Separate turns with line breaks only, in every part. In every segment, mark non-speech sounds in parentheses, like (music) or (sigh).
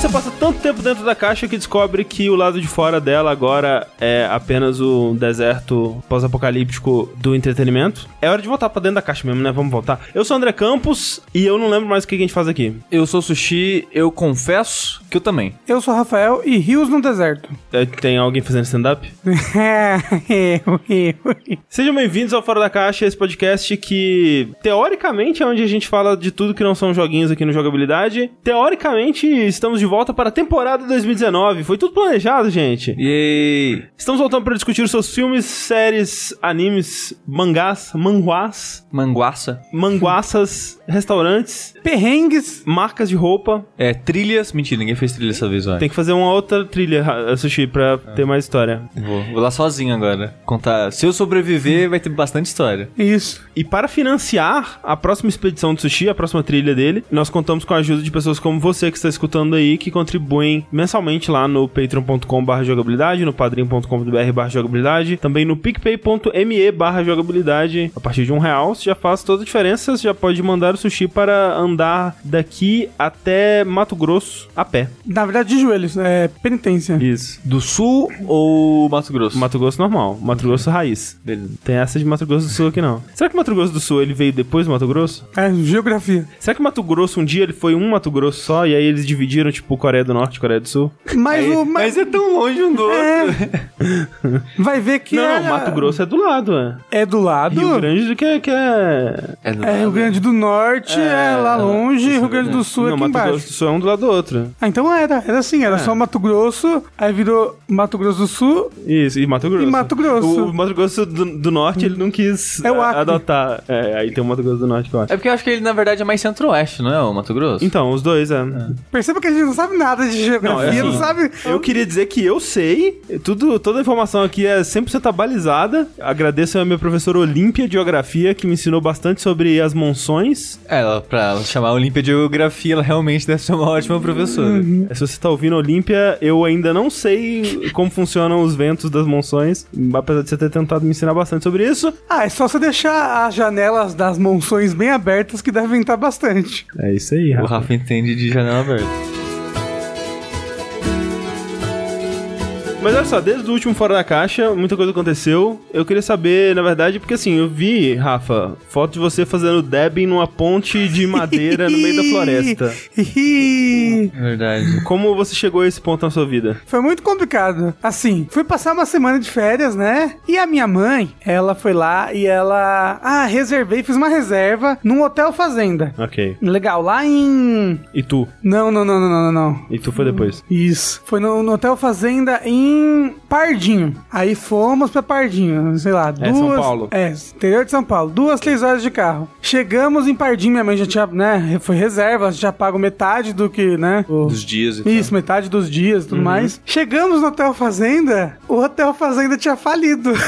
você passa tanto tempo dentro da caixa que descobre que o lado de fora dela agora é apenas o deserto pós-apocalíptico do entretenimento, é hora de voltar pra dentro da caixa mesmo, né? Vamos voltar. Eu sou o André Campos e eu não lembro mais o que a gente faz aqui.
Eu sou Sushi, eu confesso que eu também.
Eu sou o Rafael e Rios no Deserto.
É, Tem alguém fazendo stand-up? (laughs)
eu, eu.
Sejam bem-vindos ao Fora da Caixa, esse podcast que, teoricamente, é onde a gente fala de tudo que não são joguinhos aqui no Jogabilidade. Teoricamente, estamos de volta para a temporada 2019. Foi tudo planejado, gente.
Yay!
Estamos voltando para discutir os seus filmes, séries, animes, mangás, manhuás,
Manguaça.
manguaças, restaurantes,
Perrengues.
marcas de roupa.
É, trilhas. Mentira, ninguém fez trilha dessa vez, olha.
Tem que fazer uma outra trilha, Sushi, pra ter mais história.
Vou, vou lá sozinho agora. Contar. Se eu sobreviver, vai ter bastante história.
Isso.
E para financiar a próxima expedição do Sushi, a próxima trilha dele, nós contamos com a ajuda de pessoas como você que está escutando aí, que contribuem mensalmente lá no patreon.com.br jogabilidade, no padrim.com.br jogabilidade, também no picpay.me barra jogabilidade. A partir de um real, você já faz toda a diferença, você já pode mandar o Sushi para andar daqui até Mato Grosso a pé.
Na verdade, de joelhos. É penitência.
Isso.
Do Sul ou Mato Grosso?
Mato Grosso normal, Mato Grosso raiz.
Beleza.
Tem essa de Mato Grosso do Sul aqui não. Será que Mato Grosso do Sul ele veio depois do Mato Grosso?
É, geografia.
Será que Mato Grosso um dia ele foi um Mato Grosso só e aí eles dividiram tipo Coreia do Norte e Coreia do Sul?
Mas o. Mas,
Mas é tão longe um do outro. (laughs)
vai ver que.
não,
é,
Mato Grosso é do lado, é.
É do lado.
Rio Grande do que, é- que é.
É, do
É, Rio Grande do Norte é, lá longe, Rio Grande do Sul é
não,
aqui
Mato
embaixo.
Grosso do Sul é um do lado do outro.
Ah, então era. Era assim, era só Mato Grosso, aí virou Mato Grosso do Sul.
Isso, e Mato Grosso.
E Mato Grosso.
O, o Mato Grosso do, do Norte ele não quis
É o
a-
Acre.
adotar. É, aí tem o Mato Grosso do Norte que eu acho.
É porque eu acho que ele, na verdade, é mais centro-oeste, não é, o Mato Grosso?
Então, os dois, é.
Perceba que a gente não sabe nada de geografia,
é
não,
assim,
sabe.
Eu queria dizer que eu sei, tudo, toda a informação aqui é 100% balizada. Agradeço a minha professora Olímpia de Geografia, que me ensinou bastante sobre as monções.
É, ela, pra ela chamar a Olímpia de Geografia, ela realmente deve ser uma ótima professora.
Se você tá ouvindo Olímpia, eu ainda não sei como funcionam os ventos das monções, apesar de você ter tentado me ensinar bastante sobre isso.
Ah, é só você deixar as janelas das monções bem abertas que devem estar bastante.
É isso aí,
O Rafa entende de janela aberta.
Mas olha só, desde o último Fora da Caixa, muita coisa aconteceu. Eu queria saber, na verdade, porque assim, eu vi, Rafa, foto de você fazendo dabbing numa ponte de madeira no meio da floresta.
É (laughs) verdade.
Como você chegou a esse ponto na sua vida?
Foi muito complicado. Assim, fui passar uma semana de férias, né? E a minha mãe, ela foi lá e ela. Ah, reservei, fiz uma reserva num hotel fazenda.
Ok.
Legal, lá em.
E tu?
Não, não, não, não, não, não, não.
E tu foi depois?
Isso. Foi no, no Hotel Fazenda em Pardinho. Aí fomos pra Pardinho, sei lá, duas...
É, São Paulo.
É, interior de São Paulo. Duas, três horas de carro. Chegamos em Pardinho, minha mãe já tinha, né, foi reserva, já pago metade do que, né... o-
Dos dias e tal.
Isso, metade dos dias e tudo mais. Chegamos no Hotel Fazenda, o Hotel Fazenda tinha falido. (laughs)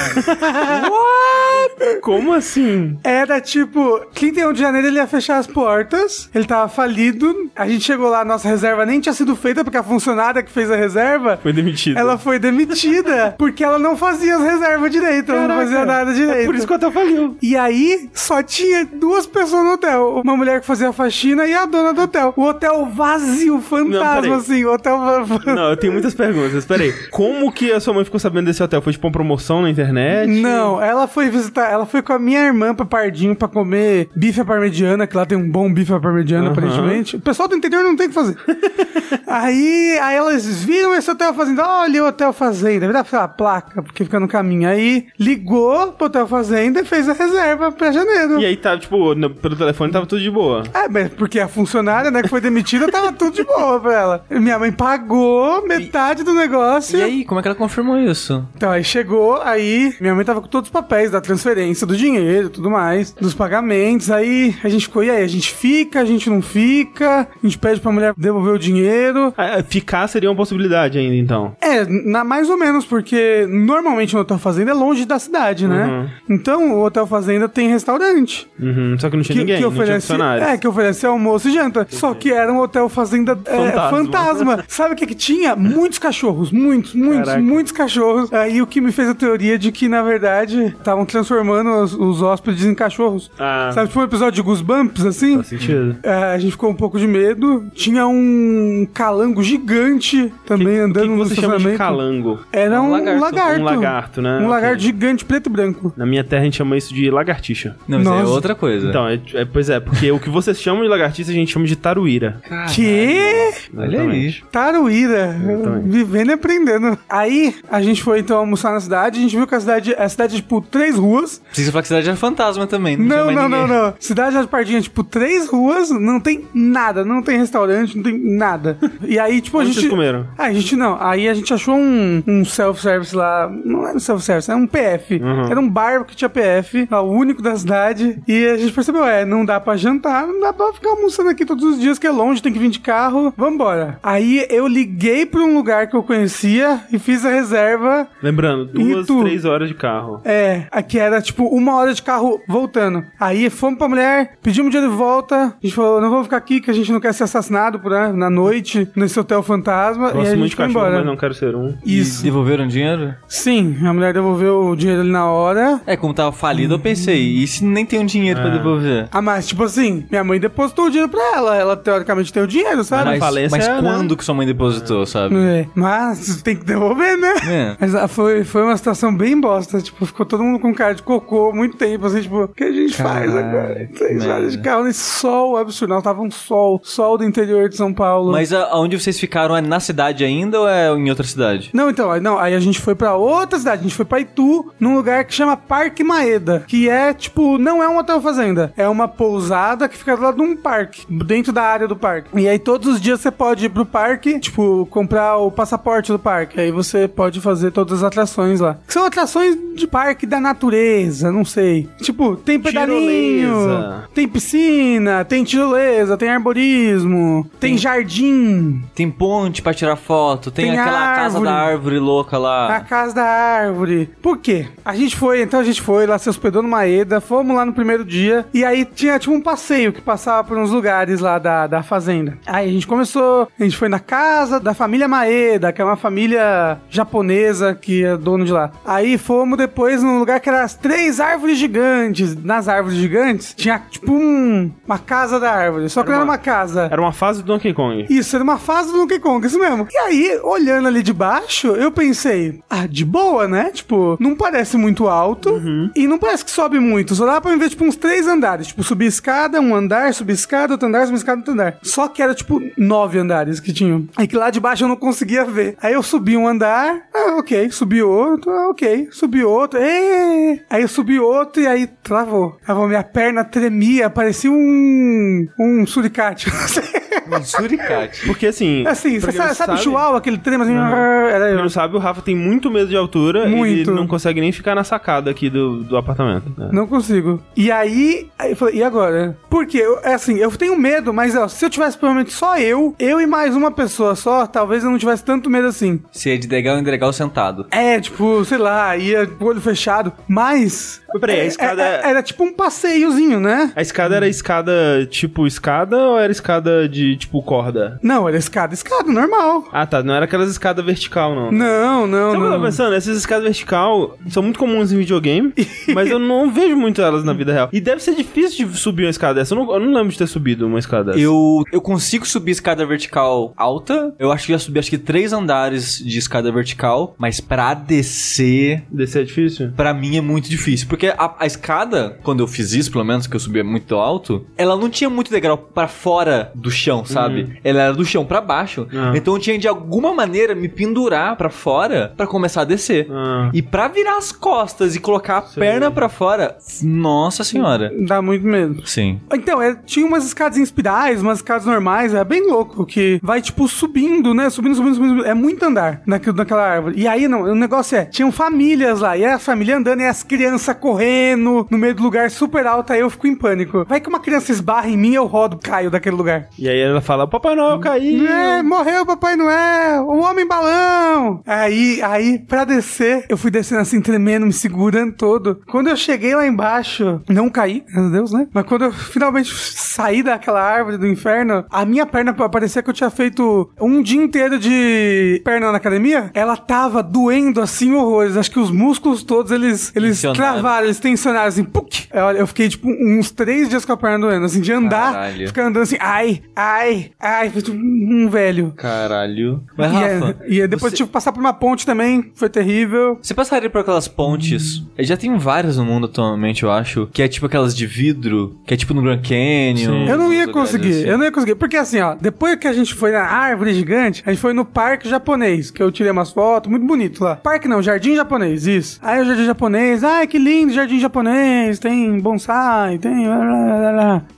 Como assim?
Era tipo, 31 de janeiro ele ia fechar as portas, ele tava falido. A gente chegou lá, nossa reserva nem tinha sido feita, porque a funcionária que fez a reserva.
Foi demitido.
Ela foi demitida (laughs) porque ela não fazia as reservas direito, ela não
Caraca.
fazia nada direito.
É por isso que o hotel faliu.
E aí, só tinha duas pessoas no hotel. Uma mulher que fazia a faxina e a dona do hotel. O hotel vazio, fantasma,
peraí.
assim. O hotel...
Não, eu tenho muitas perguntas. Peraí, como que a sua mãe ficou sabendo desse hotel? Foi tipo uma promoção na internet?
Não, ela foi visitar, ela foi com a minha irmã pra Pardinho pra comer bife à parmegiana, que lá tem um bom bife à parmegiana,
Aham.
aparentemente. O pessoal do interior não tem o que fazer. (laughs) aí, aí elas viram esse hotel fazenda, olha o hotel fazenda, vai dar a placa, porque fica no caminho. Aí ligou pro hotel fazenda e fez a reserva pra janeiro.
E aí tava, tipo, no- pelo telefone tava tudo de boa.
É, mas porque a funcionária, né, que foi demitida, tava tudo de boa pra ela. Minha mãe pagou metade do negócio.
E aí, como é que ela confirmou isso?
Então, aí chegou, aí minha mãe tava com todos os papéis da transferência do dinheiro tudo mais, dos pagamentos. Aí a gente ficou, e aí? A gente fica, a gente não fica, a gente pede pra mulher devolver o dinheiro.
Ah, Ficar seria uma possibilidade ainda, então.
É, na, mais ou menos, porque normalmente o Hotel Fazenda é longe da cidade, né? Então o Hotel Fazenda tem restaurante.
Uhum, Só que não tinha ninguém, não tinha funcionários.
é, que oferece almoço e janta. Só que era um hotel fazenda é,
Fantasma.
fantasma. (laughs) Sabe o que que tinha? Muitos cachorros, muitos, muitos,
Caraca.
muitos cachorros. Aí o que me fez a teoria de que, na verdade, estavam transformando os, os hóspedes em cachorros.
Ah,
Sabe, tipo um episódio de Goosebumps, assim?
faz sentido.
É, a gente ficou um pouco de medo. Tinha um calango gigante também
Que-
andando
que,
no
que de
estacionamento.
Calango?
Era um,
Um lagarto.
lagarto.
Um lagarto, né?
Um lagarto gigante, preto e branco.
Na minha terra a gente chama isso de lagartixa.
Não, isso aí é outra coisa.
Então, é, é- pois é, porque o que vocês chamam de lagartixa a gente chama de taruíra.
Que?
Olha aí.
Taruíra.
Exatamente.
Vivendo e aprendendo. Aí, a gente foi então almoçar na cidade. A gente viu que a cidade, a cidade é tipo três ruas.
Precisa falar que cidade é fantasma também. Não,
Não, não, não, não. Cidade de Pardinha, tipo, três ruas, não tem nada, não tem restaurante, não tem nada. E aí, tipo, a gente.
vocês comeram?
Ah, a gente não. Aí a gente achou um, um self-service lá. Não era um self-service, era um PF.
Uhum.
Era um bar que tinha PF, o único da cidade. E a gente percebeu, é, não dá pra jantar, não dá pra ficar almoçando aqui todos os dias, que é longe, tem que vir de carro. Vambora. Aí eu liguei pra um lugar que eu conhecia e fiz a reserva.
Lembrando, duas,
tu?
três horas de carro.
É, aqui era tipo uma hora de carro voltando. Aí fomos pra mulher, pedimos dinheiro de volta. A gente falou, não vamos ficar aqui que a gente não quer ser assassinado por, né, na noite nesse hotel fantasma. e
Gosto
aí a
muito
gente
de
foi
cachorro,
embora.
mas não quero ser um.
Isso.
Devolveram dinheiro?
Sim, a mulher devolveu o dinheiro ali na hora.
É, como tava falido, eu pensei, e se nem tem um dinheiro pra devolver?
Ah, mas tipo assim, minha mãe depositou o dinheiro pra ela. Ela teoricamente tem o dinheiro, sabe?
Mas- falência
mas
é, né?
quando que sua mãe depositou, sabe?
É, mas (laughs) tem que devolver, né?
É.
Mas ah, foi, foi uma situação bem bosta. Tipo, ficou todo mundo com cara de cocô muito tempo. Assim, tipo, o que a gente faz
Caralho,
agora?
que
Três horas de carro nesse sol absurdo. Não, tava um sol. Sol do interior de São Paulo.
Mas aonde vocês ficaram é na cidade ainda ou é em outra cidade?
Não, então, aí- não, aí a gente foi pra outra cidade, a gente foi pra Itu, num lugar que chama Parque Maeda, que é, tipo, não é um hotel fazenda, é uma pousada que fica do lado de um parque, dentro da área do parque. E aí todos os dias você pode ir pro parque, tipo, comprar o passaporte do parque, aí você pode fazer todas as atrações lá. Que são atrações de parque da natureza, não sei. Tipo, tem pedalinho,
Tirolesa.
tem piscina, tem tirolesa, tem arborismo, tem jardim,
Tem ponte pra tirar foto, tem,
Tem
aquela casa
árvore.
Da árvore louca
A
lá.
casa da árvore. Por quê? A gente foi, então a gente foi lá, se hospedou numa Eda, fomos lá no primeiro dia, e aí tinha tipo um passeio que passava por uns lugares lá da, da fazenda. Aí a gente começou, a gente foi na casa da família Maeda, que é uma família japonesa que é dono de lá. Aí fomos depois num lugar que era as três árvores gigantes. Nas árvores gigantes tinha tipo um, uma casa da árvore, só que
Era
não era
uma
casa.
Era uma fase do Donkey Kong.
Isso, era uma fase do Donkey Kong, isso mesmo. E aí, olhando ali de baixo, eu pensei, ah, de boa, né? Tipo, não parece muito alto e não parece que sobe muito. Só dá pra me ver, tipo, uns três andares. Tipo, subir escada, um andar, subir escada, outro andar, subir escada, outro andar. Só que era, tipo, nove andares que tinham. Aí que lá de baixo eu não conseguia ver. Aí eu subi um andar, ah, ok. Subi outro, ah, ok. Subi outro, ê! Aí eu subi outro e aí travou. Travou, minha perna tremia, parecia um... um suricate. (laughs) Não sei.
Um suricate.
Porque assim.
Assim,
pra
você
quem
sabe,
não
sabe o chihuahua, aquele trema assim? Era
quem
eu.
não sabe, o Rafa tem muito medo de altura e
Muito.
ele não consegue nem ficar na sacada aqui do, do apartamento. né?
Não consigo. E aí, aí eu falei, e agora? Porque, eu, é assim, eu tenho medo, mas ó, se eu tivesse provavelmente só eu, eu e mais uma pessoa só, talvez eu não tivesse tanto medo assim.
Se é de degal em degal sentado.
É, tipo, sei lá, ia com o olho fechado. Mas.
Peraí, a
é-
escada
é-
é-
era tipo um passeiozinho, né?
A escada era escada tipo escada ou era escada de tipo corda?
Não, era escada, escada, normal.
Ah, tá. Não era aquelas escadas vertical, não.
Não, não,
Sabe o que eu
não.
tô pensando? Essas escadas vertical são muito comuns em videogame, (laughs) mas eu não vejo muito elas na vida real. E deve ser difícil de subir uma escada dessa. Eu não, eu não lembro de ter subido uma escada dessa.
Eu, eu consigo subir escada vertical alta. Eu acho que já subi acho que três andares de escada vertical. Mas pra descer,
Descer é difícil?
pra mim é muito difícil. Porque a, a escada, quando eu fiz isso, pelo menos, que eu subia muito alto, ela não tinha muito degrau pra fora do chão, sabe? Ela era do chão pra baixo.
Ah.
Então eu tinha de alguma maneira me pendurar pra fora pra começar a descer.
Ah.
E pra virar as costas e colocar a
Sim.
perna pra fora, nossa senhora.
Dá muito medo.
Sim.
Então, é, tinha umas escadas em espirais, umas escadas normais, é bem louco, que vai, tipo, subindo, né? Subindo, subindo, subindo. subindo. É muito andar naquilo, naquela árvore. E aí, não, o negócio é, tinham famílias lá, e a família andando, e as crianças correndo no meio do lugar super alto, aí eu fico em pânico. Vai que uma criança esbarra em mim, eu rodo, caio daquele lugar.
E aí ela fala, Papai Noel caiu.
É, morreu o Papai Noel, o Homem Balão. Aí, aí, pra descer, eu fui descendo assim, tremendo, me segurando todo. Quando eu cheguei lá embaixo, não caí, a Deus, né? Mas quando eu finalmente saí daquela árvore do inferno, a minha perna parecia que eu tinha feito um dia inteiro de perna na academia. Ela tava doendo assim horrores. Acho que os músculos todos, eles, eles
Tensionaram.
travaram, eles tensionaram assim, puk. Eu, eu fiquei tipo uns três dias com a perna doendo, assim, de andar,
Caralho.
ficar andando assim, ai, ai, ai, foi tipo um velho.
Caralho. Mas,
E,
Rafa,
é- e depois
você,
tive que passar por uma ponte também, foi terrível.
você passaria por aquelas pontes. Já tem várias no mundo atualmente, eu acho. Que é tipo aquelas de vidro, que é tipo no Grand Canyon.
Sim.
Eu não ia conseguir,
assim.
eu não ia conseguir. Porque assim, ó, depois que a gente foi na árvore gigante, a gente foi no parque japonês, que eu tirei umas fotos, muito bonito lá. Parque não, jardim japonês, isso. Aí o jardim japonês, ai que lindo, jardim japonês, tem bonsai, tem.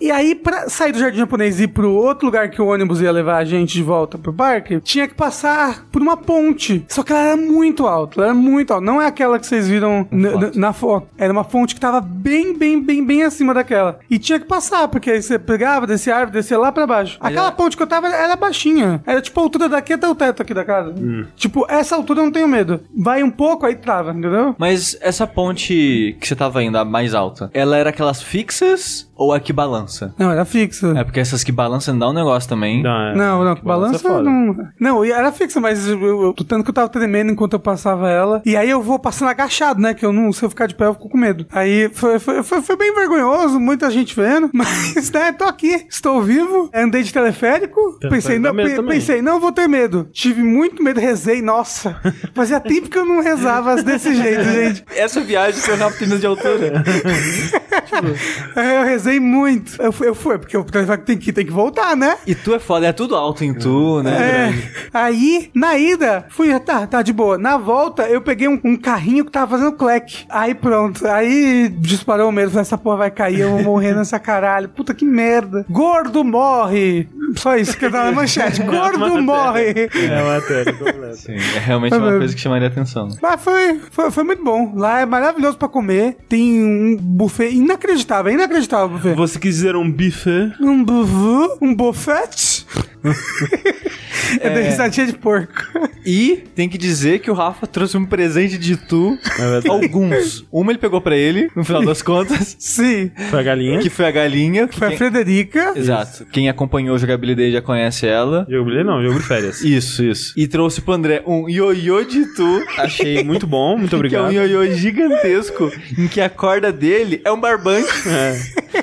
E aí, pra sair do jardim japonês e ir pro outro lugar que o ônibus ia levar a gente de volta pro parque, tinha que passar por uma ponte. Só que ela era muito alta, ela era muito alta. Não é aquela que vocês viram na,
foto.
na- foto. Era uma fonte que tava bem, bem, bem, bem acima daquela. E tinha que passar, porque aí você pegava, descia a árvore, descia lá pra baixo. Aquela
é-
ponte que eu tava era baixinha. Era tipo a altura daqui até o teto aqui da casa. Tipo, essa altura eu não tenho medo. Vai um pouco, aí trava, entendeu?
Mas essa ponte que você tava indo, a mais alta, ela era aquelas fixas ou a que balança?
Não, era fixa.
É porque essas que balançam dá um negócio também.
Não, é.
Não, não,
Que
balança,
é
não. Não, e era fixa, mas eu, tanto que eu tava tremendo enquanto eu passava ela. E aí eu vou passando agachado, né? Que eu não, se eu ficar de pé, eu fico com medo. Aí foi, foi, foi, foi bem vergonhoso, muita gente vendo. (laughs) Mas, né, tô aqui, estou vivo. Andei de teleférico. Pensei, não,
medo
pe-
também.
pensei, não vou ter medo. Tive muito medo, rezei, nossa. Fazia tempo que eu não rezava desse (laughs) jeito, gente.
Essa viagem foi na piscina de altura. (laughs)
É, Eu rezei muito. Eu fui, eu fui porque o teleférico tem que, tem que voltar, né?
e tu é foda, é tudo alto em tu, né?
É. Aí, na ida, fui, tá, tá de boa. Na volta, eu peguei um, um carrinho que tava fazendo cleque. Aí pronto. Aí disparou o medo. Falei, essa porra vai cair, eu vou morrer nessa caralho. Puta que merda. Gordo morre. Só isso que eu tava na manchete. Gordo morre.
É a matéria completa.
Sim, é realmente uma coisa que chamaria atenção.
Mas foi, foi, foi muito bom. Lá é maravilhoso pra comer. Tem um buffet inacreditável, é inacreditável buffet.
Você quis dizer um buffet?
Um buffet, um buffet. É, (laughs) é. risadinha de porco.
E tem que dizer que o Rafa trouxe um presente de tu.
É.
Alguns. Uma ele pegou pra ele, no final das contas,
Sim.
Foi a galinha.
que foi a galinha.
Foi a
Quem-
Frederica.
Exato. Quem acompanhou o jogabilidade já conhece ela.
Jogo de não, jogo de férias.
Isso, isso. E trouxe pro André um ioiô de tu.
Achei muito bom, muito (laughs)
Que é
obrigado.
um ioiô gigantesco, em que a corda dele é um barbante.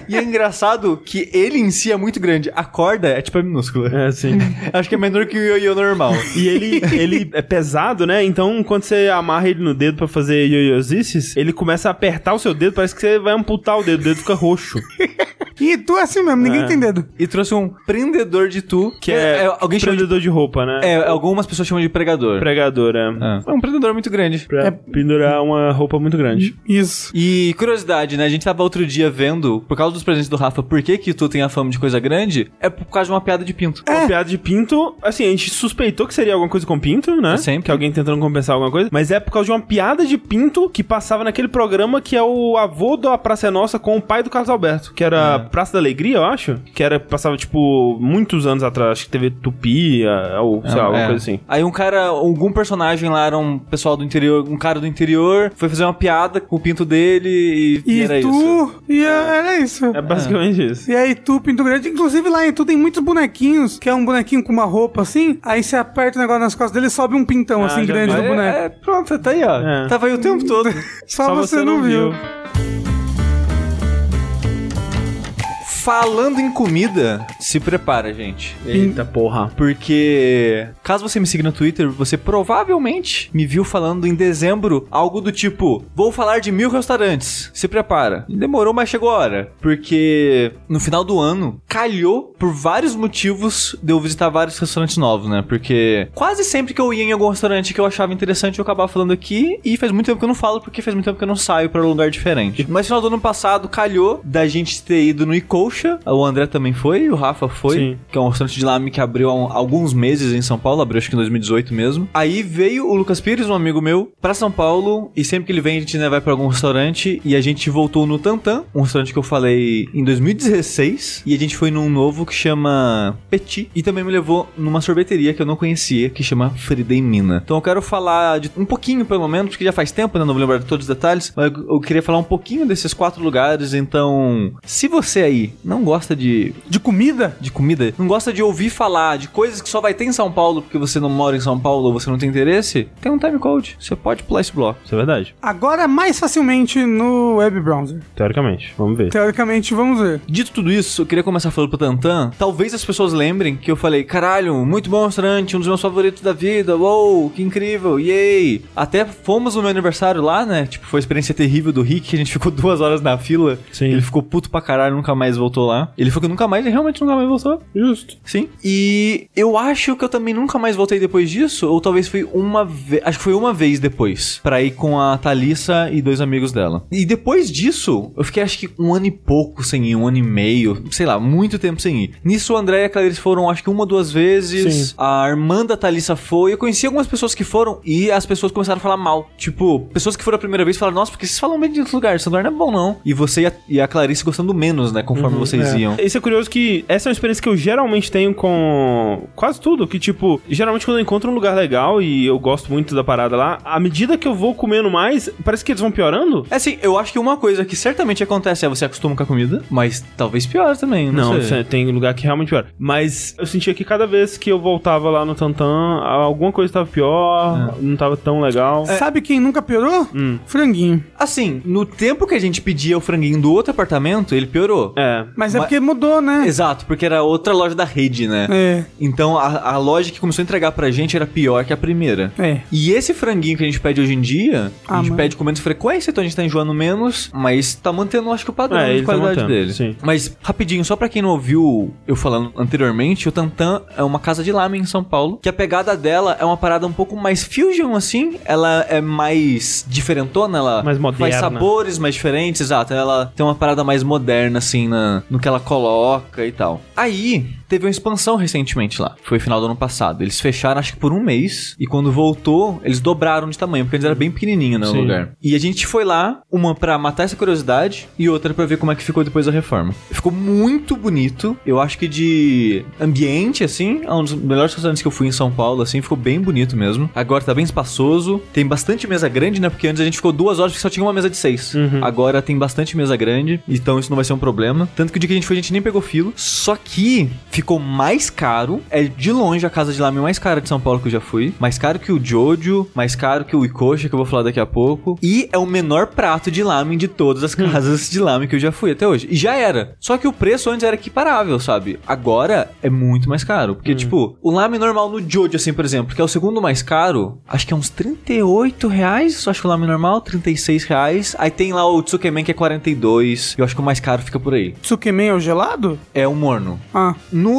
E é engraçado que ele em si é muito grande. A corda é tipo é minúscula.
É, sim. (laughs)
Acho que é menor que o ioiô normal.
E ele, ele é pesado, né? Então, quando você amarra ele no dedo pra fazer ioiosices, ele começa a apertar o seu dedo, parece que você vai amputar o dedo, o dedo fica roxo. (laughs)
E tu é assim mesmo, ninguém
É.
tem dedo.
E trouxe um prendedor de tu.
Que é,
alguém chama de...
prendedor de roupa, né?
É, algumas pessoas chamam de pregador.
Pregador, é.
É. É um prendedor muito grande.
Pra pendurar uma roupa muito grande.
Isso.
E curiosidade, né? A gente tava outro dia vendo, por causa dos presentes do Rafa, por que que tu tem a fama de coisa grande? É por causa de uma piada de pinto.
Uma piada de pinto, assim, a gente suspeitou que seria alguma coisa com pinto, né?
É sempre.
Que alguém tentando compensar alguma coisa. Mas é por causa de uma piada de pinto que passava naquele programa que é o avô da Praça é Nossa com o pai do Carlos Alberto. Que era Praça da Alegria, eu acho. Que era, passava, tipo, muitos anos atrás. Acho que teve Tupi, é, ou sei lá, alguma
É.
coisa assim.
Aí um cara, algum personagem lá era um pessoal do interior, um cara do interior, foi fazer uma piada com o pinto dele e,
E,
era
tu.
isso.
E é- era isso.
É basicamente isso.
E aí tu, Pinto Grande, inclusive lá em tu tem muitos bonequinhos, que é um bonequinho com uma roupa assim, aí você aperta o negócio nas costas dele e sobe um pintão
Ah,
assim grande
vi.
do boneco.
É, é, pronto, tá aí, ó.
É.
Tava aí o tempo todo. (laughs)
Só, você, não viu.
Falando em comida, se prepara, gente.
Eita porra.
Porque, caso você me siga no Twitter, você provavelmente me viu falando em dezembro algo do tipo: Vou falar de mil restaurantes. Se prepara. Demorou, mas chegou a hora. Porque no final do ano, calhou por vários motivos de eu visitar vários restaurantes novos, né? Porque quase sempre que eu ia em algum restaurante que eu achava interessante, eu acabava falando aqui. E faz muito tempo que eu não falo, porque faz muito tempo que eu não saio pra um lugar diferente. Mas no final do ano passado, calhou da gente ter ido no eCoast Icocha, o André também foi, o Rafa foi,
Sim.
que é um restaurante de lame que abriu há um- alguns meses em São Paulo, abriu acho que em 2018 mesmo. Aí veio o Lucas Pires, um amigo meu, pra São Paulo, e sempre que ele vem a gente né, vai pra algum restaurante, e a gente voltou no Tantan, um restaurante que eu falei em 2016, e a gente foi num novo que chama Petit, e também me levou numa sorveteria que eu não conhecia, que chama Frida e Mina. Então eu quero falar de um pouquinho, pelo menos, porque já faz tempo, né, não vou lembrar de todos os detalhes, mas eu queria falar um pouquinho desses quatro lugares, então, se você aí não gosta de
De comida?
de comida, não gosta de ouvir falar de coisas que só vai ter em São Paulo porque você não mora em São Paulo ou você não tem interesse, tem um time code. Você pode pular esse bloco.
Isso é verdade.
Agora mais facilmente no web browser.
Teoricamente. Vamos ver.
Teoricamente, vamos ver.
Dito tudo isso, eu queria começar falando pro Tantan. Talvez as pessoas lembrem que eu falei, caralho, muito bom restaurante, um dos meus favoritos da vida, uou, que incrível, yay. Até fomos no meu aniversário lá, né? Tipo, foi a experiência terrível do Rick, que a gente ficou (laughs) duas horas na fila.
Sim.
Ele ficou puto pra caralho, nunca mais voltou lá. Ele falou que nunca mais, e realmente nunca mais voltou.
Justo.
Sim. E eu acho que eu também nunca mais voltei depois disso, ou talvez foi uma vez, acho que foi uma vez depois, pra ir com a Thalissa e dois amigos dela. E depois disso, eu fiquei acho que um ano e pouco sem ir, um ano e meio, sei lá, muito tempo sem ir. Nisso o André e a Clarice foram acho que uma, duas vezes,
Sim.
a irmã da Thalissa foi, eu conheci algumas pessoas que foram e as pessoas começaram a falar mal. Tipo, pessoas que foram a primeira vez falaram, nossa, porque vocês falam bem de outro lugar, esse lugar não é bom não. E você e a, e a Clarice gostando menos, né, conforme vocês
É.
iam.
Isso é curioso que essa é uma experiência que eu geralmente tenho com quase tudo. Que, tipo, geralmente quando eu encontro um lugar legal e eu gosto muito da parada lá, à medida que eu vou comendo mais, parece que eles vão piorando.
É assim, eu acho que uma coisa que certamente acontece é você acostuma com a comida, mas talvez pior também, não,
Não,
sei.
é- tem lugar que realmente piora. Mas eu sentia que cada vez que eu voltava lá no Tantan, alguma coisa tava pior, não tava tão legal.
Sabe quem nunca piorou?
Hum.
Franguinho.
Assim, no tempo que a gente pedia o franguinho do outro apartamento, ele piorou.
É.
Mas é porque mudou, né?
Exato, porque era outra loja da rede, né?
É,
Então a, a loja que começou a entregar pra gente era pior que a primeira.
é.
E esse franguinho que a gente pede hoje em dia,
Ah,
a gente
mano.
pede com menos frequência, então a gente tá enjoando menos, mas tá mantendo, acho que o padrão
É,
de
tá
qualidade
mantendo,
dele.
sim.
Mas, rapidinho, só pra quem não ouviu eu falando anteriormente, o Tantan é uma casa de lamen em São Paulo, que a pegada dela é uma parada um pouco mais fusion, assim, ela é mais diferentona, ela
Mais
faz
moderna.
sabores mais diferentes, exato, ela tem uma parada mais moderna, assim, na, no que ela coloca e tal. Aí, teve uma expansão recentemente lá, foi final do ano passado, eles fecharam acho que por um mês, e quando voltou, eles dobraram de tamanho, porque antes era bem pequenininho, né, o
Sim.
lugar. E a gente foi lá, uma pra matar essa curiosidade e outra pra ver como é que ficou depois da reforma. Ficou muito bonito. Eu acho que de ambiente, assim, é um dos melhores restaurantes que eu fui em São Paulo, assim, ficou bem bonito mesmo. Agora tá bem espaçoso. Tem bastante mesa grande, né? Porque antes a gente ficou duas horas porque só tinha uma mesa de seis.
Uhum.
Agora tem bastante mesa grande, então isso não vai ser um problema. Tanto que o dia que a gente foi, a gente nem pegou filo. Só que ficou mais caro. É de longe a casa de lamen mais cara de São Paulo que eu já fui. Mais caro que o Jojo, mais caro que o Ikoshi, que eu vou falar daqui a pouco. E é o menor prato de lamen de todas as casas de lamen que eu já fui até hoje. E já era. Só que o preço antes era equiparável, sabe? Agora é muito mais caro. Porque, tipo, o lamen normal no Jojo, assim, por exemplo, que é o segundo mais caro, acho que é uns 38 reais. Acho que o lamen normal, 36 reais. Aí tem lá o Tsukemen que é 42. Eu acho que o mais caro fica por aí.
Tsukemen é o gelado?
É o morno.
Ah,
No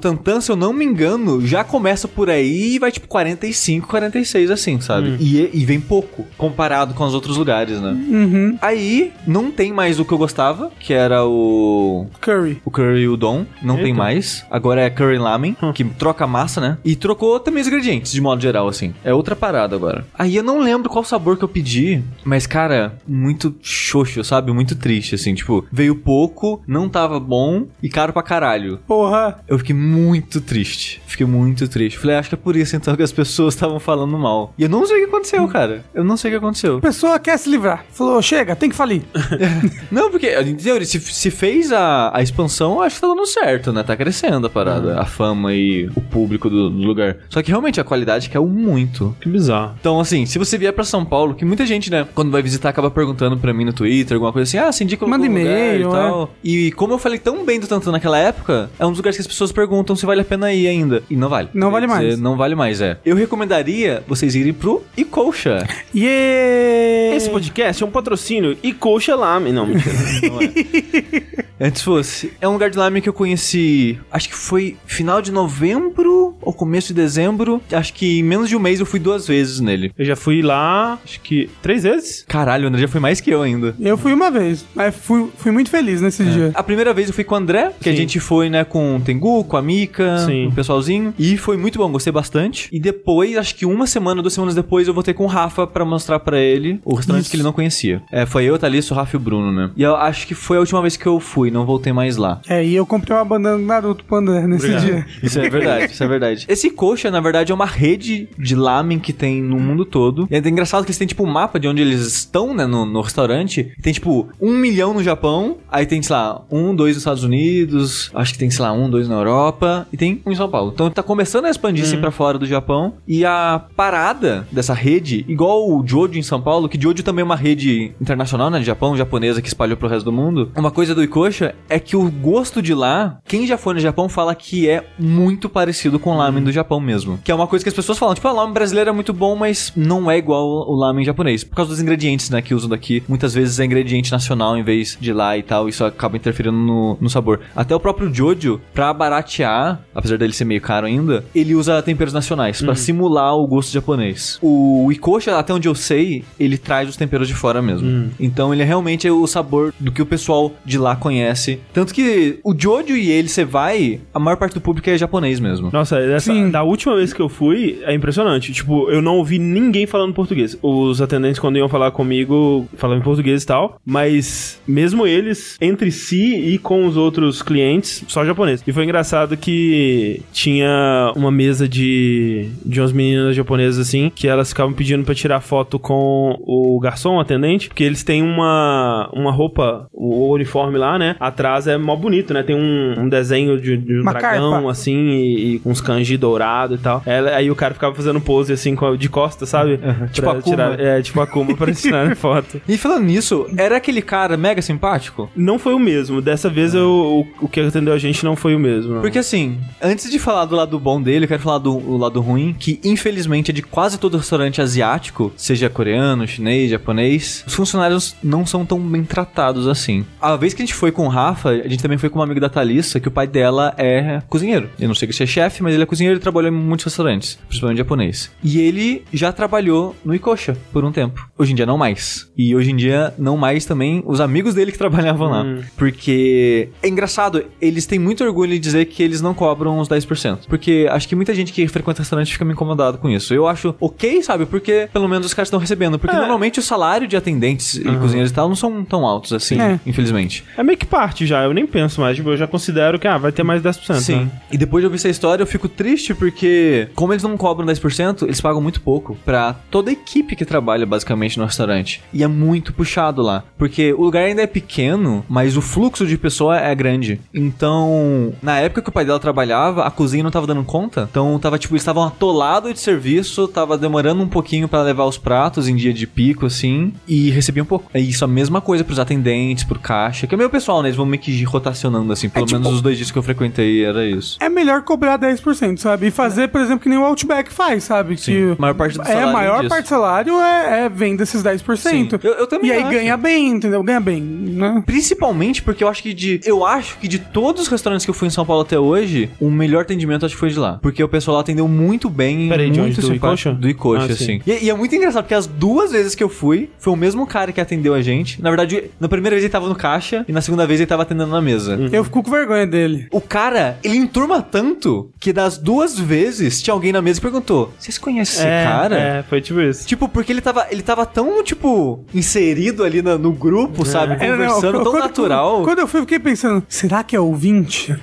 Tantan, se eu não me engano, já começa por aí e vai tipo 45, 46 assim, sabe? E, e vem pouco comparado com os outros lugares, né?
uhum.
Aí não tem mais o que eu gostava, que era o
Curry.
o curry udon, não
Eita.
tem mais. Agora é curry lamen, que troca massa, né? E trocou também os ingredientes, de modo geral, assim. É outra parada agora. Aí eu não lembro qual sabor que eu pedi, mas, cara, muito xoxo, sabe? Muito triste, assim. Tipo, veio pouco, não tava bom e caro pra caralho.
Porra.
Eu fiquei muito triste. Fiquei muito triste. Falei, acho que é por isso então que as pessoas estavam falando mal. E eu não sei o que aconteceu, cara. Eu não sei o que aconteceu.
A pessoa quer se livrar. Falou, chega, tem que falir. (laughs)
Não, porque, em teoria, se, se fez a, a expansão, acho que tá dando certo, né? Tá crescendo a parada, a fama e o público do, do lugar. Só que realmente a qualidade caiu muito.
Que bizarro.
Então, assim, se você vier pra São Paulo, que muita gente, né, quando vai visitar, acaba perguntando pra mim no Twitter, alguma coisa assim, ah, você indica
Manda e-mail,
e tal. E como eu falei tão bem do Tantan naquela época, é um dos lugares que as pessoas perguntam se vale a pena ir ainda. E não vale.
Não vale
dizer,
mais.
Não vale mais, é. Eu recomendaria vocês irem pro Icocha.
Yeah!
Esse podcast é um patrocínio e coxa lá. Não, mentira. (laughs) Não é.
Antes fosse. É um lugar de lamen que eu conheci, acho que foi final de novembro ou começo de dezembro. Acho que em menos de um mês eu fui duas vezes nele.
Eu já fui lá, acho que três vezes.
Caralho, o André já foi mais que eu ainda.
Eu fui uma vez, mas fui, fui muito feliz nesse dia.
A primeira vez eu fui com o André, que a
Sim.
gente foi, né, com o Tengu, com a Mika,
Sim.
com o pessoalzinho. E foi muito bom, gostei bastante. E depois, acho que uma semana, duas semanas depois, eu voltei com o Rafa pra mostrar pra ele o restaurante
Isso.
que ele não conhecia. É, foi eu, Thalissa, o Rafa e o Bruno, né? E eu acho que foi a última vez que eu fui, não voltei mais lá.
É, e eu comprei uma bandana do Naruto pro André nesse
Obrigado.
dia.
Isso é verdade, isso é verdade. Esse coxa, na verdade, é uma rede de lamen que tem no mundo todo. E é engraçado que eles têm, tipo, um mapa de onde eles estão, né, no, no restaurante. Tem, tipo, um milhão no Japão, aí tem, sei lá, um, dois nos Estados Unidos, acho que tem, sei lá, um, dois na Europa, e tem um em São Paulo. Então tá começando a expandir, assim, pra fora do Japão. E a parada dessa rede, igual o Jojo em São Paulo, que Jojo também é uma rede internacional, né, de Japão, japonesa, que espalhou pro resto do mundo. Uma coisa do Ikosha é que o gosto de lá, quem já foi no Japão fala que é muito parecido com o lamen do Japão mesmo. Que é uma coisa que as pessoas falam, tipo, ah, o lamen brasileiro é muito bom, mas não é igual o lamen japonês. Por causa dos ingredientes, né, que usam daqui. Muitas vezes é ingrediente nacional em vez de lá e tal, isso acaba interferindo no, no sabor. Até o próprio Jojo, pra baratear, apesar dele ser meio caro ainda, ele usa temperos nacionais pra simular o gosto japonês. O Ikosha, até onde eu sei, ele traz os temperos de fora mesmo. Então ele é realmente o sabor do que o pessoal de lá conhece. Tanto que o Jojo e ele, você vai, a maior parte do público é japonês mesmo.
Nossa, dessa,
Sim.
da última vez que eu fui, é impressionante. Tipo, eu não ouvi ninguém falando português. Os atendentes, quando iam falar comigo, falavam em português e tal. Mas, mesmo eles, entre si e com os outros clientes, só japonês. E foi engraçado que tinha uma mesa de, de umas meninas japonesas, assim, que elas ficavam pedindo pra tirar foto com o garçom, o atendente, porque eles têm uma, uma roupa, o uniforme lá, né? Atrás é mó bonito, né? Tem um, um desenho de, de um
Uma
dragão,
carpa.
assim, e, e com uns kanji dourado e tal. Ela, aí o cara ficava fazendo pose, assim, de costas, sabe?
Tipo
Pra
Akuma.
tirar- é, tipo Akuma, pra (laughs) tirar foto.
E falando nisso, era aquele cara mega simpático?
Não foi o mesmo. Dessa vez eu, o, o que atendeu a gente não foi o mesmo. não.
Porque assim, antes de falar do lado bom dele, eu quero falar do lado ruim, que infelizmente é de quase todo restaurante asiático, seja coreano, chinês, japonês, os funcionários não são tão bem tratados assim. A vez que a gente foi com o Rafa, a gente também foi com uma amiga da Thalissa, que o pai dela é cozinheiro. Eu não sei se é chefe, mas ele é cozinheiro e trabalhou em muitos restaurantes, principalmente japonês. E ele já trabalhou no Ikosha por um tempo. Hoje em dia não mais. E hoje em dia não mais também os amigos dele que (laughs) trabalhavam lá. Porque é engraçado, eles têm muito orgulho em dizer que eles não cobram os 10%. Porque acho que muita gente que frequenta restaurante fica meio incomodado com isso. Eu acho ok, sabe? Porque pelo menos os caras estão recebendo. Porque
É.
normalmente o salário de atendentes e cozinheiros e tal não são tão altos assim,
É.
infelizmente.
É meio que parte já, eu nem penso mais. Tipo, eu já considero que, ah, vai ter mais 10%.
Sim.
né?
E depois de ouvir essa história, eu fico triste porque, como eles não cobram 10%, eles pagam muito pouco pra toda a equipe que trabalha basicamente no restaurante. E é muito puxado lá. Porque o lugar ainda é pequeno, mas o fluxo de pessoa é grande. Então, na época que o pai dela trabalhava, a cozinha não tava dando conta. Então, tava tipo, eles estavam atolados de serviço, tava demorando um pouquinho pra levar os pratos em dia de pico, assim, e recebiam pouco. É isso, a mesma coisa pros atendentes, pro caixa, que é meio pessoal, né? Eles vão meio que rotacionando, assim. Pelo
tipo-
menos os dois dias que eu frequentei era isso.
É melhor cobrar 10%, sabe? E fazer, por exemplo, que nem o Outback faz, sabe?
Sim,
que
a maior parte do
É,
salário
a maior
disso.
parte do salário é, é vem desses 10%.
Sim. Eu- eu também
E aí
acho.
ganha bem, entendeu? Ganha bem, né?
Principalmente porque eu acho que de. Eu acho que de todos os restaurantes que eu fui em São Paulo até hoje, o melhor atendimento acho que foi de lá. Porque o pessoal lá atendeu muito bem.
Peraí, de
muito
onde? Do
simpático.
Icoxa?
Do Icoxa,
Ah, sim.
assim. E, e é muito engraçado, porque as duas vezes que eu fui, foi o mesmo cara que atendeu a gente. Na verdade, na primeira vez ele tava no caixa e na segunda vez ele tava atendendo na mesa.
Eu fico com vergonha dele.
O cara, ele enturma tanto que das duas vezes tinha alguém na mesa e perguntou: Vocês conhecem esse
é,
cara?
É, foi tipo isso.
Tipo, porque ele tava, ele tava tão, tipo, inserido ali na- no grupo, sabe?
É, não,
Conversando tão
quando-
natural.
Quando eu fui, eu fiquei pensando, será que é ouvinte?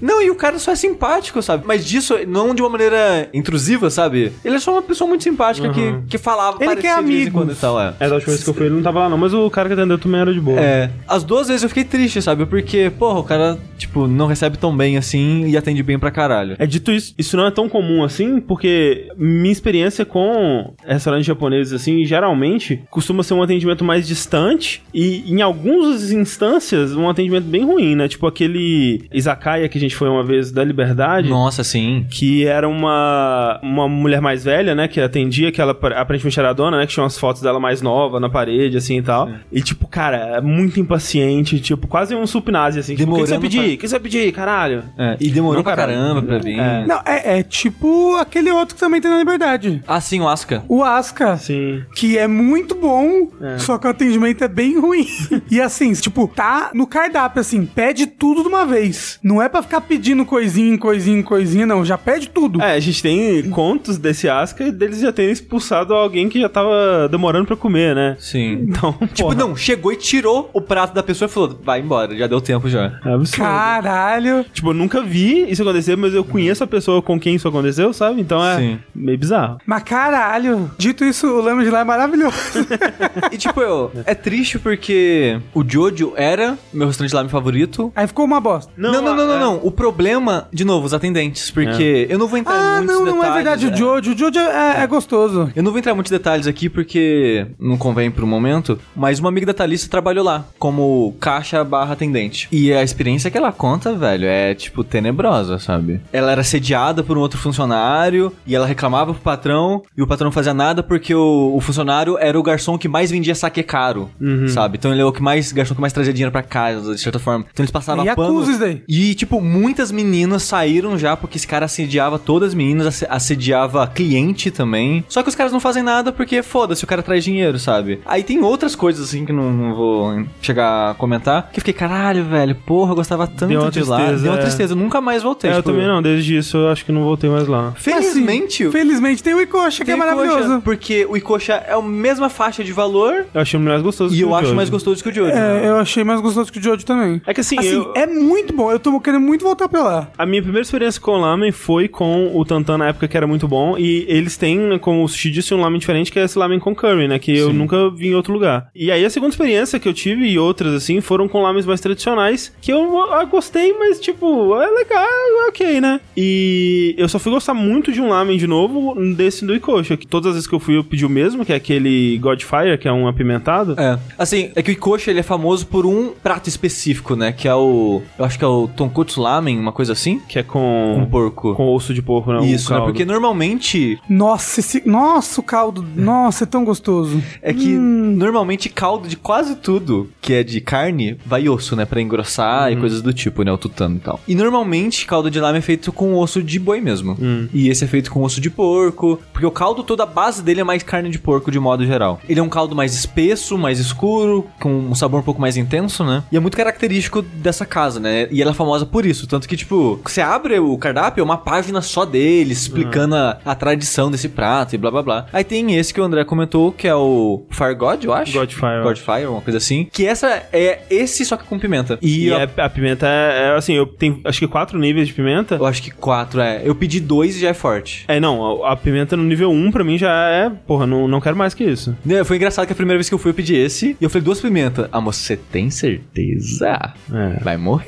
Não, e o cara só é simpático, sabe? Mas disso, não de uma maneira intrusiva, sabe? Ele é só uma pessoa muito simpática que, que falava
Ele quer amigos.
quando e tal, é.
É, da última vez que eu fui, ele não tava lá não, mas o cara que atendeu também era de boa.
É, as duas vezes eu fiquei triste, sabe? Porque, porra, o cara, tipo, não recebe tão bem assim e atende bem pra caralho.
É dito isso, isso não é tão comum assim, porque minha experiência com restaurantes japoneses, assim, geralmente costuma ser um atendimento mais distante e, em algumas instâncias, um atendimento bem ruim, né? Tipo aquele izakaya que a gente foi uma vez da Liberdade.
Nossa, sim.
Que era uma, uma mulher mais velha, né? Que atendia, que ela aparentemente era a dona, né? Que tinha umas fotos dela mais nova na parede, assim e tal. E, tipo, cara, é muito impaciente, tipo, quase um supinazi, assim. Tipo, o que você vai pedir?
pra-
O que você vai pedir, caralho?
É, e demorou
Não,
pra caramba pra vir.
É.
Não, é, é tipo aquele outro que também tem na Liberdade.
Ah, sim, o Asca.
O Asca.
Sim.
Que é muito bom,
É.
só que o atendimento é bem ruim. (laughs) e assim, tipo, tá no cardápio, assim, pede tudo de uma vez. Não é pra ficar pedindo coisinha, coisinha, coisinha, não. Já pede tudo.
É, a gente tem contos desse Asca e deles já terem expulsado alguém que já tava demorando pra comer, né?
Sim.
Então,
Tipo,
porra,
não, chegou e tirou o prato da pessoa e falou: vai embora, já deu tempo já.
É absurdo.
Caralho.
Tipo, eu nunca vi isso acontecer, mas eu conheço a pessoa com quem isso aconteceu, sabe? Então é
Sim.
meio bizarro.
Mas caralho. Dito isso, o Lama de lá é maravilhoso. (laughs)
E tipo, eu, é triste porque o Jojo era meu restaurante lá meu favorito.
Aí ficou uma bosta.
Não, não, não, não, não, O problema, de novo, os atendentes, porque eu não vou entrar em
Ah,
muitos
não,
detalhes.
não é verdade. O Jojo. O Jojo é, é gostoso.
Eu não vou entrar em muitos detalhes aqui porque não convém pro momento, mas uma amiga da Thalissa trabalhou lá como caixa barra atendente. E a experiência que ela conta, velho, é tipo tenebrosa, sabe? Ela era sediada por um outro funcionário e ela reclamava pro patrão e o patrão não fazia nada porque o, o funcionário era o garçom que mais vendia saque caro, sabe? Então ele é o que mais, garçom que mais trazia dinheiro pra casa, de certa forma. Então eles passavam
E
pano.
acusa isso daí.
E, tipo, muitas meninas saíram já porque esse cara assediava todas as meninas, asse- assediava cliente também. Só que os caras não fazem nada porque, foda-se, o cara traz dinheiro, sabe? Aí tem outras coisas, assim, que não, não vou chegar a comentar. Que eu fiquei, caralho, velho, porra, eu gostava tanto
Deu uma
de lá.
tristeza,
Deu uma
é.
tristeza, eu nunca mais voltei.
É, eu
tipo,
também não, desde isso eu acho que não voltei mais lá.
Felizmente,
Assim, felizmente tem o Icoxa, que é
Icoxa,
maravilhoso.
porque o Icoxa é a mesma faixa de valor
Eu achei mais gostoso
e
que
eu
o
acho
Jojo.
mais gostoso que o Jojo.
É, eu achei mais gostoso que o Jojo também.
É que assim,
Assim,
eu-
é muito bom. Eu tô querendo muito voltar pra lá.
A minha primeira experiência com o lamen foi com o Tantan na época que era muito bom. E eles têm, né, como o Sushi disse, um lamen diferente que é esse lamen com curry, né? Que eu nunca vi em outro lugar. E aí a segunda experiência que eu tive e outras, assim, foram com lamens mais tradicionais. Que eu ah, gostei, mas tipo, é legal, é ok, né? E eu só fui gostar muito de um lamen de novo desse do Ikocha. Que todas as vezes que eu fui eu pedi o mesmo, que é aquele Godfire, que é um apimentado.
É. Assim, é que o Ikoshi, ele é famoso por um prato específico, né? Que é o... Eu acho que é o Tonkotsu Lamen, uma coisa assim.
Que é com.
Com porco.
Com osso de porco, né?
Isso, né?
caldo.
Porque normalmente...
Nossa, esse. Nossa, o caldo. Nossa, é tão gostoso.
É que normalmente caldo de quase tudo que é de carne vai osso, né? Pra engrossar e coisas do tipo, né? O tutano e tal. E normalmente caldo de lama é feito com osso de boi mesmo. E esse é feito com osso de porco. Porque o caldo toda a base dele é mais carne de porco de modo geral. Ele é um caldo mais espesso, mais escuro, com um sabor um pouco mais intenso, né? E é muito característico dessa casa, né? E ela é famosa por isso. Tanto que, tipo, você abre o cardápio, é uma página só dele, explicando a, a tradição desse prato e blá blá blá. Aí tem esse que o André comentou, que é o Fire God, eu acho.
Godfire.
Godfire, uma coisa assim. Que essa é esse só que com pimenta. E,
E
eu,
é- a pimenta é, é, assim, eu tenho acho que quatro níveis de pimenta.
eu acho que quatro, é. Eu pedi dois e já é forte.
É, não, a, a pimenta no nível 1 pra mim já é, porra, não, não quero mais que isso.
Né, Foi engraçado que a primeira vez que eu fui eu pedi esse. E eu falei, duas pimentas. Ah, moça, você tem certeza?
É.
Vai morrer.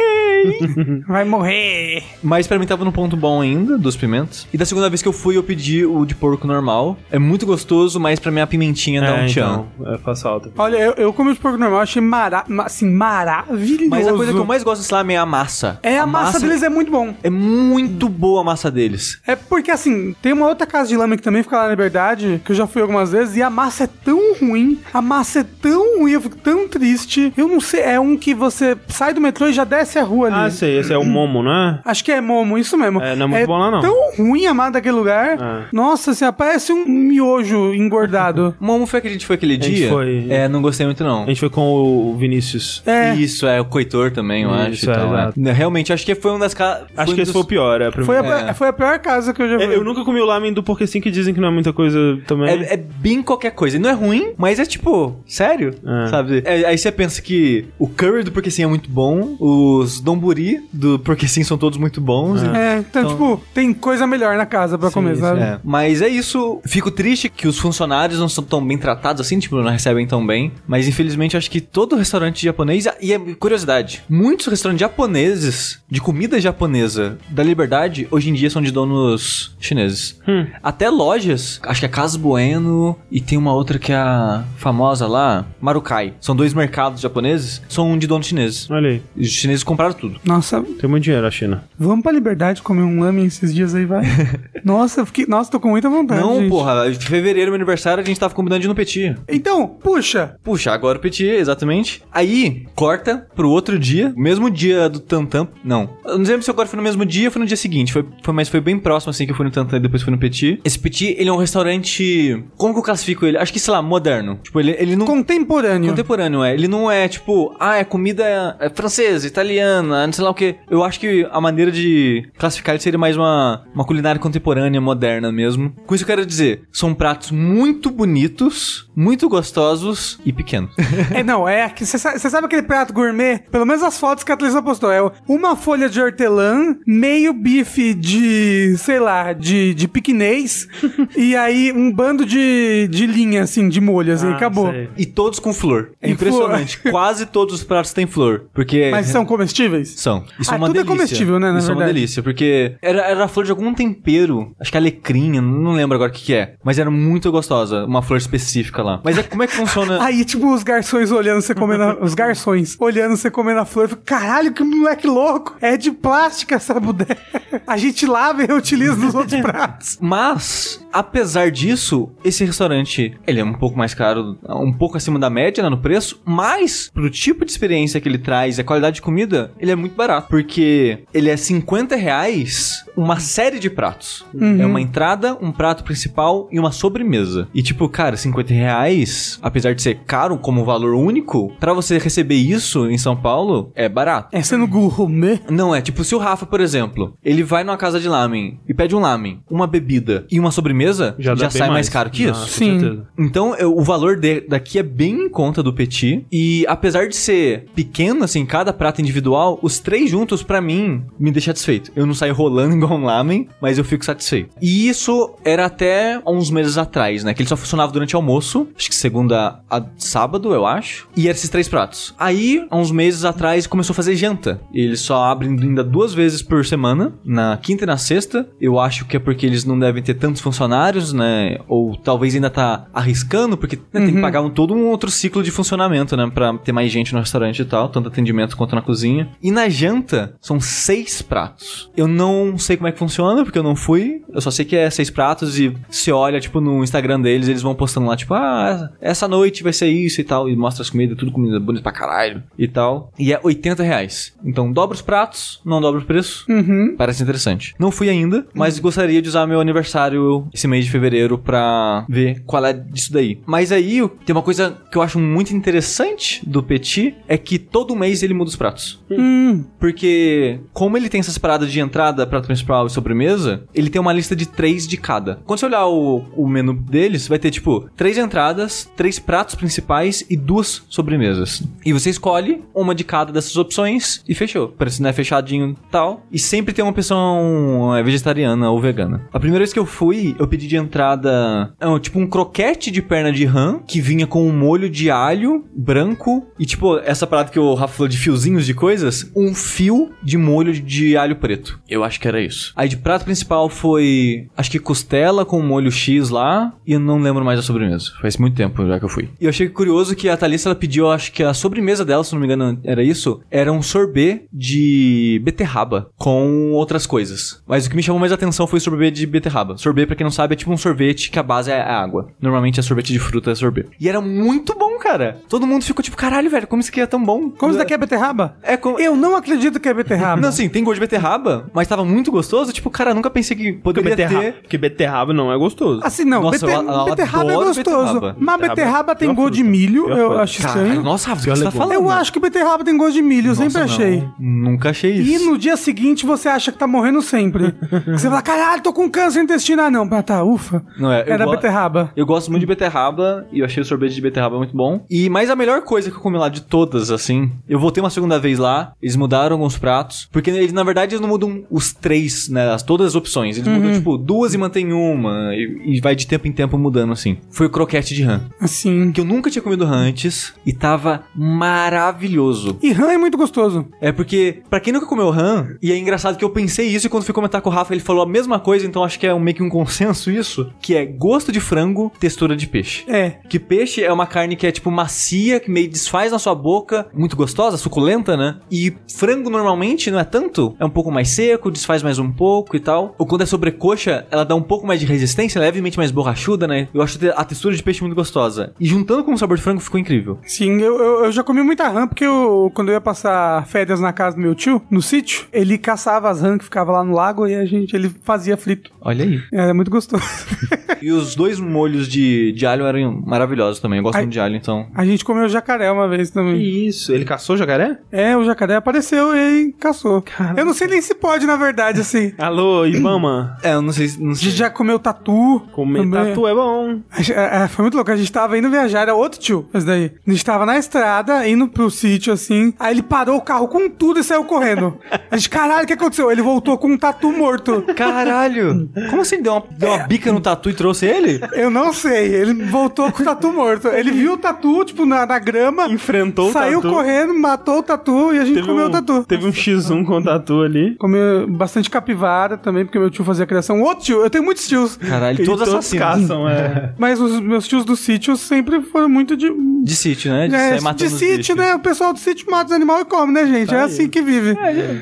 (laughs)
Vai morrer.
Mas pra mim tava num ponto bom ainda, dos pimentas. E da segunda vez que eu fui, eu pedi o de porco normal. É muito gostoso, mas pra mim a pimentinha dá um tchan.
então, é, faz falta.
Olha, eu, eu comi de porco normal, achei mara, ma- assim, maravilhoso.
Mas a coisa que eu mais gosto desse lamen é a massa.
É, a, massa, deles é muito bom.
É muito boa a massa deles.
É porque, assim, tem uma outra casa de lama que também fica lá na Liberdade, que eu já fui algumas vezes, e a massa é tão ruim, a massa é tão ruim, eu fico tão triste. Eu não sei, é um que você sai do metrô e já desce a rua ali.
Ah, sei, esse é o Momo, né?
Acho que é Momo, isso mesmo.
É, não é muito bom lá, não.
tão ruim a massa daquele lugar.
É.
Nossa, assim, parece um miojo engordado. (laughs)
Momo foi que a gente foi aquele
gente
dia?
foi.
É, não gostei muito não.
A gente foi com o Vinícius.
É,
Isso, é o coitor também, eu acho.
Isso,
e
é, exato.
é. Realmente, acho que foi uma das casas.
Acho que esse foi o pior, é. pra
foi,
mim.
a,
É.
foi a pior casa que eu já vi.
É, Eu nunca comi o lamen do porque sim que dizem que não é muita coisa também.
É, é bem qualquer coisa. E não é ruim, mas é tipo, sério?
É.
Sabe? É, aí você pensa que o curry do Porque Sim é muito bom, os donburi do Porque Sim são todos muito bons. e-
É, então,
Então-
tipo, tem coisa melhor na casa pra comer, sabe?
É. Mas é isso. Fico triste que os funcionários não são tão bem tratados assim, tipo, não recebem tão bem. Mas infelizmente acho que todo restaurante japonês. E é curiosidade: muitos restaurantes japoneses, de comida japonesa da Liberdade, hoje em dia são de donos chineses.
Hum.
Até lojas, acho que é Casa Bueno e tem uma outra que é a famosa lá, Marukai. São dois mercados japoneses, são de donos chineses.
Olha aí.
Os chineses compraram tudo.
Tudo.
Nossa,
Tem muito dinheiro a China.
vamos pra liberdade comer um lamen esses dias aí, vai. (laughs) Nossa, eu fiquei. Nossa, tô com muita vontade.
Não,
gente.
porra, de fevereiro, meu aniversário, a gente tava combinando de ir no Petit.
Então, puxa.
Puxa, agora o Petit, exatamente. Aí, corta pro outro dia, mesmo dia do Tantan. Não. Eu não lembro se agora foi no mesmo dia ou foi no dia seguinte. Foi, foi, mas foi bem próximo, assim, que eu fui no Tantan e depois fui no Petit. Esse Petit, ele é um restaurante. Como que eu classifico ele? Acho que, sei lá, moderno. Tipo, ele, ele não.
Contemporâneo.
Contemporâneo, é. Ele não é tipo, ah, é comida é francesa, italiana, não sei lá o que. Eu acho que a maneira de classificar ele seria mais uma, uma culinária contemporânea, moderna mesmo. Com isso eu quero dizer, são pratos muito bonitos, muito gostosos e pequenos. (laughs)
É, não, é que você sabe, aquele prato gourmet? Pelo menos as fotos que a Atlisa postou. É uma folha de hortelã, meio bife de, sei lá, de, de piquinês, (laughs) e aí um bando de, de linha, assim, de molho, assim,
Ah,
acabou.
sei.
e todos com flor. É
E
impressionante. Quase todos os pratos têm flor. Porque.
Mas são comestíveis?
São. Isso
Ah,
é uma
tudo é
delícia.
comestível, né, na
Isso é uma
verdade.
delícia, porque era, era a flor de algum tempero. Acho que alecrim, não lembro agora o que, que é. Mas era muito gostosa, uma flor específica lá. Mas é, como é que funciona? (laughs)
Aí, tipo, os garçons olhando você comendo. a- os garçons olhando você comendo a flor. Eu fico, Caralho, que moleque louco! É de plástico essa bodega. (laughs) A gente lava e reutiliza nos outros pratos.
Mas, apesar disso, esse restaurante, ele é um pouco mais caro, um pouco acima da média né, no preço, mas pro tipo de experiência que ele traz, a qualidade de comida, ele é muito barato. Porque ele é 50 reais uma série de pratos. É uma entrada, um prato principal e uma sobremesa. E tipo, cara, 50 reais, apesar de ser caro como valor único, pra você receber isso em São Paulo, é barato.
É sendo gourmet.
Não, é tipo, se o Rafa, por exemplo, ele vai numa casa de lamen e pede um lamen, uma bebida e uma sobremesa, já,
bem
sai mais, caro que
Ah,
isso.
Sim.
certeza.
Então, eu- o valor de- daqui é bem em conta do Petit. E apesar de ser pequeno, assim, cada prato individual, os três juntos, pra mim, me deixa satisfeito. Eu não saio rolando um lamen, mas eu fico satisfeito. E isso era até uns meses atrás, né? Que ele só funcionava durante almoço, acho que segunda a sábado, eu acho. E eram esses três pratos. Aí, há uns meses atrás, começou a fazer janta. Eles só abrem ainda duas vezes por semana, na quinta e na sexta. Eu acho que é porque eles não devem ter tantos funcionários, né? Ou talvez ainda tá arriscando, porque né, tem que pagar um, todo um outro ciclo de funcionamento, né? Pra ter mais gente no restaurante e tal, tanto atendimento quanto na cozinha. E na janta, são seis pratos. Eu não sei como é que funciona, porque eu não fui. Eu só sei que é seis pratos e se olha, tipo, no Instagram deles, eles vão postando lá, tipo, ah, essa noite vai ser isso e tal. E mostra as comidas, tudo comida bonita pra caralho e tal. E é 80 reais. Então dobra os pratos, não dobra o preço.
Uhum.
Parece interessante. Não fui ainda, mas gostaria de usar meu aniversário esse mês de fevereiro pra ver qual é disso daí. Mas aí tem uma coisa que eu acho muito interessante do Petit é que todo mês ele muda os pratos.
Hum.
Porque, como ele tem essas paradas de entrada, prato principal e sobremesa, ele tem uma lista de três de cada. Quando você olhar o, o menu deles, vai ter tipo três entradas, três pratos principais e duas sobremesas. E você escolhe uma de cada dessas opções e fechou. Parece, né, fechadinho tal. E sempre tem uma opção é, vegetariana ou vegana. A primeira vez que eu fui, eu pedi de entrada, é, tipo um croquete de perna de rã que vinha com um molho de alho branco e tipo essa parada que o Rafa falou de fiozinhos de coisas, um fio de molho de alho preto. Eu acho que era isso. Aí de prato principal foi, acho que costela com molho X lá e eu não lembro mais da sobremesa. Faz muito tempo já que eu fui. E eu achei curioso que a Thalissa ela pediu, acho que a sobremesa dela, se não me engano, era isso, era um sorbet de beterraba com outras coisas. Mas o que me chamou mais atenção foi o sorbet de beterraba. Sorbet, pra quem não sabe, é tipo um sorvete que a base é a água. Normalmente é sorvete de fruta, é sorbet. E era muito bom, cara. Todo mundo ficou tipo, caralho, velho, como isso aqui é tão bom?
Como isso daqui é beterraba?
É como...
Eu não acredito que é beterraba.
Não, assim, tem gosto de beterraba, mas tava muito gostoso. Tipo, cara, nunca pensei que
Porque
poderia
beterraba,
ter...
porque beterraba não é gostoso.
Assim, não,
Nossa,
bete-
eu- eu
beterraba é gostoso.
beterraba.
Mas
Beterraba
beterraba
é
tem gosto de milho, eu acho
Caralho,
estranho.
nossa, o que você tá falando?
Eu acho que beterraba tem gosto de milho, eu sempre achei.
não. Nunca achei
E
isso.
no dia seguinte você acha que tá morrendo sempre. (laughs) você fala, caralho, tô com câncer intestinal. não, ah, tá, ufa.
Não é,
Era
go-
beterraba.
Eu gosto muito de beterraba e eu achei o sorvete de beterraba muito bom. E mas a melhor coisa que eu comi lá de todas, assim, eu voltei uma segunda vez lá, eles mudaram alguns pratos, porque eles na verdade eles não mudam os três, né, as, todas as opções. Eles mudam tipo duas e mantém uma e, e vai de tempo em tempo mudando assim. Foi o croquete de rã,
Assim.
que eu nunca tinha comido rã antes e tava maravilhoso.
E rã é muito gostoso.
É porque, pra quem nunca comeu rã, e é engraçado que eu pensei isso e quando fui comentar com o Rafa, ele falou a mesma coisa, então acho que é um- meio que um consenso isso, que é gosto de frango, textura de peixe.
É.
Que peixe é uma carne que é, tipo, macia, que meio desfaz na sua boca, muito gostosa, suculenta, né? E frango normalmente não é tanto, é um pouco mais seco, desfaz mais um pouco e tal. Ou quando é sobrecoxa, ela dá um pouco mais de resistência, levemente mais borrachuda, né? Eu acho a textura de peixe muito gostosa. E juntando com o sabor de frango ficou incrível.
Sim, eu, eu, eu já comi muita rã, porque eu, quando eu ia passar férias na casa do meu tio, no sítio, ele caçava as rãs que ficava lá no lago e a gente, ele fazia frito.
Olha aí.
Era muito gostoso. (laughs)
E os dois molhos de, de alho eram maravilhosos também. Eu gosto
Ai.
muito de alho, então.
A gente comeu jacaré uma vez também.
Isso, ele caçou jacaré?
É, o jacaré apareceu e caçou. Eu não sei nem se pode, na verdade, assim.
Alô, Ibama.
É, eu não sei. Não
A gente já comeu tatu.
Comer
também.
tatu é bom.
É, é, foi muito louco. A gente tava indo viajar, era outro tio, esse daí. A gente tava na estrada, indo pro sítio, assim. Aí ele parou o carro com tudo e saiu correndo. A gente, caralho, o que aconteceu? Ele voltou com um tatu morto.
Caralho! Como assim deu uma, deu uma bica no tatu e trouxe ele?
Eu não sei, ele voltou com o tatu morto. Ele viu o tatu, tipo, na, na grama.
Enfrentou o
Saiu
tatu.
correndo, matou o tatu e a gente comeu
um,
o tatu.
Teve um X1 com o tatu ali.
Comeu bastante capivara também, porque meu tio fazia criação. Outro tio, eu tenho muitos tios.
Caralho,
E
todos assassinos.
caçam, é. (laughs)
Mas os meus tios do sítio sempre foram muito de.
De sítio, né? De
é,
sair
de sítio, né? O pessoal do sítio mata os animais e come, né, gente?
Tá
é
aí.
assim que vive.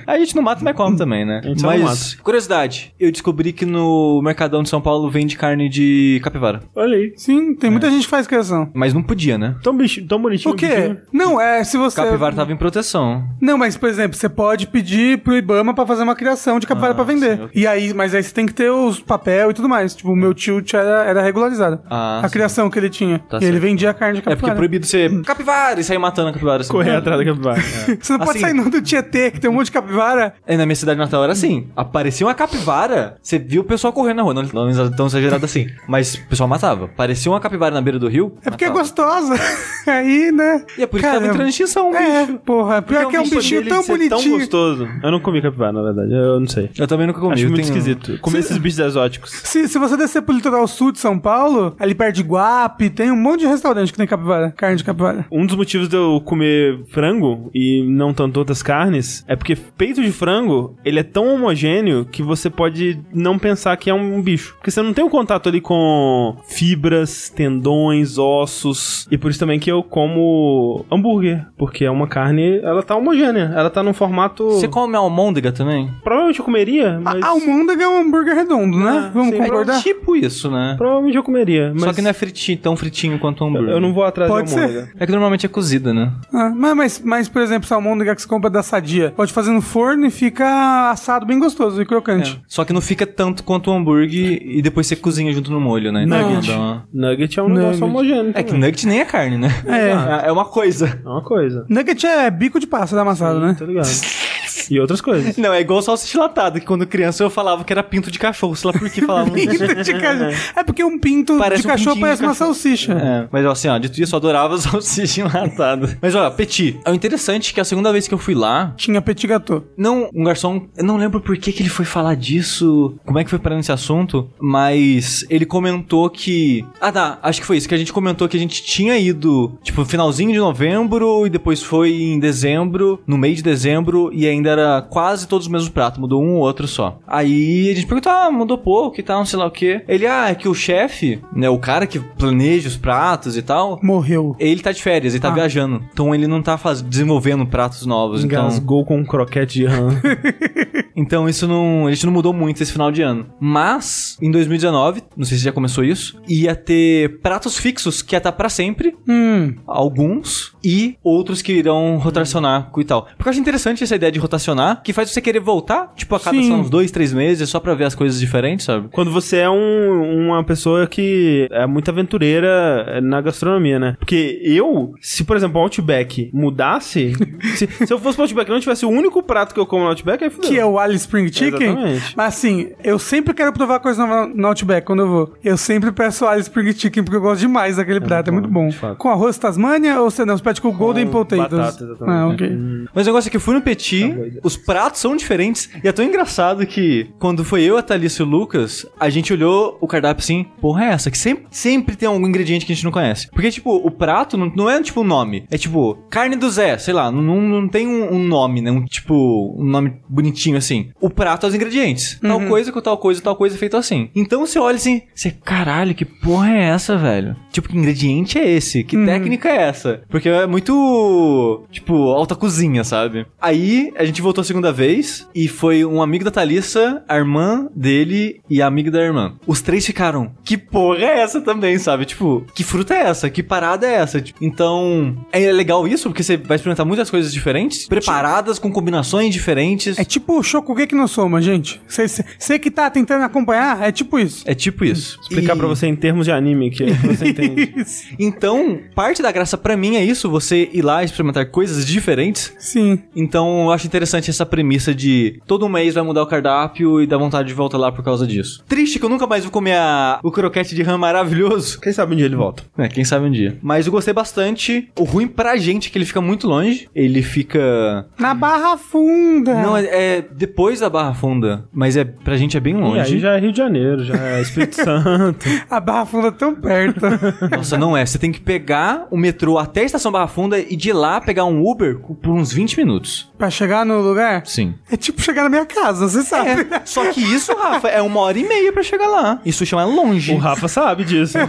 A gente não mata, mas come também, né?
A gente só não
Mas, curiosidade, eu descobri que no Mercadão de São Paulo vende carne de capivara.
Olha aí.
Sim, tem muita gente que faz criação.
Mas não podia, né?
Tão, bicho, tão bonitinho.
O quê?
bichinho.
Não, é, se você.
capivara tava em proteção.
Não, mas, por exemplo, você pode pedir pro Ibama pra fazer uma criação de capivara
Ah,
pra vender.
sim, ok.
E aí, mas aí você tem que ter os papel e tudo mais. Tipo, o meu tio tinha- era, era regularizado.
Ah,
a
sim.
criação que ele tinha.
Tá
e ele
certo.
vendia carne de
É porque é
capivara.
proibido ser capivara e sair matando a capivara. assim.
Correr atrás da capivara. (laughs)
Você não pode
Assim-
sair não do Tietê, que tem um monte de capivara.
É, na minha cidade natal era assim. Aparecia uma capivara, você viu o pessoal correndo na rua. Não, não exa- tão exagerado assim. Mas o pessoal matava. Parecia uma capivara na beira do rio.
É porque é
matava.
gostosa. (laughs) aí, né?
E é por isso que tava entrando em extinção,
É,
bicho.
porra. Pior que é um
bicho
bichinho tão
ser tão
bonitinho.
gostoso. Eu não comi capivara, na verdade. Eu não sei.
Eu também nunca comi.
Acho muito
tenho-
esquisito. Comer esses bichos exóticos.
Se, se você descer pro litoral sul de São Paulo, ali perto de Guape, tem um monte de restaurante que tem capivara, carne de capivara.
Um dos motivos de eu comer frango e não tanto outras carnes é porque peito de frango, ele é tão homogêneo que você pode não pensar que é um bicho. Porque você não tem um contato ali com fibras, tendões, ossos. E por isso também que eu como hambúrguer. Porque é uma carne, ela tá homogênea. Ela tá num formato...
Você come almôndega também?
Provavelmente eu comeria, mas...
A almôndega é um hambúrguer redondo, né?
Ah,
Vamos
sim.
concordar?
É tipo isso, né?
Provavelmente eu comeria, mas...
Só que não é fritinho, tão fritinho quanto o hambúrguer.
Eu não vou atrás
Pode
da almôndega.
É que normalmente é cozida, né?
Ah, mas, mas, mas, por exemplo, essa almôndega que você compra da Sadia, pode fazer no forno e fica assado bem gostoso e crocante.
Só que não fica tanto quanto o hambúrguer e depois você cozinha junto no molho, né? Então
Nugget.
uma-
Nugget é um
Nugget.
negócio homogêneo
É que nugget nem é carne, né?
É.
É uma coisa.
É uma coisa.
Nugget é bico de pássaro amassado, né?
Tá ligado? (laughs) E outras coisas.
Não, é igual salsicha latada, que quando criança eu falava que era pinto de cachorro, sei lá por que falavam (laughs) isso.
Pinto de cachorro. É porque um pinto
Parece
de
um
cachorro parece
de
uma
cachorro.
salsicha.
É, mas assim, ó, dito isso, eu adorava (laughs) salsicha enlatada. Mas olha, Petit, é o interessante que a segunda vez que eu fui lá,
Tinha petit gâteau.
não, um garçom, eu não lembro por que, que ele foi falar disso, como é que foi parar nesse assunto, mas ele comentou que. Ah, tá, acho que foi isso, que a gente comentou que a gente tinha ido, tipo, finalzinho de novembro e depois foi em dezembro, no meio de dezembro, e ainda era quase todos os mesmos pratos, mudou um ou outro só. Aí a gente perguntou, ah, mudou pouco e tal, não sei lá o que. Ele, ah, é que o chefe, né, o cara que planeja os pratos e tal,
Morreu.
ele tá de férias, ele tá
Ah.
viajando. Então ele não tá faz... desenvolvendo pratos novos. Então,
Engasgou com um croquete de rã. (laughs)
então isso não. A gente não mudou muito esse final de ano. Mas, em 2019, não sei se já começou isso, ia ter pratos fixos que ia estar pra sempre.
Hum.
Alguns. E outros que irão rotacionar e tal. Porque eu acho interessante essa ideia de rotacionar, que faz você querer voltar, tipo, a cada
Sim.
uns dois, três meses, só pra ver as coisas diferentes, sabe?
Quando você é um- uma pessoa que é muito aventureira na gastronomia, né? Porque eu, se por exemplo o Outback mudasse, (laughs) se, se eu fosse pro Outback e não tivesse o único prato que eu como no Outback, aí fudeu.
Que é o Alice Spring Chicken.
Exatamente.
Mas assim, eu sempre quero provar coisa nova no Outback quando eu vou. Eu sempre peço Alice Spring Chicken porque eu gosto demais daquele prato, é
bom,
muito bom. Com arroz Tasmania ou você não? Você pede com, Golden Potatoes?
batata, exatamente.
Ah, ok.
Mas o negócio é que eu fui no Petit, os pratos são diferentes, e é tão engraçado que quando foi eu, a Thalissa e o Lucas, a gente olhou o cardápio assim, porra, é essa? Que sempre, sempre tem algum ingrediente que a gente não conhece. Porque, tipo, o prato não, não é tipo um nome, é tipo, carne do Zé, sei lá, não, não, tem um, um nome, né? Um tipo, um nome bonitinho assim. O prato é os ingredientes. Tal coisa com tal coisa, tal coisa feito assim. Então você olha assim, você, caralho, que porra é essa, velho? Tipo, que ingrediente é esse? Que técnica é essa? Porque é muito, tipo, alta cozinha, sabe? Aí a gente voltou a segunda vez e foi um amigo da Thalissa, a irmã dele e a amiga da irmã. Os três ficaram, que porra é essa também, sabe? Tipo, que fruta é essa? Que parada é essa? Tipo, Então, é legal isso, porque você vai experimentar muitas coisas diferentes, preparadas com combinações diferentes.
É tipo o Shokugeki no Soma, gente. Você que tá tentando acompanhar, é tipo isso.
É tipo isso.
Explicar
E-
pra você em termos de anime que você (laughs) entende.
Então, parte da graça pra mim é isso, você ir lá experimentar coisas diferentes.
Sim.
Então, eu acho interessante essa premissa de todo mês vai mudar o cardápio e dá vontade de voltar lá por causa disso. Triste que eu nunca mais vou comer a- o croquete de rã maravilhoso.
Quem sabe um dia ele volta.
É, quem sabe um dia. Mas eu gostei bastante. O ruim pra gente é que ele fica muito longe. Ele fica.
Na Barra Funda.
Não, é, é depois da Barra Funda. Mas é pra gente é bem
E
longe.
aí já é Rio de Janeiro, já é Espírito (laughs) Santo.
A Barra Funda é tão perto. (laughs)
Nossa, não é. Você tem que pegar o metrô até a estação Barra Funda e de lá pegar um Uber por uns 20 minutos.
pra chegar no lugar?
Sim.
É tipo chegar na minha casa, você sabe.
É, só que isso, Rafa, é uma hora e meia pra chegar lá. Isso chama longe.
O Rafa sabe disso. (laughs)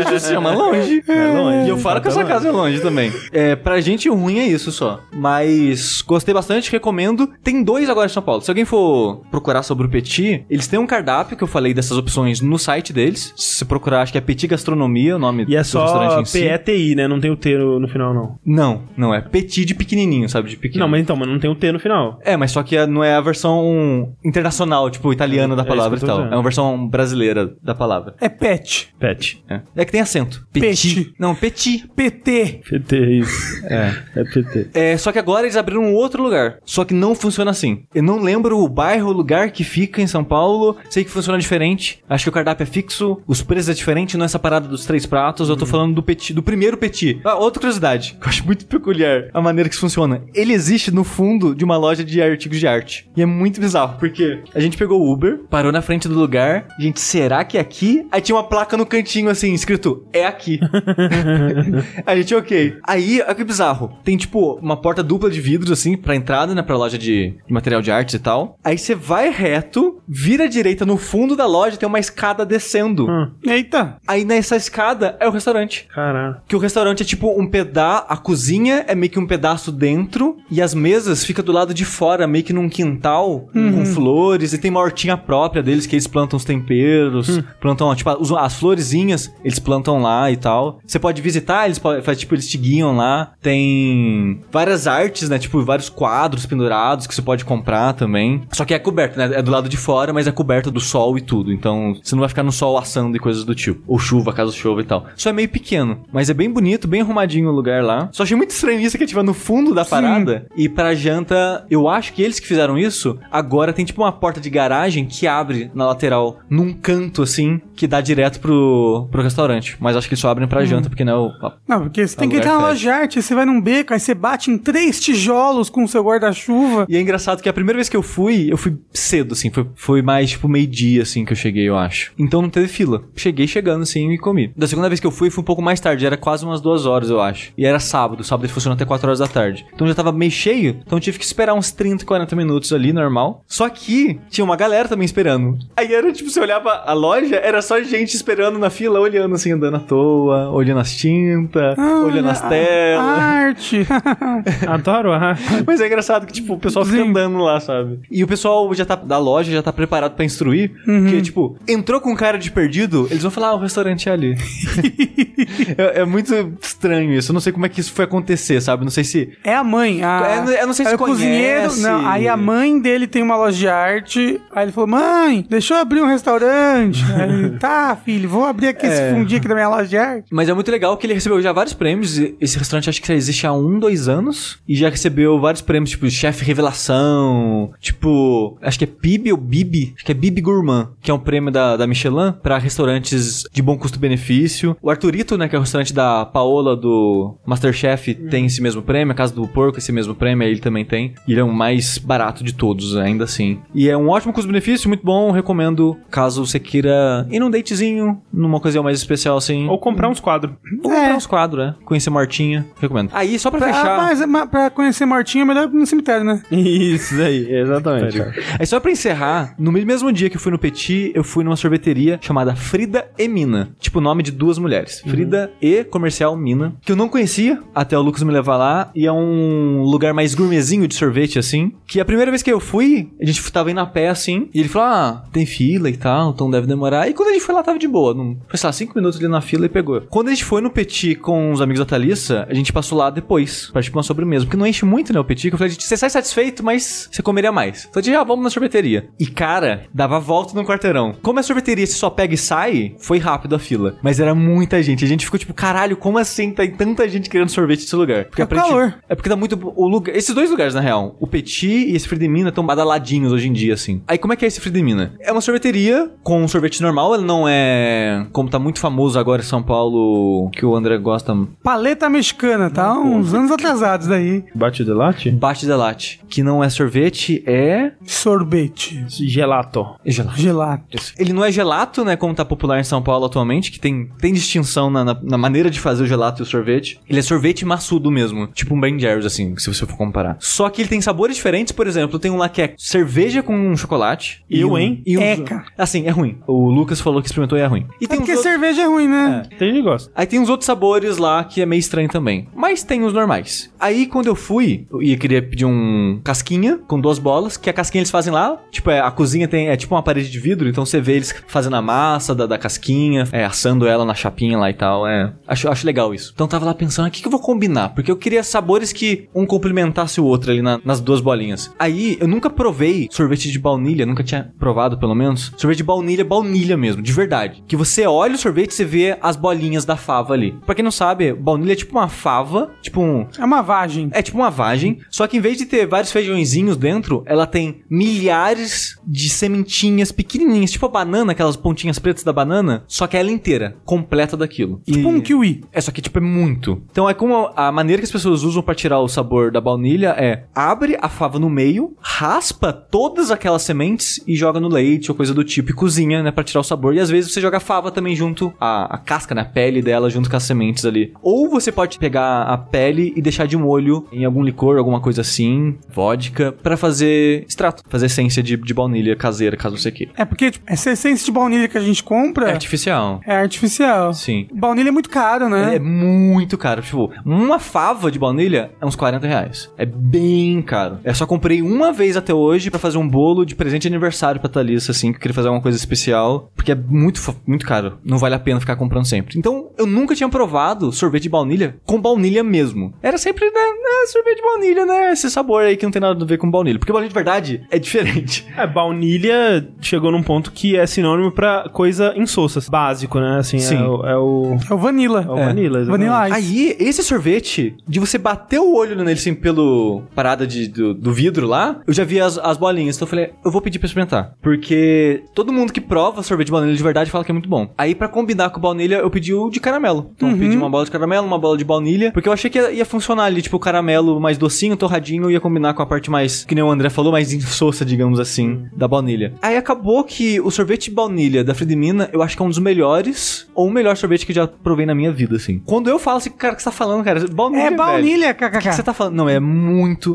Isso se chama longe.
É longe.
E eu falo que essa casa é longe também. É, pra gente ruim é isso só. Mas gostei bastante, recomendo. Tem dois agora em São Paulo. Se alguém for procurar sobre o Petit, eles têm um cardápio que eu falei dessas opções no site deles. Se você procurar, acho que é Petit Gastronomia, o nome
E é
do
só
restaurante em si.
P-E-T-I, né? Não tem o T no, no final, não.
Não, não é Petit de pequenininho, sabe? De pequeno.
Não, mas então, mas não tem o T no final.
É, mas só que é- não é a versão internacional, tipo, italiana da
É
palavra
isso
e tal.
dizendo.
É uma versão brasileira da palavra.
É pet.
Pet.
É, é que tem acento.
Petit.
Não, petit.
PT.
PT, isso.
É.
É PT.
É, só que agora eles abriram um outro lugar. Só que não funciona assim. Eu não lembro o bairro, o lugar que fica em São Paulo. Sei que funciona diferente. Acho que o cardápio é fixo, os preços é diferente, não é essa parada dos três pratos. Eu tô falando do petit, do primeiro petit. Ah, outra curiosidade, que eu acho muito peculiar a maneira que isso funciona. Ele existe no fundo de uma loja de artigos de arte. E é muito bizarro, porque a gente pegou o Uber, parou na frente do lugar. Gente, será que é aqui? Aí tinha uma placa no cantinho assim, escrito, é aqui. (laughs) A gente, ok. Aí, olha que bizarro. Tem, tipo, uma porta dupla de vidros, assim, pra entrada, né? Pra loja de de material de artes e tal. Aí você vai reto, vira à direita no fundo da loja, tem uma escada descendo.
Hum.
Eita.
Aí nessa escada é o restaurante.
Caralho.
Que o restaurante é tipo um pedaço. A cozinha é meio que um pedaço dentro. E as mesas ficam do lado de fora, meio que num quintal com flores. E tem uma hortinha própria deles que eles plantam os temperos. Plantam, ó, tipo, as, as florezinhas eles plantam lá e tal. Você pode visitar, eles faz, tipo, eles te guiam lá. Tem várias artes, né? Tipo, vários quadros pendurados que você pode comprar também. Só que é coberto, né? É do lado de fora, mas é coberto do sol e tudo. Então você não vai ficar no sol assando e coisas do tipo. Ou chuva, caso chova e tal. Só é meio pequeno, mas é bem bonito, bem arrumadinho o lugar lá. Só achei muito estranho isso que é tipo no fundo da parada. E janta, eu acho que eles que fizeram isso, agora tem tipo uma porta de garagem que abre na lateral, num canto assim, que dá direto pro, pro restaurante. Mas acho que eles só abrem pra janta, porque não é o.
Não, porque você tem que entrar na loja de arte, você vai num beco, aí você bate em três tijolos com o seu guarda-chuva.
E é engraçado que a primeira vez que eu fui, eu fui cedo, assim. Foi, foi mais, tipo, meio-dia, assim, que eu cheguei, eu acho. Então não teve fila. Cheguei chegando, assim, e comi. Da segunda vez que eu fui, foi um pouco mais tarde. Era quase umas duas horas, eu acho. E era sábado. Sábado ele funciona até 4 horas da tarde. Então já tava meio cheio. Então eu tive que esperar uns 30, 40 minutos ali, normal. Só que tinha uma galera também esperando. Aí era, tipo, você olhava a loja, era só gente esperando na fila, olhando, assim, andando à toa, olhando as tintas, olhando as
Ah,
telas.
Arte. (laughs)
Adoro a
Mas é engraçado que, tipo, o pessoal fica
Sim.
andando lá, sabe? E o pessoal já tá, da loja já tá preparado pra instruir.
Uhum.
Porque, tipo, entrou com cara de perdido, eles vão falar, ah, o restaurante é ali. (laughs) é, é muito estranho isso. Eu não sei como é que isso foi acontecer, sabe? Não sei se.
É a mãe. A,
É, eu não sei
é
se
o cozinheiro.
conhece.
Não, aí a mãe dele tem uma loja de arte. Aí ele falou: Mãe, deixa eu abrir um restaurante. (laughs) aí, ele, tá, filho, vou abrir aqui esse
É.
fundinho aqui da minha loja de arte.
Mas é muito legal que ele recebeu já vários prêmios. Esse restaurante acho que já existe há um, dois anos. E já recebeu vários prêmios, tipo, chefe revelação. Tipo, acho que é PIB ou BIB. Acho que é BIB Gourmand, que é um prêmio da, da Michelin pra restaurantes de bom custo-benefício. O Arturito, né, que é o restaurante da Paola do Masterchef, tem esse mesmo prêmio. A Casa do Porco, esse mesmo prêmio, aí ele também tem. E ele é o mais barato de todos, ainda assim. E é um ótimo custo-benefício, muito bom. Recomendo caso você queira ir num datezinho, numa ocasião mais especial assim.
Ou comprar uns quadros.
Ou
É.
comprar uns quadros, né? Conhecer Martinha, recomendo. Aí, só pra,
Pra,
fechar.
mas, mas pra conhecer Martinho é melhor no cemitério, né?
Isso aí, exatamente.
Aí só pra encerrar, no mesmo dia que eu fui no Petit, eu fui numa sorveteria chamada Frida e Mina. Tipo o nome de duas mulheres. Frida e Comercial Mina. Que eu não conhecia até o Lucas me levar lá. E é um lugar mais gourmetzinho de sorvete, assim. Que a primeira vez que eu fui, a gente tava indo a pé, assim. E ele falou, ah, tem fila e tal, então deve demorar. E quando a gente foi lá, tava de boa. Não, foi, sei lá, cinco minutos ali na fila e pegou. Quando a gente foi no Petit com os amigos da Thalissa, a gente passou lá depois. Pra tipo uma sobremesa. Porque não enche muito, né, o Petit. Que eu falei, gente, você sai satisfeito, mas você comeria mais. Então a gente, ah, vamos na sorveteria. E cara, dava volta no quarteirão. Como a sorveteria você só pega e sai, foi rápido a fila. Mas era muita gente. A gente ficou tipo, caralho, como assim tem tanta gente querendo sorvete nesse lugar? Porque
É calor.
É porque tá muito. O lugar, esses dois lugares, na real, o Petit e esse Fridemina estão badaladinhos hoje em dia, assim. Aí como é que é esse Fridemina? É uma sorveteria com um sorvete normal, ele não é. Como tá muito famoso agora em São Paulo, que o André gosta.
Paleta mexicana, tá? Uns anos atrasados daí.
Bate de latte?
Bate de latte. Que não é sorvete, é.
Sorvete.
Gelato.
é gelato.
Gelato.
Ele não é gelato, né? Como tá popular em São Paulo atualmente, que tem, tem distinção na, na, na maneira de fazer o gelato e o sorvete. Ele é sorvete maçudo mesmo. Tipo um Ben Jerry's, assim, se você for comparar. Só que ele tem sabores diferentes, por exemplo, tem um lá que é cerveja com chocolate.
Eu,
um-
hein?
E um,
Eca.
Assim, é ruim. O Lucas falou que experimentou e é ruim. E
É
tem
porque
outros-
cerveja é ruim, né?
Tem gente que gosta.
Aí tem uns outros sabores lá que é meio estranho também. Mas tem os normais. Aí quando eu fui, eu ia querer pedir um casquinha com duas bolas, que a casquinha eles fazem lá. Tipo, é, a cozinha tem é tipo uma parede de vidro, então você vê eles fazendo a massa da, da casquinha, é, assando ela na chapinha lá e tal. É, acho, acho legal isso. Então eu tava lá pensando, o que, que eu vou combinar? Porque eu queria sabores que um complementasse o outro ali na- nas duas bolinhas. Aí eu nunca provei sorvete de baunilha, nunca tinha provado pelo menos. Sorvete de baunilha, baunilha mesmo, de verdade. Que você olha o sorvete e você vê as bolinhas da fava ali. Pra quem não sabe, baunilha é tipo uma fava, tipo um.
É uma vagem.
É tipo uma vagem, só que em vez de ter vários feijõezinhos dentro, ela tem milhares de sementinhas pequenininhas, tipo a banana, aquelas pontinhas pretas da banana, só que ela inteira, completa daquilo.
Tipo um kiwi.
É, só que tipo é muito. Então é como a maneira que as pessoas usam pra tirar o sabor da baunilha é abre a fava no meio, raspa todas aquelas sementes e joga no leite ou coisa do tipo e cozinha, né, Pra tirar o sabor. E às vezes você joga a fava também junto, a, a casca, né, a pele dela junto com as sementes ali. Ou você pode pegar a pele e deixar de molho em algum licor, alguma coisa assim, vodka, pra fazer extrato, fazer essência de, de baunilha caseira, caso você queira.
É porque tipo, essa essência de baunilha que a gente compra
É
é,
artificial.
artificial.
Sim.
Baunilha é muito caro, né?
É muito caro. Tipo, uma fava de baunilha é uns 40 reais. É bem caro. Eu só comprei uma vez até hoje pra fazer um bolo de presente de aniversário pra Thalissa, assim, que eu queria fazer alguma coisa especial. Porque é muito, muito caro. Não vale a pena ficar comprando sempre. Então, eu nunca tinha provado sorvete de baunilha com baunilha mesmo. Era sempre, né, né, sorvete de baunilha, né? Esse sabor aí que não tem nada a ver com baunilha. Porque baunilha de verdade é diferente. (laughs)
É, baunilha chegou num ponto que é sinônimo pra coisa insossa. Básico, né? Assim,
Sim.
É, o, é o,
É o vanilla.
é o vanilla. exatamente.
Vanilla Ice.
Aí, esse sorvete, de você bater o olho nele assim pelo parada de, do, do vidro lá, eu já vi as, as bolinhas. Então eu falei, eu vou pedir pra experimentar. Porque todo mundo que prova sorvete de baunilha de verdade fala que é muito bom. Aí, pra combinar com baunilha, eu pedi o de caramelo. Então eu pedi uma bola de caramelo, uma bola de baunilha. Porque eu achei que ia, ia funcionar ali, tipo, o caramelo mais docinho, torradinho, ia combinar com a parte mais, que nem o André falou, mais insossa, digamos assim, da baunilha. Aí acabou que o sorvete de baunilha da Fredemina, eu acho que é um dos melhores, ou o melhor sorvete que eu já provei na minha vida, assim. Quando eu falo assim, cara, o que você tá falando, cara? Baunilha,
É baunilha,
O que que você
kkk.
tá falando? Não, é muito,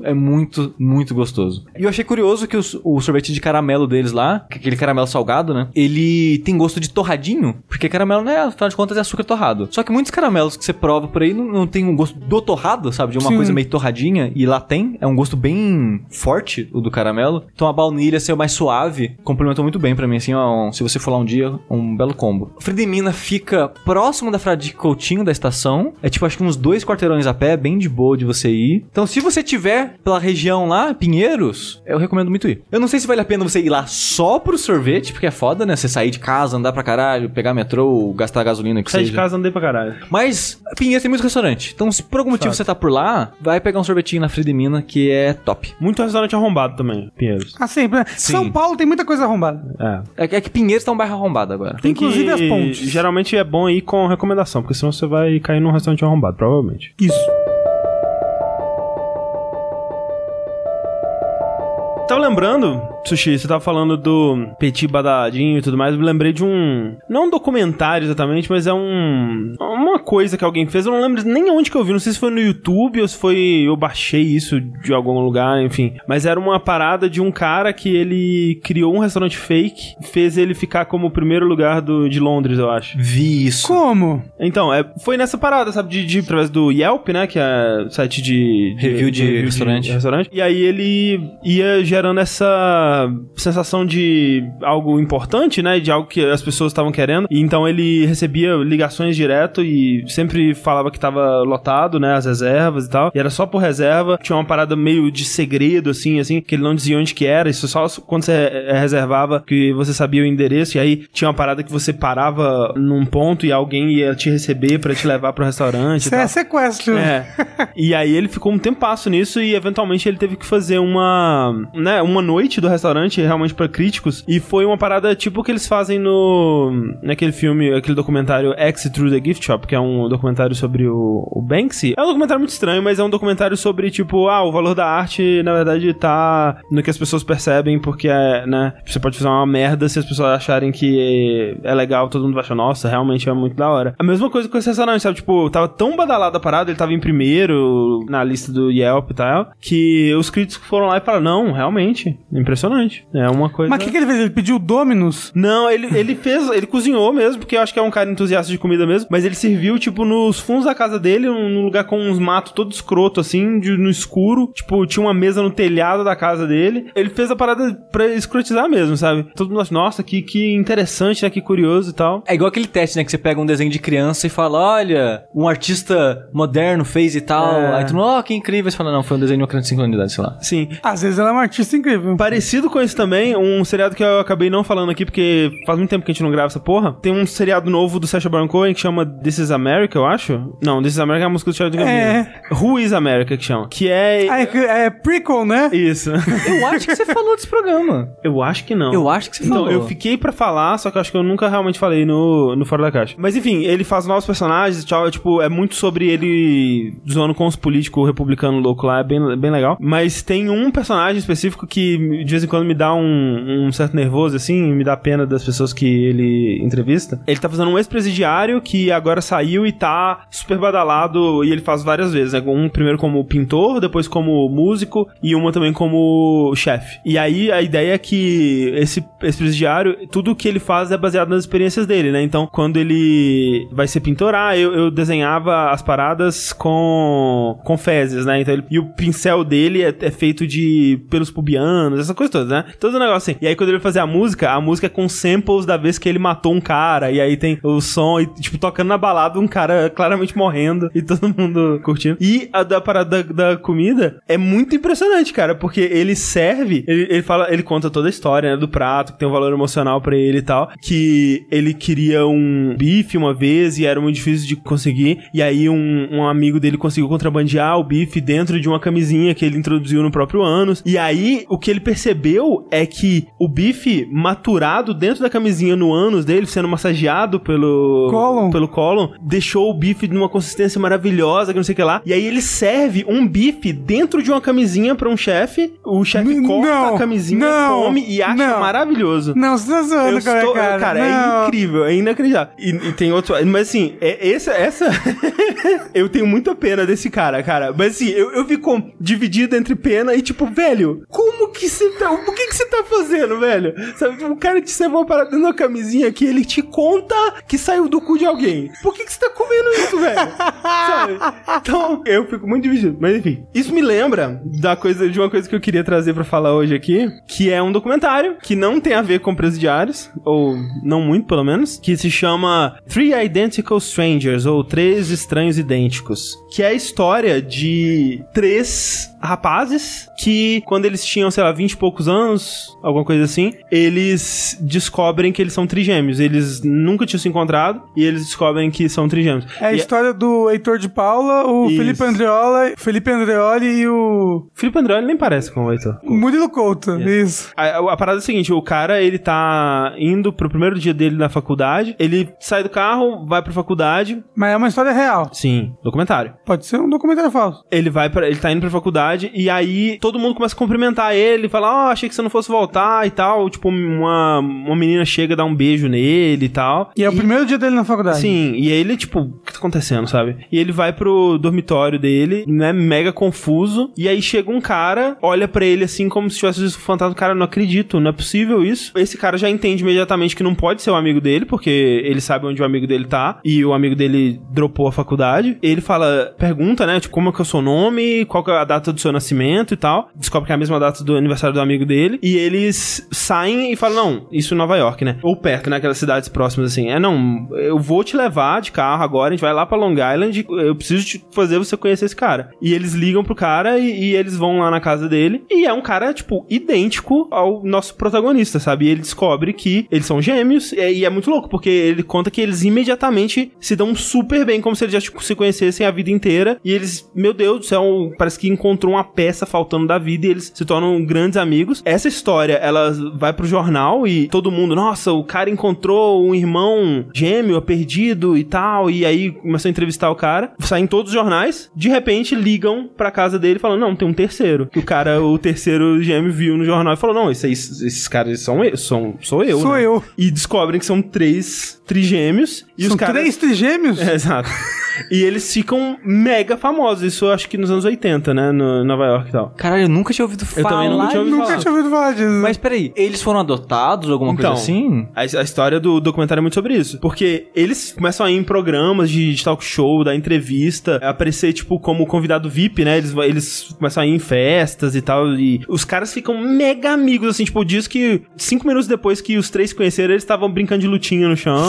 é muito, muito gostoso. E eu achei curioso que o, o sorvete de caramelo deles lá, que é aquele caramelo salgado, né? Ele tem gosto de torradinho, porque caramelo, né, afinal de contas, é açúcar torrado. Só que muitos caramelos que você prova por aí não, não tem um gosto do torrado, sabe? De uma
Sim.
coisa meio torradinha, e lá tem. É um gosto bem forte, o do caramelo. Então a baunilha ser mais suave, complementou muito bem pra mim, assim, ó, um- se você for lá um dia, um belo combo. Fredemina fica próximo da Fradique Coutinho, da estação. É tipo, acho que uns dois quarteirões a pé, bem de boa de você ir. Então, se você tiver pela região lá, Pinheiros, eu recomendo muito ir. Eu não sei se vale a pena você ir lá só pro sorvete, porque é foda, né? Você sair de casa, andar pra caralho, pegar metrô, gastar gasolina, que
Sai
seja.
de casa, andei pra caralho.
Mas Pinheiros tem muito restaurante. Então, se por algum motivo
Fato.
você tá por lá, vai pegar um sorvetinho na Fredemina, que é top.
Muito restaurante arrombado também, Pinheiros.
Ah, sempre. né?
Sim.
São Paulo tem muita coisa arrombada.
É.
É, que- é que Pinheiros tá um bairro arrombado agora.
Tem
Inclusive
que...
as pontes.
Geralmente é bom ir com recomendação, porque senão você vai cair num restaurante arrombado, provavelmente.
Isso.
Tava lembrando, Sushi, você tava falando do Petit Badadinho e tudo mais, eu me lembrei de um... Não um documentário exatamente, mas é um... Uma coisa que alguém fez, eu não lembro nem onde que eu vi, não sei se foi no YouTube ou se foi... Eu baixei isso de algum lugar, enfim. Mas era uma parada de um cara que ele criou um restaurante fake, fez ele ficar como o primeiro lugar do, de Londres, eu acho.
Vi isso.
Como?
Então, é, foi nessa parada, sabe, de, de através do Yelp, né, que é site de... de
Review de restaurante.
restaurante. E aí ele ia gerando essa sensação de algo importante, né, de algo que as pessoas estavam querendo. E então ele recebia ligações direto e sempre falava que tava lotado, né, as reservas e tal. E era só por reserva. Tinha uma parada meio de segredo, assim, assim, que ele não dizia onde que era. Isso só quando você eh, reservava que você sabia o endereço. E aí tinha uma parada que você parava num ponto e alguém ia te receber pra te levar pro restaurante.
Isso é sequestro.
É. E aí ele ficou um tempasso nisso e eventualmente ele teve que fazer uma, né, uma noite do restaurante realmente pra críticos e foi uma parada tipo que eles fazem no naquele filme, aquele documentário Exit Through the Gift Shop, que é um documentário sobre o, o Banksy. É um documentário muito estranho, mas é um documentário sobre tipo, ah, o valor da arte na verdade tá no que as pessoas percebem porque é, né, você pode fazer uma merda se as pessoas acharem que é legal, todo mundo vai achar, nossa, realmente é muito da hora. A mesma coisa com esse restaurante, sabe? Tipo, tava tão badalada a parada, ele tava em primeiro na lista do Yelp e tal, que os críticos foram lá e falaram, não, realmente, impressionante. É uma coisa...
Mas o que, que ele fez? Ele pediu Dominus?
Não, ele, ele fez, ele cozinhou mesmo, porque eu acho que é um cara entusiasta de comida mesmo, mas ele serviu, tipo, nos fundos da casa dele, num lugar com uns matos todo escroto, assim, de- no escuro. Tipo, tinha uma mesa no telhado da casa dele. Ele fez a parada pra escrotizar mesmo, sabe? Todo mundo acha, nossa, que, que interessante, né? Que curioso e tal.
É igual aquele teste, né? Que você pega um desenho de criança e fala, olha, um artista moderno fez e tal.
É.
Aí tu, ó, que incrível. Você fala, não, foi um desenho de uma criança de 5 anos de idade, sei lá.
Sim.
Às vezes ela é uma artista incrível.
Parecido com isso também, um seriado que eu acabei não falando aqui, porque faz muito tempo que a gente não grava essa porra. Tem um seriado novo do Sacha Baron Cohen que chama This is America, eu acho. Não, This is America é a música do Charlie Gambino.
É.
Who is America que chama. Que é...
Ah, é, é prequel, né?
Isso.
Eu acho que você falou desse programa.
eu acho que não.
Eu acho que você
Então,
falou.
eu fiquei pra falar, só que eu acho que eu nunca realmente falei no, no Fora da Caixa. Mas enfim, ele faz novos personagens, tchau, é, tipo, é muito sobre ele zoando com os políticos republicanos louco lá, é bem, bem legal. Mas tem um personagem específico que de vez em quando me dá um, um certo nervoso, assim, me dá pena das pessoas que ele entrevista. Ele tá fazendo um ex-presidiário que agora saiu e tá super badalado, e ele faz várias vezes, né? Um primeiro como pintor, depois como músico, e uma também como chefe. E aí a ideia é que esse ex-presidiário, tudo que ele faz é baseado nas experiências dele, né? Então, quando ele vai ser pintor, ah, eu, eu desenhava as paradas com, com fezes, né? Então, ele- e o pincel dele é, é feito de pelos pubianos, essa coisa toda, né? Todo o negócio assim. E aí, quando ele fazer a música, a música é com samples da vez que ele matou um cara, e aí tem o som, e, tipo, tocando na balada, um cara claramente morrendo, e todo (laughs) mundo curtindo. E a da parada da, da comida é muito impressionante, cara, porque ele serve, ele, ele fala, ele conta toda a história, né, do prato, que tem um valor emocional pra ele e tal, que ele queria um bife uma vez e era muito difícil de conseguir, e aí um, um amigo dele conseguiu contrabandear o bife dentro de uma camisinha que ele introduziu no próprio ânus, e aí o que ele percebeu é que o bife maturado dentro da camisinha no ânus dele, sendo massageado pelo
Cólon.
pelo cólon, deixou o bife numa consistência maravilhosa, que não sei o que lá. E aí ele serve um bife dentro de uma camisinha pra um chefe. O chefe corta
não,
a camisinha,
não,
come e acha
não.
maravilhoso.
Não, você tá zoando,
Eu
cara,
estou,
cara.
cara, é incrível, é inacreditável. E, e tem outro, mas assim, é, essa, essa, (laughs) eu tenho muita pena desse cara, cara. Mas assim, eu, eu fico dividido entre pena e tipo, velho, como que você tá, o que que você tá fazendo, velho? Sabe, o cara te serve uma parada dentro da camisinha que ele te conta que saiu do cu de alguém. Por que que você tá comendo isso, velho? Sabe? Então, eu fico muito dividido. Mas enfim, isso me lembra da coisa, de uma coisa que eu queria trazer pra falar hoje aqui, que é um documentário que não tem a ver com presidiários, ou não muito pelo menos, que se chama Three Identical Strangers, ou Três Estranhos Idênticos, que é a história de três rapazes que, quando eles tinham, sei lá, 20 e poucos anos, alguma coisa assim, eles descobrem que eles são trigêmeos. Eles nunca tinham se encontrado e eles descobrem que são trigêmeos.
É a
E-
história do Heitor de Paula, o
Isso.
Felipe Andreola, Felipe Andreoli e o
Felipe André nem parece com o Heitor.
Murilo Couto. Isso.
A, a parada é a seguinte, o cara, ele tá indo pro primeiro dia dele na faculdade, ele sai do carro, vai pra faculdade,
Mas é uma história real.
sim, documentário.
Pode ser um documentário falso.
Ele vai para, ele tá indo pra faculdade e aí todo mundo começa a cumprimentar ele ele, fala, ó, achei que você não fosse voltar e tal. Tipo, uma, uma menina chega, dá um beijo nele e tal.
E é o primeiro dia dele na faculdade.
Sim, e aí ele, tipo, o que tá acontecendo, sabe? E ele vai pro dormitório dele, né, mega confuso, e aí chega um cara, olha pra ele assim, como se tivesse visto um fantasma, cara, não acredito, não é possível isso. Esse cara já entende imediatamente que não pode ser o amigo dele, porque ele sabe onde o amigo dele tá, e o amigo dele dropou a faculdade. Ele fala, pergunta, né, tipo, como é que é o seu nome, qual que é a data do seu nascimento e tal. Descobre que é a mesma data do aniversário do amigo dele, e eles saem e falam, não, isso em Nova York, né? Ou perto, né, aquelas cidades próximas assim. É, não, eu vou te levar de carro agora, a gente vai lá pra Long Island, eu preciso te fazer você conhecer esse cara. E eles ligam pro cara e, e eles vão lá na casa dele, e é um cara, tipo, idêntico ao nosso protagonista, sabe? E ele descobre que eles são gêmeos, e, e é muito louco, porque ele conta que eles imediatamente se dão super bem, como se eles já tipo, se conhecessem a vida inteira, e eles, meu Deus do céu, parece que encontrou uma peça faltando da vida e eles se tornam grandes amigos. Essa história, ela vai pro jornal e todo mundo, nossa, o cara encontrou um irmão gêmeo perdido e tal, e aí começou a entrevistar o cara, saem todos os jornais, de repente ligam pra casa dele falando, não, tem um terceiro. Que o cara, o terceiro gêmeo viu no jornal e falou, não, esses, esses caras são eu, são, sou eu,
Sou
né?
eu.
E descobrem que são três trigêmeos. E
São
os caras...
três trigêmeos?
É, exato. (laughs) e eles ficam mega famosos. Isso eu acho que nos anos 80, né? No Nova York e tal.
Caralho, eu nunca tinha ouvido
Eu
falar.
também nunca tinha ouvido
Nunca
falar.
tinha ouvido falar disso.
Mas peraí, eles foram adotados, alguma
Então,
coisa assim?
A, a história do documentário é muito sobre isso. Porque eles começam a ir em programas de, de talk show, dar entrevista, aparecer, tipo, como convidado VIP, né? Eles, eles começam a ir em festas e tal. E os caras ficam mega amigos, assim, tipo, diz que cinco minutos depois que os três se conheceram, eles estavam brincando de lutinha no chão.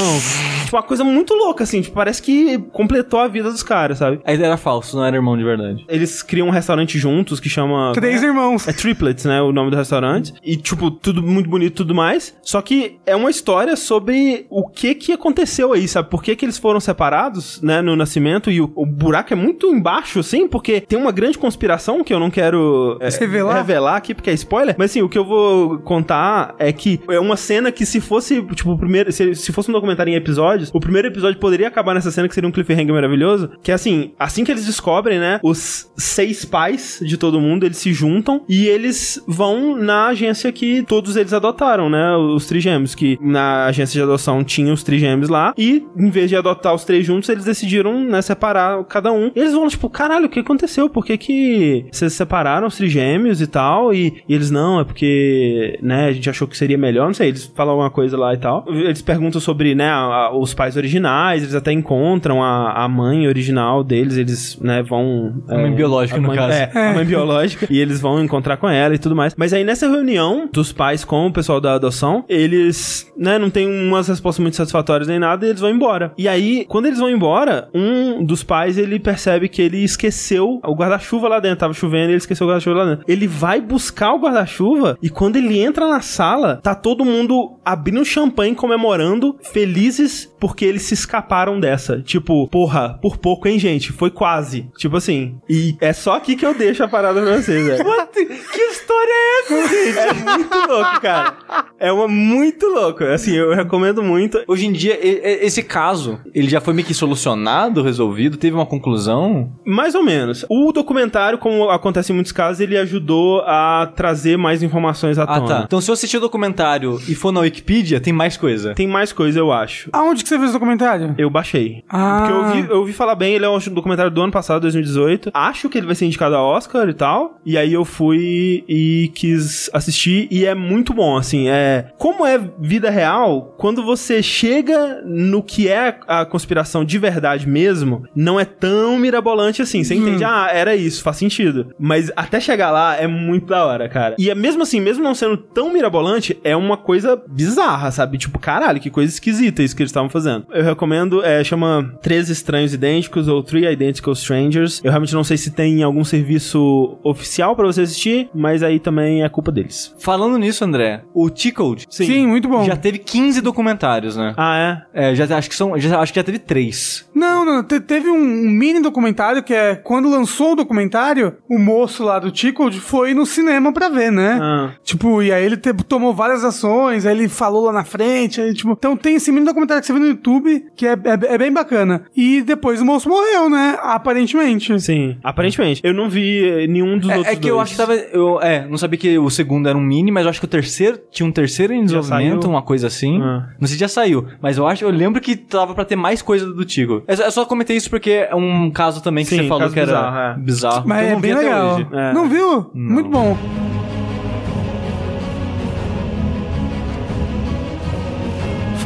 tipo, uma coisa muito louca, assim. Tipo, parece que completou a vida dos caras, sabe?
Aí era falso, não era irmão de verdade.
Eles criam um restaurante juntos que chama.
Três irmãos.
É Triplets, né? O nome do restaurante. E, tipo, tudo muito bonito e tudo mais. Só que é uma história sobre o que que aconteceu aí, sabe? Por que que eles foram separados, né? No nascimento. E o, o buraco é muito embaixo, assim, porque tem uma grande conspiração que eu não quero é,
Revelar?
revelar aqui, porque é spoiler. Mas, assim, o que eu vou contar é que é uma cena que se fosse, tipo, o primeiro... Se, se fosse um documentário em episódios, o primeiro episódio poderia acabar nessa cena que seria um cliffhanger maravilhoso. Que é assim, assim que eles descobrem, né? Os seis pais de todo mundo, eles se juntam e eles vão na agência que todos eles adotaram, né? Os trigêmeos, que na agência de adoção tinha os trigêmeos lá e em vez de adotar os três juntos, eles decidiram, né, separar cada um. Eles vão, tipo, caralho, o que aconteceu? Por que que vocês separaram os trigêmeos e tal? E, e eles, não, é porque, né, a gente achou que seria melhor, não sei, eles falam alguma coisa lá e tal. Eles perguntam sobre, né, a- a- os pais originais, eles até encontram a, a mãe original deles, eles, né, vão...
A mãe biológica,
a
no
mãe-
caso.
É, a mãe biológica. E eles vão encontrar com ela e tudo mais. Mas aí nessa reunião dos pais com o pessoal da adoção, eles, né, não tem umas respostas muito satisfatórias nem nada e eles vão embora. E aí, quando eles vão embora, um dos pais, ele percebe que ele esqueceu o guarda-chuva lá dentro. Tava chovendo e ele esqueceu o guarda-chuva lá dentro. Ele vai buscar o guarda-chuva e quando ele entra na sala, tá todo mundo abrindo champanhe comemorando, felizes porque eles se escaparam dessa. Tipo, porra, por pouco, hein, gente? Foi quase. Tipo assim. E é só aqui que eu deixo a parada pra vocês, velho. que história é essa, gente? É muito louco, cara. É uma muito louco. Assim, eu recomendo muito.
Hoje em dia, esse caso, ele já foi meio que solucionado, resolvido, teve uma conclusão?
Mais ou menos. O documentário, como acontece em muitos casos, ele ajudou a trazer mais informações à
Ah,
tona.
tá. Então se eu assistir o documentário e for na Wikipedia, tem mais coisa.
Tem mais coisa, eu acho.
Aonde que você fez o documentário?
Eu baixei.
Ah.
Porque eu ouvi, eu ouvi falar bem, ele é um documentário do ano passado, 2018. Acho que ele vai ser indicado a Oscar e tal. E aí eu fui e quis assistir e é muito bom, assim, é... Como é vida real, quando você chega no que é a conspiração de verdade mesmo, não é tão mirabolante assim. Você entende, ah, era isso, faz sentido. Mas até chegar lá é muito da hora, cara. E é mesmo assim, mesmo não sendo tão mirabolante, é uma coisa bizarra, sabe? Tipo, caralho, que coisa esquisita isso que eles estavam fazendo. Eu recomendo, é, chama Três Estranhos Idênticos ou Three Identical Strangers. Eu realmente não sei se tem algum serviço oficial pra você assistir, mas aí também é culpa deles.
Falando nisso, André, o T-Code
Sim, muito bom.
já teve 15 documentários, né?
Ah, é?
É, já, acho que são, já, acho que já teve 3.
Não, não, te- teve um, um mini documentário que é quando lançou o documentário, o moço lá do Tickle foi no cinema pra ver, né?
Ah.
Tipo, e aí ele te- tomou várias ações, aí ele falou lá na frente, aí, tipo, então tem esse mini documentário que você vê no YouTube, que é, é, é bem bacana. E depois o moço morreu, né? Aparentemente.
Sim, aparentemente. Eu não vi eh, nenhum dos
É,
outros
é que eu
dois.
acho que tava. Eu, é, não sabia que o segundo era um mini, mas eu acho que o terceiro tinha um terceiro em desenvolvimento,
saiu?
uma coisa assim.
Ah.
Não sei se já saiu, mas eu acho, eu lembro que tava pra ter mais coisa do Tigo. Eu, só- eu só comentei isso porque é um caso também que
Sim,
você falou que era
bizarro, é.
bizarro.
Mas é
não vi
bem
até
legal.
hoje.
É.
Não viu? Muito bom.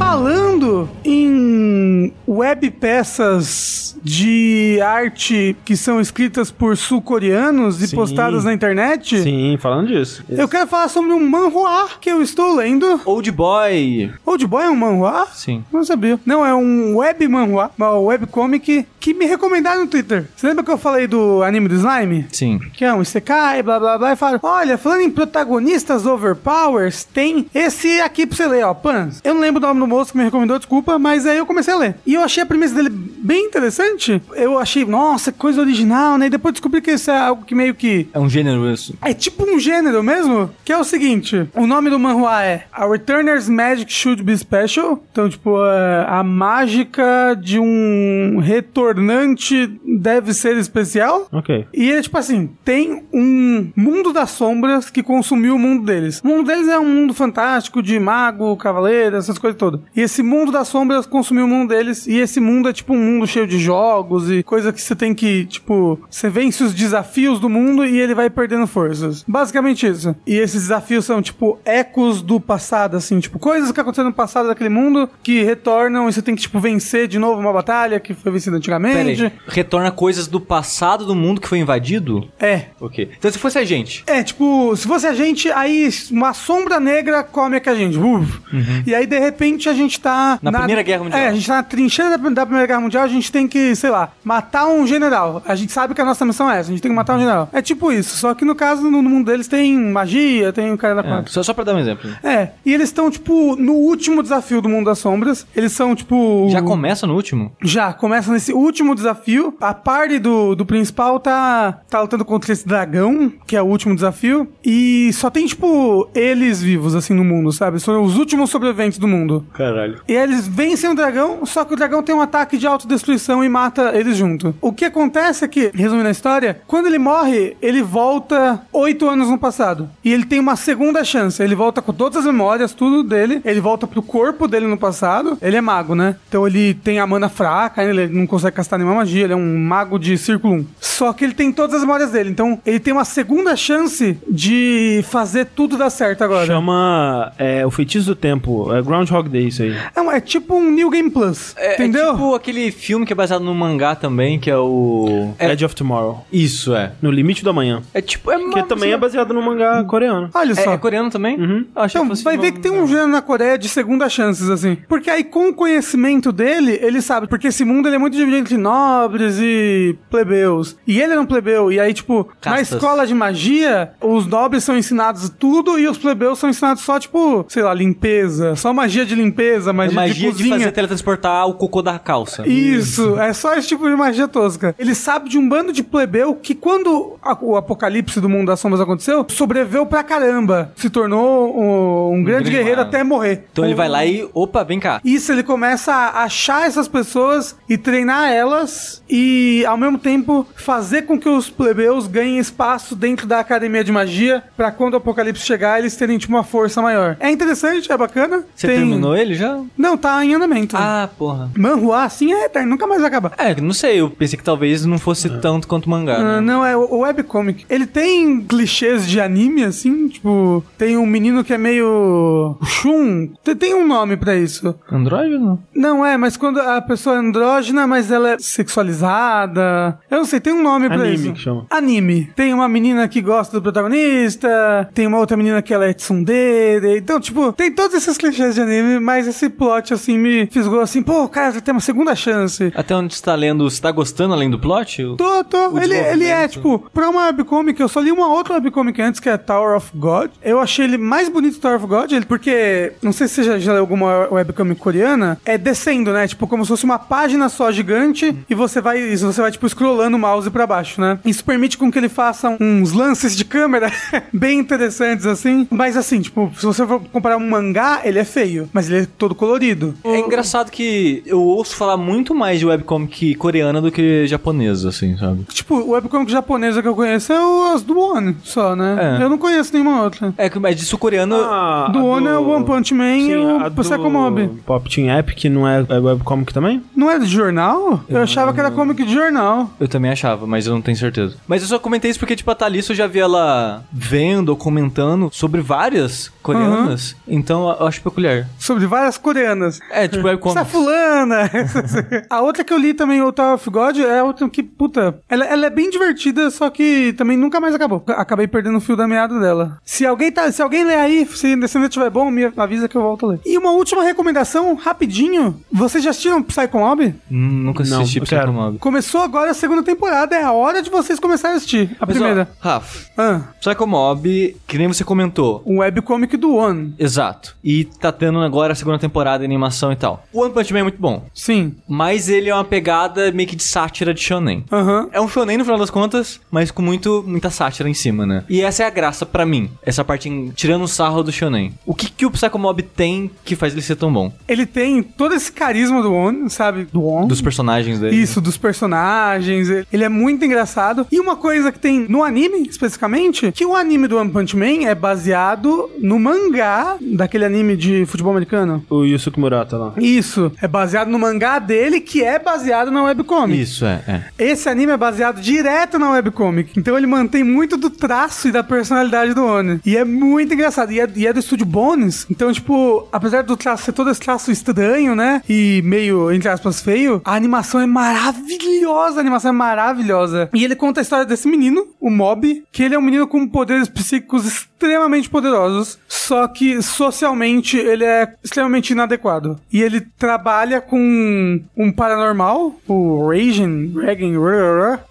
Falando em web peças de arte que são escritas por sul-coreanos e
Sim.
postadas na internet,
Sim, falando disso.
eu quero falar sobre um manhua que eu estou lendo.
Old Boy.
Old Boy é um manhua?
Sim.
Não sabia. Não, é um web manhua, uma webcomic que me recomendaram no Twitter. Você lembra que eu falei do anime do Slime?
Sim.
que é um Isekai, blá blá blá, e fala: Olha, falando em protagonistas overpowers, tem esse aqui pra você ler, ó, Pans. Eu não lembro o nome do moço que me recomendou, desculpa, mas aí eu comecei a ler. E eu achei a premissa dele bem interessante. Eu achei, nossa, coisa original, né? E depois descobri que isso é algo que meio que.
É um gênero isso.
É tipo um gênero mesmo, que é o seguinte: o nome do manhua é A Returner's Magic Should Be Special. Então, tipo, é, a mágica de um retornante deve ser especial.
Ok.
E é tipo assim, tem um mundo das sombras que consumiu o mundo deles. O mundo deles é um mundo fantástico de mago, cavaleiro, essas coisas todas. E esse mundo das sombras consumiu o mundo deles. E esse mundo é tipo um mundo cheio de jogos e coisa que você tem que, tipo, você vence os desafios do mundo e ele vai perdendo forças. Basicamente isso. E esses desafios são, tipo, ecos do passado, assim, tipo, coisas que aconteceram no passado daquele mundo que retornam e você tem que, tipo, vencer de novo uma batalha que foi vencida antigamente.
Retorna coisas do passado do mundo que foi invadido?
É,
Ok. Então se fosse a gente.
É, tipo, se fosse a gente, aí uma sombra negra come a gente. Uf. E aí, de repente, a gente tá.
Na Primeira Guerra Mundial.
É, a gente tá na trincheira da, da Primeira Guerra Mundial, a gente tem que, sei lá, matar um general. A gente sabe que a nossa missão é essa, a gente tem que matar um general. É tipo isso, só que no caso, no, no mundo deles tem magia, tem o cara da
É,
quatro.
só, só pra dar um exemplo.
É, e eles estão, tipo, no último desafio do Mundo das Sombras. Eles são, tipo.
Já começa no último?
Já, começa nesse último desafio. A party do, do principal tá, tá lutando contra esse dragão, que é o último desafio. E só tem, tipo, eles vivos, assim, no mundo, sabe? São os últimos sobreviventes do mundo.
Caralho.
E eles vencem o dragão, só que o dragão tem um ataque de autodestruição e mata eles junto. O que acontece é que, resumindo a história, quando ele morre, ele volta oito anos no passado. E ele tem uma segunda chance. Ele volta com todas as memórias, tudo dele. Ele volta pro corpo dele no passado. Ele é mago, né? Então ele tem a mana fraca, ele não consegue castar nenhuma magia. Ele é um mago de círculo 1. Só que ele tem todas as memórias dele. Então ele tem uma segunda chance de fazer tudo dar certo agora.
Chama é, o feitiço do tempo. É Groundhog Day isso aí.
É, é tipo um New Game Plus.
É,
entendeu?
é tipo aquele filme que é baseado no mangá também, que é o. É,
Edge of Tomorrow.
isso, é.
No limite do amanhã.
É tipo. É
Que também é baseado no mangá coreano.
Olha
É,
só.
é coreano também? Uhum.
Então, vai ver que tem um gênero na Coreia de segunda chances, assim. Porque aí, com o conhecimento dele, ele sabe. Porque esse mundo ele é muito dividido entre nobres e plebeus. E ele era um plebeu. E aí, tipo, na
Castas.
escola de magia, os nobres são ensinados tudo e os plebeus são ensinados só, tipo, sei lá, limpeza. Só magia de limpeza,
É
magia,
magia
de
de, fazer teletransportar o cocô da calça.
Isso, é só esse tipo de magia tosca. Ele sabe de um bando de plebeu que quando a- o apocalipse do mundo das sombras aconteceu, sobreviveu pra caramba. Se tornou um, um grande
grande
guerreiro até morrer.
Então ele vai lá e. Opa, vem cá.
Isso, ele começa a achar essas pessoas e treinar elas e, ao mesmo tempo, fazer com que os plebeus ganhem espaço dentro da academia de magia pra quando o apocalipse chegar, eles terem, tipo, uma força maior. É interessante, é bacana.
Você
Tem-
terminou ele já?
Não, tá em andamento.
Ah, porra.
Manhua, assim, é eterno, nunca mais vai acabar.
É, não sei, eu pensei que talvez não fosse tanto quanto mangá.
Ah,
né?
não, é o webcomic. Ele tem clichês de anime, assim, tipo, tem um menino que é meio. Shun. Tem, tem um nome pra isso.
Andrógeno?
Não é, mas quando a pessoa é andrógena, mas ela é sexualizada. Eu não sei, tem um nome pra
Anime
isso.
que chama.
Anime. Tem uma menina que gosta do protagonista, tem uma outra menina que ela é tsundere. Então, tipo, tem todos esses clichês de anime, mas esse plot, assim, me fisgou assim, pô, cara, tem uma segunda chance.
Até onde você tá lendo, você tá gostando além do plot?
Tô, tô.
O
Ele, ele é, tipo, pra uma webcomic, eu só li uma outra webcomic antes, que é Tower of God. Eu achei ele mais bonito Tower of God, ele, porque, não sei se você já, já leu alguma webcomic coreana, é descendo, né? Tipo, como se fosse uma página só gigante e você vai, você vai, tipo, scrollando o mouse pra baixo, né? Isso permite com que ele faça uns lances de câmera (laughs) bem interessantes, assim. Mas, assim, tipo, se você for comparar um mangá, ele é feio. Mas ele é todo colorido.
É engraçado que eu ouço falar muito mais de webcomic coreana do que japonesa, assim, sabe?
Tipo, o webcomic japonesa que eu conheço é o, as do One, só, né?
É.
Eu não conheço nenhuma outra.
É que mas de sul-coreano.
Ah,
do One é o One Punch Man e
a
o
do
Psycho Mob.
Pop Team Epic não é, é webcomic também?
Não é de jornal? Eu achava que era comic de jornal.
Eu também achava, mas eu não tenho certeza. Mas eu só comentei isso porque, tipo, a Thalissa eu já vi ela vendo ou comentando sobre várias coreanas. Então eu acho peculiar.
Sobre várias coreanas.
É, tipo,
Essa
webcomic.
fulana. (laughs) a outra que eu li também, o Tower of God, é outra que, puta, ela, ela é bem divertida, só que também nunca mais acabou. Acabei perdendo o fio da meada dela. Se alguém tá, se alguém ler aí, se, se ainda tiver bom, me avisa que eu volto a ler. E uma última recomendação, rapidinho. Vocês já assistiram Psycho Mob?
Hum, nunca
Não,
assisti
quero.
Psycho Mob.
Começou agora a segunda temporada, é a hora de vocês começarem a assistir. A
Mas, ó,
primeira.
Rafa,
Ah,
Psycho Mob, que nem você comentou.
um webcomic do One.
Exato. E tá tendo agora a segunda temporada de animação e tal. O One Punch Man é muito bom.
Sim.
Mas ele é uma pegada meio que de sátira de shonen.
Aham.
É um shonen no final das contas, mas com muito, muita sátira em cima, né? E essa é a graça pra mim. Essa parte em- tirando o sarro do shonen. O que, que o Psycho Mob tem que faz ele ser tão bom?
Ele tem todo esse carisma do One, sabe? Do One.
Dos personagens dele.
Isso, dos personagens. Ele é muito engraçado. E uma coisa que tem no anime, especificamente, que o anime do One Punch Man é baseado no mangá daquele anime de futebol americano.
O Yusuke Murata lá.
Isso, é baseado no mangá dele, que é baseado na webcomic.
Isso, é, é.
Esse anime é baseado direto na webcomic. Então ele mantém muito do traço e da personalidade do Oni. E é muito engraçado. E é, e é do estúdio Bones. Então, tipo, apesar do traço ser todo esse traço estranho, né? E meio, entre aspas, feio, a animação é maravilhosa. A animação é maravilhosa. E ele conta a história desse menino, o Mob, que ele é um menino com poderes psíquicos extremamente poderosos. Só que socialmente ele é extremamente inadequado. E ele trabalha com um paranormal, o Regan, Regan,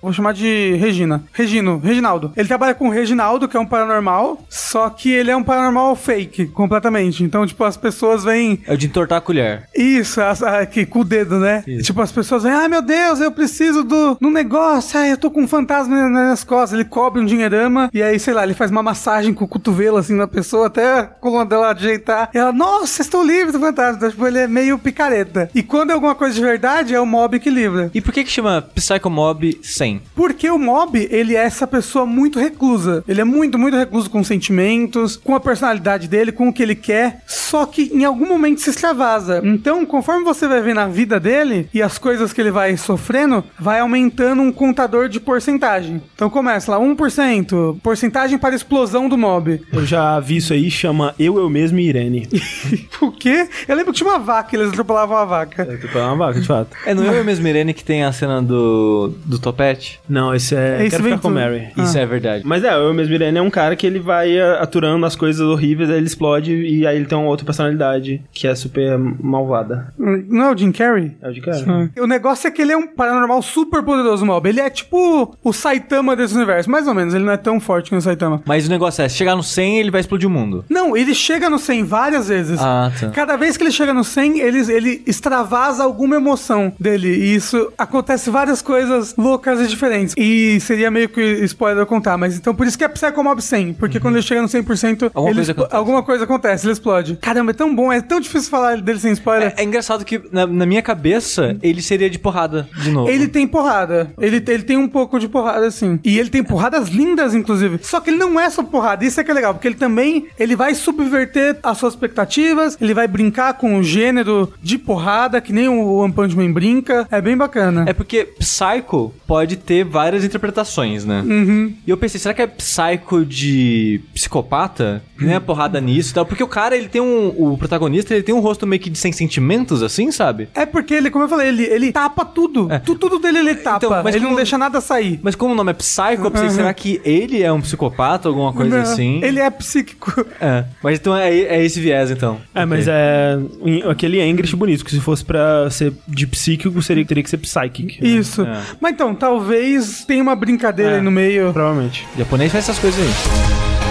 vou chamar de Regina. Regino, Reginaldo. Ele trabalha com o Reginaldo, que é um paranormal, só que ele é um paranormal fake, completamente. Então, tipo, as pessoas vêm
É o de entortar a colher.
isso, aqui, com o dedo, né? Tipo, as pessoas vêm, ai meu Deus, eu preciso do no negócio, ai, eu tô com um fantasma na- nas costas. Ele cobre um dinheirama e aí, sei lá, ele faz uma massagem com o cotovelo assim na pessoa até a coluna dela ajeitar. E ela, nossa, estou livre do fantasma. Então, tipo, ele é meio picareta. E quando é alguma coisa de verdade, é o mob que livra.
E por que que chama Psycho Mob 100?
Porque o mob, ele é essa pessoa muito reclusa. Ele é muito, muito recluso com sentimentos, com a personalidade dele, com o que ele quer. Só que em algum momento se extravasa. Então, conforme você vai ver na vida dele e as coisas que ele vai sofrendo, vai aumentando um contador de porcentagem. Então começa lá, 1%, porcentagem para explosão do mob.
Eu já vi isso aí, chama Eu, Eu Mesmo e Irene. (laughs)
o quê? Eu lembro que tinha uma vaca, eles atropelavam a vaca.
Falando uma vaca, de fato.
É no Eu mesmo Irene que tem a cena do, do topete?
Não, esse é...
Esse
Quero ficar com
tudo.
Mary.
Isso é verdade.
Mas é, eu mesmo Irene é um cara que ele vai uh, aturando as coisas horríveis, aí ele explode e aí ele tem uma outra personalidade que é super malvada.
Não é o Jim Carrey?
É o de cara.
O negócio é que ele é um paranormal super poderoso, Mob. Ele é tipo o Saitama desse universo, mais ou menos. Ele não é tão forte que o Saitama.
Mas o negócio é, se chegar no 100, ele vai explodir o mundo.
Não, ele chega no 100 várias vezes.
Ah, tá.
Cada vez que ele chega no 100, ele, ele extravasa alguma emoção dele. E isso acontece várias coisas loucas e diferentes. E seria meio que spoiler eu contar, mas então por isso que é Psycho Mob 100. Porque quando ele chega no 100%,
Alguma
ele
coisa acontece.
alguma coisa acontece, ele explode. Caramba, é tão bom, é tão difícil falar dele sem spoiler.
É, é engraçado que, na, na minha cabeça, ele seria de porrada de novo.
Ele tem porrada. Ele, ele tem um pouco de porrada, assim. E ele tem porradas lindas, inclusive. Só que ele não é só porrada. Isso é que é legal. Porque ele também ele vai subverter as suas expectativas. Ele vai brincar com o gênero de porrada, que nem o One Punch Man brinca. É bem bacana.
É porque Psycho pode ter várias interpretações, né?
Uhum.
E eu pensei, será que é Psycho de psicopata? Não é porrada nisso e tal? Porque o cara, ele tem um... O protagonista, ele tem um rosto meio que de sem sentimentos, assim, sabe?
É porque ele, como eu falei, ele, ele tapa tudo.
É.
Tu- Tudo dele ele tapa.
Então, mas
ele não
como-
deixa nada sair.
Mas como o nome é Psycho, eu pensei,
Uhum.
será que ele é um psicopata, alguma coisa
Não,
assim?
Ele é psíquico.
É. Mas então é, é esse viés, então.
É, mas
Ok.
É aquele é English bonito, que se fosse pra ser de psíquico, seria, teria que ser psychic. né?
Isso.
É.
Mas então, talvez tenha uma brincadeira
É.
aí no meio.
Provavelmente.
O japonês faz essas coisas aí.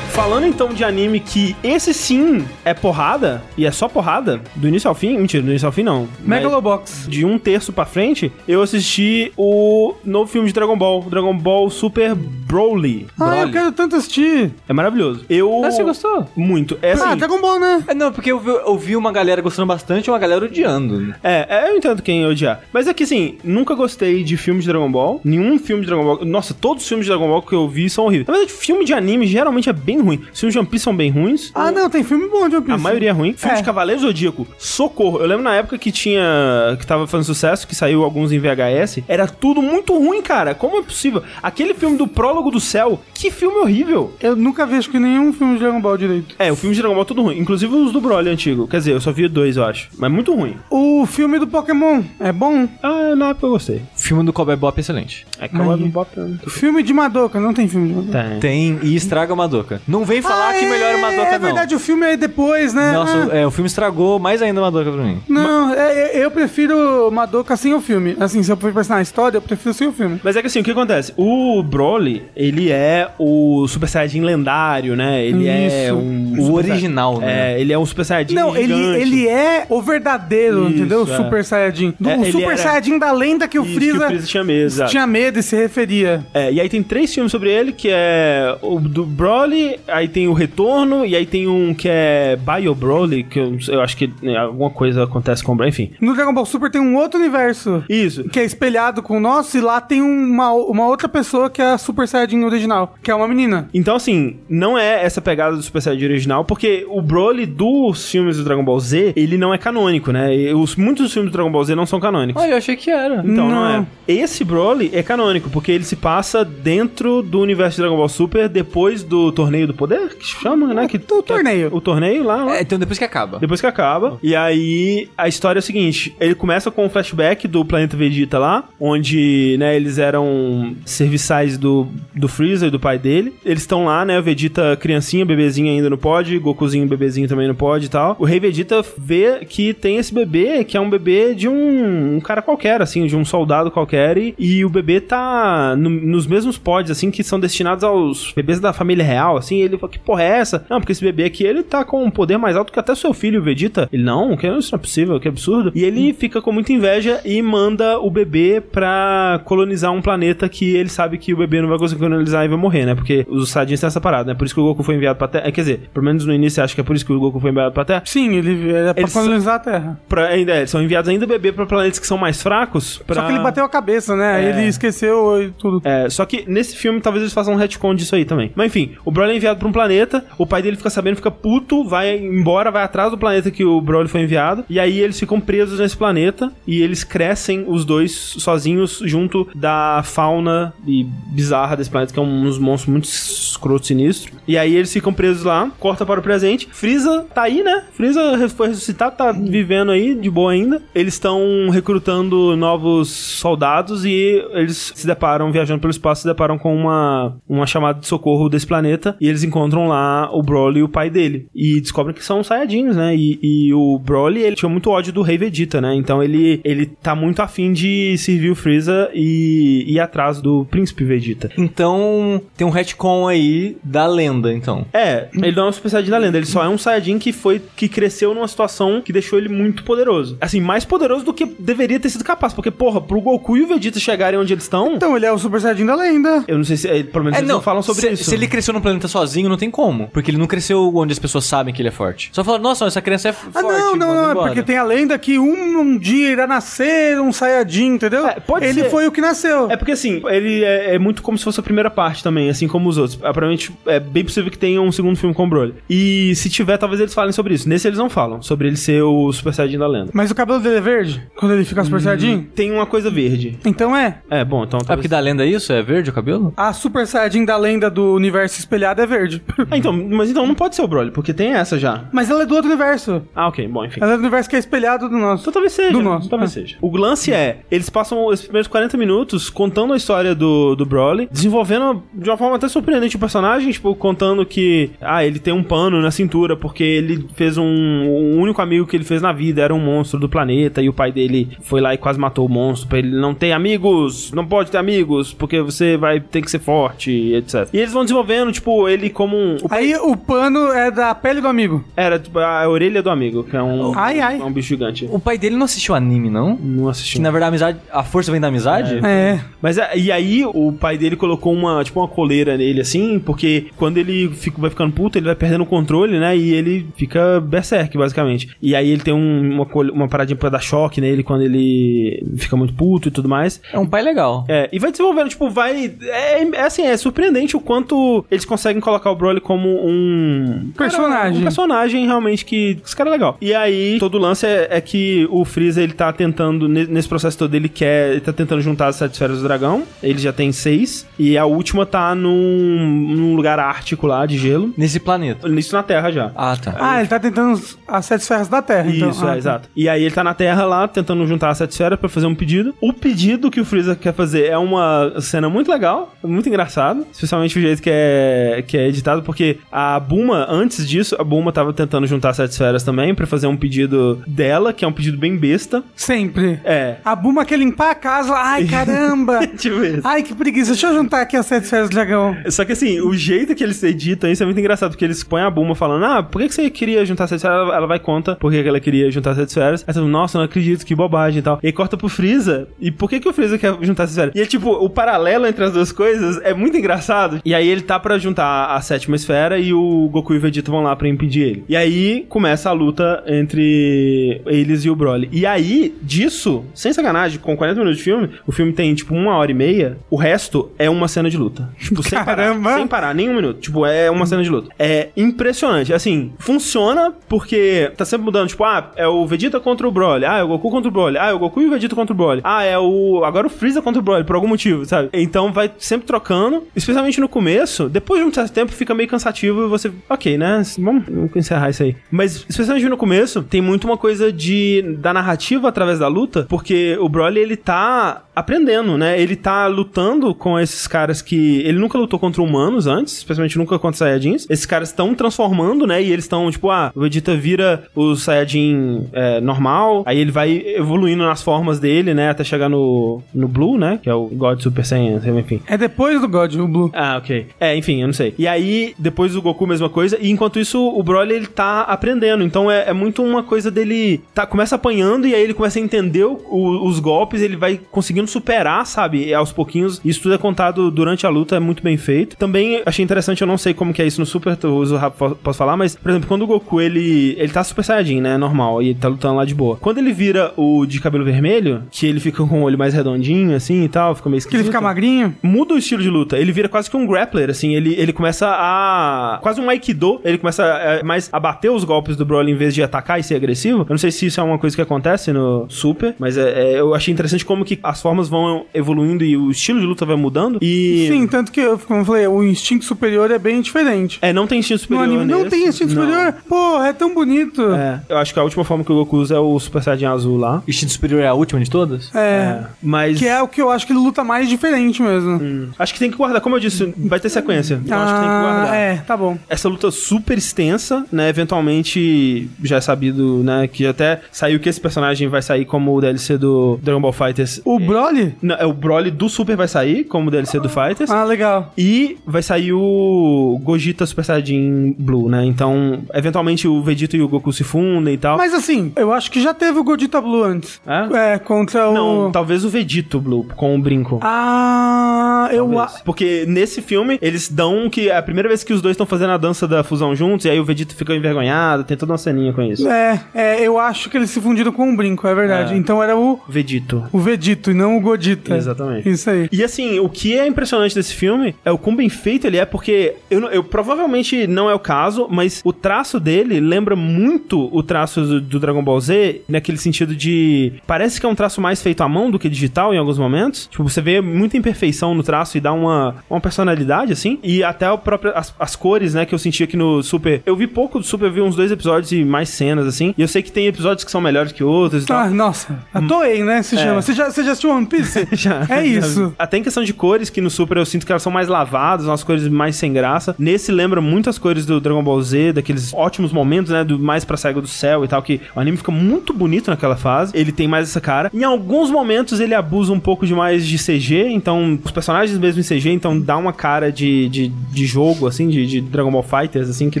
Falando então de anime que esse sim é porrada, e é só porrada, do início ao fim, mentira, do início ao fim não.
Megalobox.
de um terço pra frente, eu assisti o novo filme de Dragon Ball, Dragon Ball Super Broly.
Ah, eu quero tanto assistir.
É maravilhoso. Eu.
Ah, você gostou?
Muito. É assim.
Ah, Dragon Ball, né?
É, não, porque eu vi, eu vi uma galera gostando bastante e uma galera odiando.
É, é, eu entendo quem odiar. Mas é que assim, nunca gostei de filme de Dragon Ball. Nenhum filme de Dragon Ball. Nossa, todos os filmes de Dragon Ball que eu vi são horríveis. Na verdade, filme de anime geralmente é bem ruim. Os filmes de One Piece são bem ruins.
Ah, não, tem filme bom de One Piece.
A maioria é ruim. Filme
É.
de Cavaleiro Zodíaco, socorro. Eu lembro na época que tinha. que tava fazendo sucesso, que saiu alguns em VHS. Era tudo muito ruim, cara. Como é possível? Aquele filme do Prólogo do Céu, que filme horrível.
Eu nunca vi acho que nenhum filme de Dragon Ball direito.
É, o filme de Dragon Ball é tudo ruim. Inclusive os do Broly antigo. Quer dizer, eu só vi dois, eu acho. Mas muito ruim.
O filme do Pokémon é bom?
Ah, na época eu gostei.
O filme do Cowboy Bop é excelente.
É não boto.
O filme de Madoka, não tem filme de Madoka.
Tem.
Tem e estraga Madoka. Não vem falar
Ah,
que melhora
é,
Madoka,
É
não.
verdade, o filme é depois, né?
Nossa,
Ah,
é, o filme estragou mais ainda Madoka pra mim.
Não, é, é, eu prefiro Madoka sem o filme. Assim, se eu for pensar na história, eu prefiro sem o filme.
Mas é que assim, o que acontece? O Broly, ele é o Super Saiyajin lendário, né? Ele é
Isso.
um...
O original, né?
É, ele é um Super Saiyajin
Não, ele,
gigante.
ele é o verdadeiro,
Isso,
entendeu? O
é.
Super Saiyajin. Do-
É,
o Super
era-
Saiyajin da lenda que o
Isso,
Freeza,
que o Freeza tinha medo, exato.
tinha medo e se referia.
É, e aí tem três filmes sobre ele, que é o do Broly, aí tem o Retorno, e aí tem um que é Bio Broly, que eu, eu acho que né, alguma coisa acontece com o Broly, enfim.
No Dragon Ball Super tem um outro universo.
Isso.
Que é espelhado com o nosso, e lá tem uma, uma outra pessoa que é a Super Saiyajin original, que é uma menina.
Então, assim, não é essa pegada do Super Saiyajin original, porque o Broly dos filmes do Dragon Ball Z, ele não é canônico, né? E os, muitos dos filmes do Dragon Ball Z não são canônicos.
Ah, eu achei que era.
Então, não.
Não.
é. Esse Broly é canônico, porque ele se passa dentro do universo de Dragon Ball Super depois do Torneio do Poder, que chama, né? Que,
O torneio.
O torneio lá. lá.
É, então depois que acaba.
Depois que acaba. E aí, a história é a seguinte: ele começa com um flashback do planeta Vegeta lá, onde, né, eles eram serviçais do, do Freeza e do pai dele. Eles estão lá, né? O Vegeta criancinha, bebezinho ainda não pode, Gokuzinho bebezinho também não pode e tal. O Rei Vegeta vê que tem esse bebê, que é um bebê de um, um cara qualquer, assim, de um soldado qualquer, e, e o bebê tá no- nos mesmos pods, assim, que são destinados aos bebês da família real, assim. Ele fala: que porra é essa? Não, porque esse bebê aqui, ele tá com um poder mais alto que até seu filho, o Vegeta. Ele, não, que isso não é possível, que absurdo. E ele fica com muita inveja e manda o bebê pra colonizar um planeta que ele sabe que o bebê não vai conseguir colonizar e vai morrer, né? Porque os Saiyajins têm essa parada, né? Por isso que o Goku foi enviado pra Terra. É, quer dizer, pelo menos no início, acho que é por isso que o Goku foi enviado pra Terra.
Sim, ele era pra
Eles-
colonizar a Terra.
Pra, ainda, é, são enviados ainda bebê pra planetas que são mais fracos. Pra...
Só que ele bateu a cabeça, né?
É.
ele esqueceu e tudo.
É, só que nesse filme talvez eles façam um retcon disso aí também. Mas enfim, o Broly é enviado pra um planeta, o pai dele fica sabendo, fica puto, vai embora, vai atrás do planeta que o Broly foi enviado, e aí eles ficam presos nesse planeta e eles crescem os dois sozinhos junto da fauna e bizarra desse planeta, que é um, uns monstros muito escroto sinistro. E aí eles ficam presos lá, corta para o presente. Freeza tá aí, né? Freeza foi ressuscitado, tá vivendo aí de boa ainda. Eles estão recrutando novos soldados e eles se deparam, viajando pelo espaço, se deparam com uma, uma chamada de socorro desse planeta e eles encontram lá o Broly e o pai dele. E descobrem que são Saiyajins, né? E, e o Broly, ele tinha muito ódio do Rei Vegeta, né? Então ele, ele tá muito afim de servir o Freeza e ir atrás do Príncipe Vegeta.
Então, tem um retcon aí da lenda, então.
É, ele não é um Super Saiyajin da lenda, ele só é um Saiyajin que foi que cresceu numa situação que deixou ele muito poderoso. Assim, mais poderoso do que deveria ter sido capaz, porque porra, pro Goku e o Vegeta chegarem onde eles estão,
Então ele é o Super Saiyajin da lenda.
eu não sei se, é, pelo menos
É,
eles não, falam sobre
se,
isso.
Se ele cresceu num planeta sozinho, não tem como. Porque ele não cresceu onde as pessoas sabem que ele é forte. Só falaram, nossa, essa criança é
Ah,
forte.
não, não,
manda
não. É porque tem a lenda que um, um dia irá nascer um Saiyajin, entendeu?
É, pode
ele
ser.
foi o que nasceu.
É porque assim, ele é, é muito como se fosse a primeira parte também, assim como os outros. Aparentemente, é bem possível que tenha um segundo filme com o Broly. E se tiver, talvez eles falem sobre isso. Nesse eles não falam, sobre ele ser o Super Saiyajin da lenda.
Mas o cabelo dele é verde? Quando ele fica Super Saiyajin?
Tem uma coisa verde.
Então é.
É, bom, então
Ah,
talvez...
porque da lenda é isso? É verde o cabelo?
A Super Saiyajin da lenda do universo espelhado é verde. (laughs)
Ah, então, mas então não pode ser o Broly, porque tem essa já.
Mas ela é do outro universo.
Ah, ok, bom, enfim.
Ela é do universo que é espelhado do nosso.
Então talvez seja.
Do nosso,
Talvez
é.
seja. O lance é, eles passam os primeiros 40 minutos contando a história do, do Broly, desenvolvendo de uma forma até surpreendente o personagem, tipo, contando que, ah, ele tem um pano na cintura porque ele fez um... O único amigo que ele fez na vida era um monstro do planeta e o pai dele foi lá e quase matou o monstro pra ele não ter amigos, não pode ter amigos porque você vai ter que ser forte, etc. E eles vão desenvolvendo, tipo, ele como um. o-
Aí o pano é da pele do amigo.
Era tipo a orelha do amigo, que é um.
Ai, ai.
É um bicho gigante.
O pai dele não assistiu anime, não?
Não assisti.
Que na verdade a amizade, a força vem da amizade?
É.
Mas é, e aí o pai dele colocou uma, tipo, uma coleira nele, assim, porque quando ele fica, vai ficando puto, ele vai perdendo o controle, né? E ele fica berserk, basicamente. E aí ele tem um- uma, uma paradinha pra dar choque nele quando ele fica muito puto e tudo mais.
É um pai legal.
É, e vai desenvolvendo, tipo, vai. É, é assim, é surpreendente o quanto eles conseguem colocar o Broly como um.
Personagem.
Um personagem realmente que. Esse cara é legal. E aí, todo o lance é, é que o Freeza, ele tá tentando, ne- nesse processo todo, ele quer. Ele tá tentando juntar as sete esferas do dragão. Ele já tem seis. E a última tá num, num lugar ártico lá, de gelo.
Nesse planeta.
Isso na Terra já.
Ah, tá.
Ah, ele tá tentando as sete esferas da Terra. então.
Isso,
Ah,
é,
tá.
exato. E aí ele tá na Terra lá, tentando juntar as sete esferas pra fazer um pedido. O pedido que o Freeza quer fazer é uma cena muito legal, muito engraçado, especialmente o jeito que é, que é editado, porque a Buma, antes disso, a Buma tava tentando juntar sete esferas também pra fazer um pedido dela, que é um pedido bem besta.
Sempre.
É.
A Buma quer limpar a casa. Ai, (laughs) caramba. (laughs)
Tipo isso.
Ai, que preguiça. Deixa eu juntar aqui as sete esferas do dragão.
Só que assim, o jeito que eles editam isso é muito engraçado, porque eles põem a Buma falando, ah, por que, que você queria juntar sete esferas? Ela, ela vai conta por que, ela queria juntar sete esferas. Aí você fala, nossa, não acredito, que bobagem e tal. E aí corta pro Freeza, e por que, que o Freeza quer juntar sete esferas? E é tipo, o paralelo entre as duas coisas é muito engraçado. E aí ele tá pra juntar a sétima esfera e o Goku e o Vegeta vão lá pra impedir ele. E aí começa a luta entre eles e o Broly. E aí, disso, sem sacanagem, com 40 minutos de filme, o filme tem tipo uma hora e meia, o resto é uma cena de luta. Tipo, sem parar.
Caramba!
Sem parar, nem um minuto. Tipo, é uma cena de luta. É impressionante. Assim, funciona porque tá sempre mudando. Tipo, ah, é o Vegeta contra o Broly. Ah, é o Goku contra o Broly. Ah, é o Goku e o Vegeta contra o Broly. Ah, é o. Agora o Freeza contra o Broly, por algum motivo, sabe? Então vai sempre trocando. Especialmente no começo. Depois de um certo tempo fica meio cansativo e você. Ok, né? Vamos vamos encerrar isso aí. Mas, especialmente no começo, tem muito uma coisa de. da narrativa através da luta. Porque o Broly, ele tá aprendendo, né? Ele tá lutando com esses caras que. Ele nunca lutou contra humanos antes, especialmente nunca contra Saiyajins. Esses caras estão transformando, né? E eles estão, tipo, ah, o Vegeta vira o Saiyajin é, normal, aí ele vai evoluindo nas formas dele, né? Até chegar no, no Blue, né? Que é o God Super Saiyan, enfim.
É depois do God, o Blue.
Ah, ok. É, enfim, eu não sei. E aí, depois do Goku, mesma coisa. E enquanto isso, o Broly, ele tá aprendendo. Então é, é muito uma coisa dele. Tá, começa apanhando e aí ele começa a entender o- o- os golpes, ele vai conseguindo superar, sabe? E aos pouquinhos. Isso tudo é contado durante a luta, é muito bem feito. Também achei interessante, eu não sei como que é isso no Super, eu uso rápido, posso- falar, mas, por exemplo, quando o Goku, ele. Ele tá Super Saiyajin, né? Normal. E ele tá lutando lá de boa. Quando ele vira o de cabelo vermelho, que ele fica com o olho mais redondinho, assim e tal, fica meio
Que ele
esquisito
fica magrinho.
muda o estilo de luta. Ele vira quase que um grappler, assim. Ele, ele começa a. Quase um Aikido. Ele começa a, mais a bater os golpes do Broly em vez de atacar e ser agressivo. Eu não sei se isso é uma coisa que acontece no Super, mas é, é- eu achei interessante como que as formas vão evoluindo e o estilo de luta vai mudando. E.
Sim, tanto que, eu- como eu falei, o instinto superior é bem diferente.
É, não tem instinto
No
superior.
anime não
nesse.
tem instinto
Não.
superior. Pô, é tão bonito.
É, eu acho que a última forma que o Goku usa é o Super Saiyajin azul lá.
Instinto superior é a última de todas?
É.
Mas.
Que é o que eu acho que ele luta mais diferente mesmo.
Hum, Acho que tem que guardar. Como eu disse, vai ter sequência. Então acho que tem guardar.
é, tá bom.
essa luta super extensa, né? Eventualmente já é sabido, né? Que até saiu que esse personagem vai sair como o DLC do Dragon Ball Fighters.
O Broly?
Não, é o Broly do Super vai sair como DLC do Fighters.
Ah, legal.
E vai sair o Gogeta Super Saiyajin Blue, né? Então, eventualmente o Vegeta e o Goku se fundem e tal.
Mas assim, eu acho que já teve o Godita Blue antes.
É?
É, contra o.
Não, talvez o Vegito Blue com o brinco.
Ah, eu.
Talvez. Porque nesse filme, eles dão que é a primeira vez que os dois estão fazendo a dança da fusão juntos, e aí o Vegeta fica envergonhado, tem toda uma ceninha com isso.
É, é, eu acho que eles se fundiram com um brinco, é verdade.
É.
Então era o,
Vegito.
o Vegito e não o Godita.
Exatamente.
Isso aí.
E assim, o que é impressionante desse filme é o quão bem feito ele é, porque eu, eu provavelmente não é o caso, mas o traço dele lembra muito o traço do, do Dragon Ball Z, naquele sentido de. Parece que é um traço mais feito à mão do que digital em alguns momentos. Tipo, você vê muita imperfeição no traço e dá uma, uma personalidade, assim. E até o próprio, as, as cores, né, que eu senti aqui no Super. Eu vi pouco do Super, eu vi uns dois episódios e mais cenas, assim. E eu sei que tem episódios que são melhores que outros e tal.
Ah, nossa. A Toei, né? Se chama. Você já, você já assistiu One Piece? (laughs)
Já.
É isso.
Até em questão de cores, que no Super eu sinto que elas são mais lavadas, umas cores mais sem graça. Nesse lembra muito as cores do Dragon Ball Z, daqueles ótimos momentos, né? Do mais pra cego do céu e tal, que o anime fica muito bonito naquela fase. Ele tem mais essa cara. Em alguns momentos ele abusa um pouco demais de CG, então os personagens personagens mesmo em CG, então dá uma cara de, de, de jogo, assim, de, de Dragon Ball Fighters, assim, que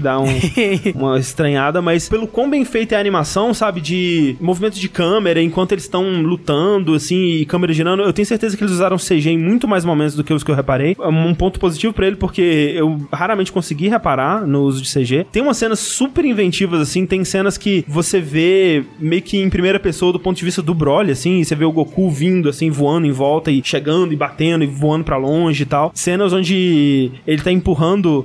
dá um, (laughs) uma estranhada, mas pelo quão bem feita é a animação, sabe, de movimento de câmera enquanto eles estão lutando, assim, e câmera girando, eu tenho certeza que eles usaram CG em muito mais momentos do que os que eu reparei. É um ponto positivo pra ele, porque eu raramente consegui reparar no uso de CG. Tem umas cenas super inventivas, assim, tem cenas que você vê meio que em primeira pessoa do ponto de vista do Broly, assim, e você vê o Goku vindo, assim, voando em volta e chegando e batendo e voando pra longe e tal. Cenas onde ele tá empurrando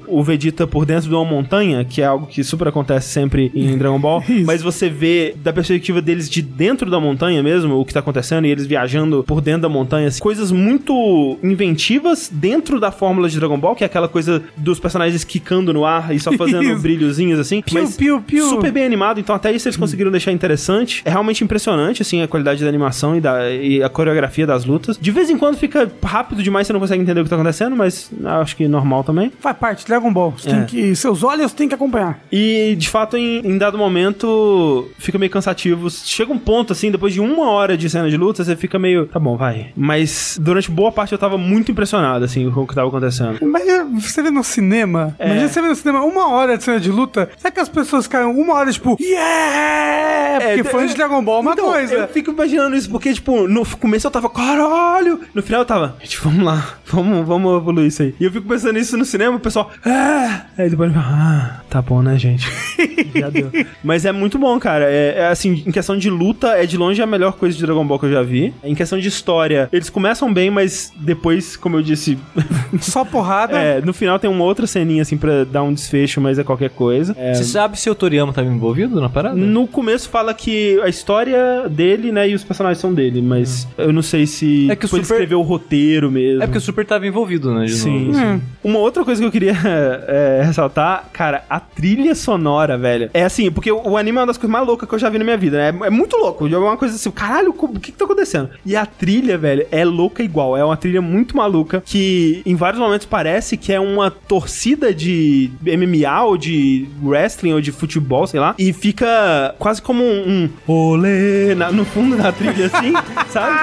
o Vegeta por dentro de uma montanha, que é algo que super acontece sempre em (laughs) Dragon Ball, mas você vê da perspectiva deles de dentro da montanha mesmo, o que tá acontecendo, e eles viajando por dentro da montanha, assim, coisas muito inventivas dentro da fórmula de Dragon Ball, que é aquela coisa dos personagens quicando no ar e só fazendo brilhozinhos assim,
Piu,
mas
piu, piu.
super bem animado, então até isso eles conseguiram deixar interessante. É realmente impressionante, assim, a qualidade da animação e, da, e a coreografia das lutas. De vez em quando fica rápido demais, você não consegue entender o que tá acontecendo, mas acho que normal também.
Faz parte, Dragon Ball. Você
É.
que, seus olhos têm que acompanhar.
E, de fato, em, em dado momento, fica meio cansativo. Chega um ponto, assim, depois de uma hora de cena de luta, você fica meio, tá bom, vai. Mas durante boa parte eu tava muito impressionado, assim, com o que tava acontecendo.
Mas eh, você vê no cinema,
É.
imagina você vê no cinema uma hora de cena de luta, será que as pessoas ficaram uma hora tipo, yeah! Porque
É,
fã de Dragon Ball é uma
Então,
coisa.
Eu fico imaginando isso, porque, tipo, no começo eu tava, caralho! No final eu tava, gente, vamos lá, vamos, vamos evoluir isso aí. E eu fico pensando nisso no cinema, o pessoal, ah! Aí depois, ah, tá bom, né, gente? (laughs) já deu. Mas é muito bom, cara. É, é, assim, em questão de luta, é de longe a melhor coisa de Dragon Ball que eu já vi. Em questão de história, eles começam bem, mas depois, como eu disse, (laughs)
Só porrada.
é, no final tem uma outra ceninha, assim, pra dar um desfecho, mas é qualquer coisa. É,
Você sabe se o Toriyama tava envolvido na parada?
no começo fala que a história dele, né, e os personagens são dele, mas eu não sei se
É que o Super-
escreveu o roteiro mesmo.
É porque o Super tava envolvido, né? De
Sim,
novo.
sim. Uma outra coisa que eu queria (laughs) é, ressaltar, cara, a trilha sonora, velho. É assim, porque o, o anime é uma das coisas mais loucas que eu já vi na minha vida, né? É, é muito louco. É uma coisa assim, caralho, o que que tá acontecendo? E a trilha, velho, é louca igual. É uma trilha muito maluca que em vários momentos parece que é uma torcida de MMA ou de wrestling ou de futebol, sei lá. E fica quase como um, um olê na- no fundo da trilha, assim, (laughs) sabe?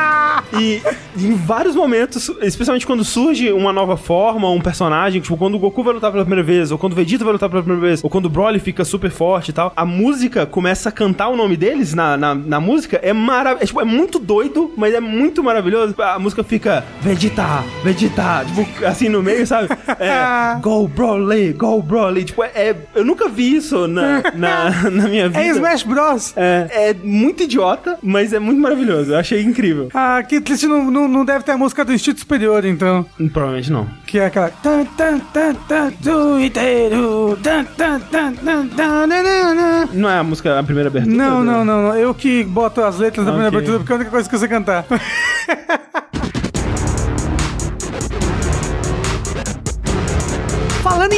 E em vários momentos, especialmente quando surge uma nova forma, um personagem, tipo, quando o Goku vai lutar pela primeira vez, ou quando o Vegeta vai lutar pela primeira vez, ou quando o Broly fica super forte e tal, a música começa a cantar o nome deles na, na, na música, é maravilhoso. É, tipo, é muito doido, mas é muito maravilhoso. A música fica Vegeta, Vegeta, tipo, assim no meio, sabe? É, (laughs) Go Broly, Go Broly. Tipo, é, é- eu nunca vi isso na, na, (laughs) na minha vida.
É Smash Bros.
É, é muito idiota, mas é muito maravilhoso. Eu achei incrível.
Ah, que triste, não, não, não deve ter a música do Instinto Superior, então.
Provavelmente não.
Que é aquela. Tan, tan, tan,
Não é a música, a primeira abertura?
Não, não, não, não. Eu que boto as letras da primeira abertura porque é a única coisa que eu sei cantar. (laughs)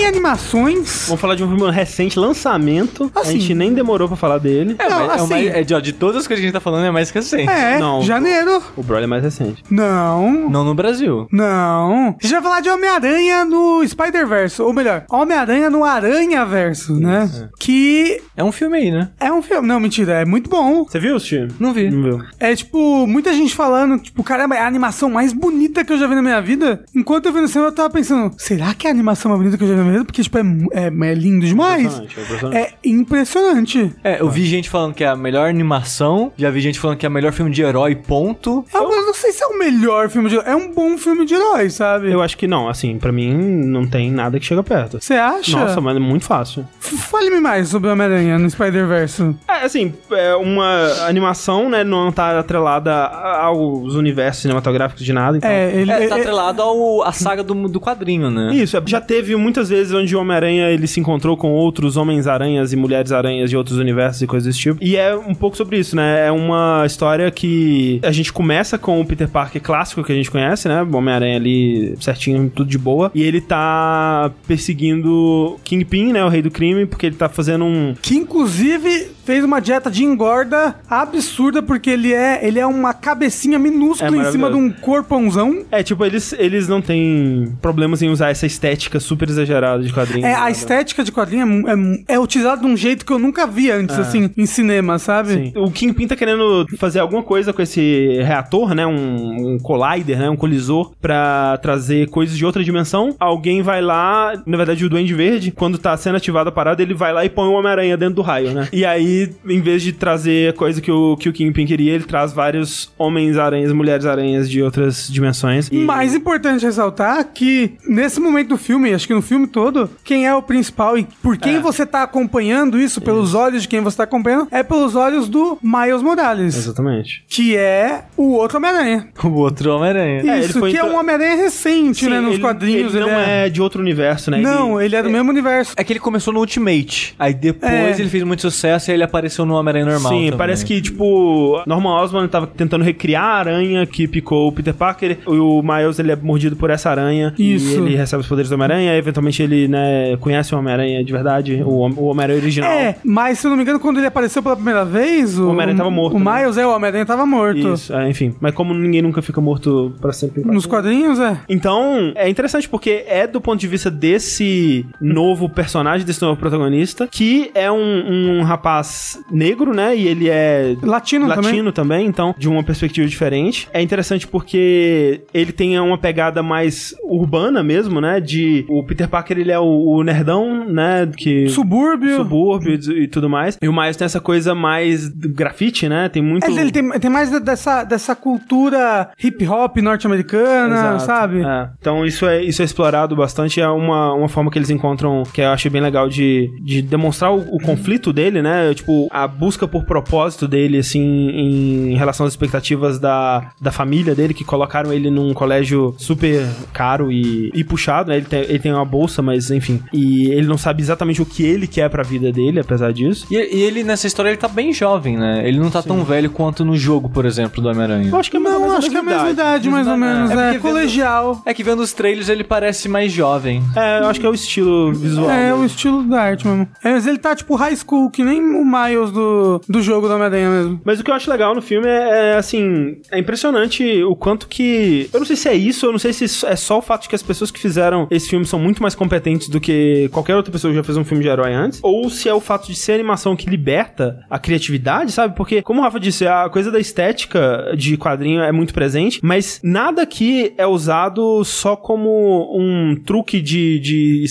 Animações.
Vamos falar de um filme recente, lançamento.
Assim.
A gente nem demorou pra falar dele.
É,
Não,
mas, é, o
assim-
mais- é de, ó, de todas as que a gente tá falando, é mais recente.
É,
Não.
janeiro.
O Broly é mais recente.
Não.
Não no Brasil.
Não. A gente vai falar de Homem-Aranha no Spider-Verse. Ou melhor, Homem-Aranha no Aranha-Verso, né? Que
É um filme aí, né?
é um filme. Não, mentira, é muito bom.
Você viu, Steve?
Não vi.
Não viu.
É tipo, muita gente falando, tipo, caramba, é a animação mais bonita que eu já vi na minha vida. Enquanto eu vi no cinema, eu tava pensando, será que é a animação mais bonita que eu já vi na minha vida? Porque, tipo, é, é, é lindo demais.
Impressionante, é impressionante.
É impressionante.
É, eu vi gente falando que é a melhor animação, já vi gente falando que é o melhor filme de herói, ponto.
Eu, eu não sei se é o melhor filme de É um bom filme de herói, sabe?
Eu acho que não, assim, pra mim não tem nada que chega perto.
Você acha?
Nossa, mas é muito fácil.
Fale-me mais sobre Homem-Aranha no Spider-Verse.
É, assim, é uma animação, né, não tá atrelada aos universos cinematográficos de nada, então...
É, ele.
É, tá
é-
atrelado à saga do, do quadrinho, né?
Isso, é, já teve muitas vezes onde o Homem-Aranha ele se encontrou com outros Homens-Aranhas e Mulheres-Aranhas de outros universos e coisas desse tipo. E é um pouco sobre isso, né? É uma história que a gente começa com o Peter Parker clássico que a gente conhece, né? Homem-Aranha ali certinho, tudo de boa. E ele tá perseguindo Kingpin, né? O rei do crime, porque ele tá fazendo um.
Que inclusive fez uma dieta de engorda absurda, porque ele é, ele é uma cabecinha minúscula
É
em cima de um corpãozão.
É, tipo, eles, eles não têm problemas em usar essa estética super exagerada de quadrinhos.
É, a
nada.
estética de quadrinho é, é, é utilizada de um jeito que eu nunca vi antes, assim, em cinema, sabe?
Sim. O Kingpin tá querendo fazer alguma coisa com esse reator, né? Um, um collider, né? Um colisor pra trazer coisas de outra dimensão. Alguém vai lá, na verdade o Duende Verde, quando tá sendo ativada a parada, ele vai lá e põe o Homem-Aranha dentro do raio, né? E aí, em vez de trazer a coisa que o, que o Kingpin queria, ele traz vários Homens-Aranhas, Mulheres-Aranhas de outras dimensões. E...
Mais importante ressaltar que nesse momento do filme, acho que no filme todo, quem é o principal e por quem
É.
você tá acompanhando isso, pelos olhos de quem você tá acompanhando, é pelos olhos do Miles Morales,
Exatamente.
que é o outro Homem-Aranha.
O outro Homem-Aranha.
É, ele
Isso,
foi
que é
intro-
um Homem-Aranha recente,
Sim,
né, nos
ele-
quadrinhos.
Ele, não é... de outro universo, né?
Não, ele é do mesmo universo.
É que ele começou no Ultimate. Aí depois
É.
ele fez muito sucesso e ele apareceu no Homem-Aranha normal.
Sim,
também.
parece que, tipo, Norman Osborn tava tentando recriar a aranha que picou o Peter Parker. E o Miles, ele é mordido por essa aranha.
Isso.
E ele recebe os poderes do Homem-Aranha. e, Eventualmente ele, né, conhece o Homem-Aranha de verdade, o, Hom- o Homem-Aranha original.
É, mas se eu não me engano, quando ele apareceu pela primeira vez, o,
Homem-Aranha tava morto,
O
né?
Miles, é, o Homem-Aranha tava morto.
Isso, é, enfim. Mas como ninguém nunca fica morto pra sempre.
Nos quadrinhos, é.
Então, é interessante porque é do ponto de vista desse novo personagem, desse novo protagonista, que é um, um rapaz negro, né? E ele é
Latino, também.
latino também, então, de uma perspectiva diferente. É interessante porque ele tem uma pegada mais urbana mesmo, né? De o Peter Parker, ele é o, o nerdão, né? Que
Subúrbio.
subúrbio e, e tudo mais. E o Miles tem essa coisa mais grafite, né? Tem muito
É, ele tem, tem mais dessa, dessa cultura hip hop norte-americana, sabe?
É. Então isso é, isso é explorado bastante, é uma, uma forma que eles encontram que eu achei bem legal de, de demonstrar o, o conflito dele, né? Tipo, a busca por propósito dele, assim, em relação às expectativas da, da família dele, que colocaram ele num colégio super caro e, e puxado, né? Ele tem, ele tem uma bolsa, mas enfim. E ele não sabe exatamente o que ele quer pra vida dele, apesar disso.
E, e ele, nessa história, ele tá bem jovem, né? Ele não tá tão velho quanto no jogo, por exemplo, do Homem-Aranha.
Eu acho que é
Não, acho que é a mesma idade, mais ou menos.
É
É,
porque vendo-
colegial.
É que vendo os trailers ele parece mais jovem.
É, eu acho que é o estilo visual.
É,
dele.
o estilo da arte mesmo. É, mas ele tá tipo high school, que nem o Miles do, do jogo do Homem-Aranha mesmo.
Mas o que eu acho legal no filme é, é, assim, é impressionante o quanto que. Eu não sei se é isso, eu não sei se é só o fato de que as pessoas que fizeram esse filme são muito mais competentes do que qualquer outra pessoa que já fez um filme de herói antes, ou se é o fato de ser animação que liberta a criatividade, sabe? Porque, como o Rafa disse, a coisa da estética de quadrinho é muito presente, mas nada aqui é usado só como um truque de, de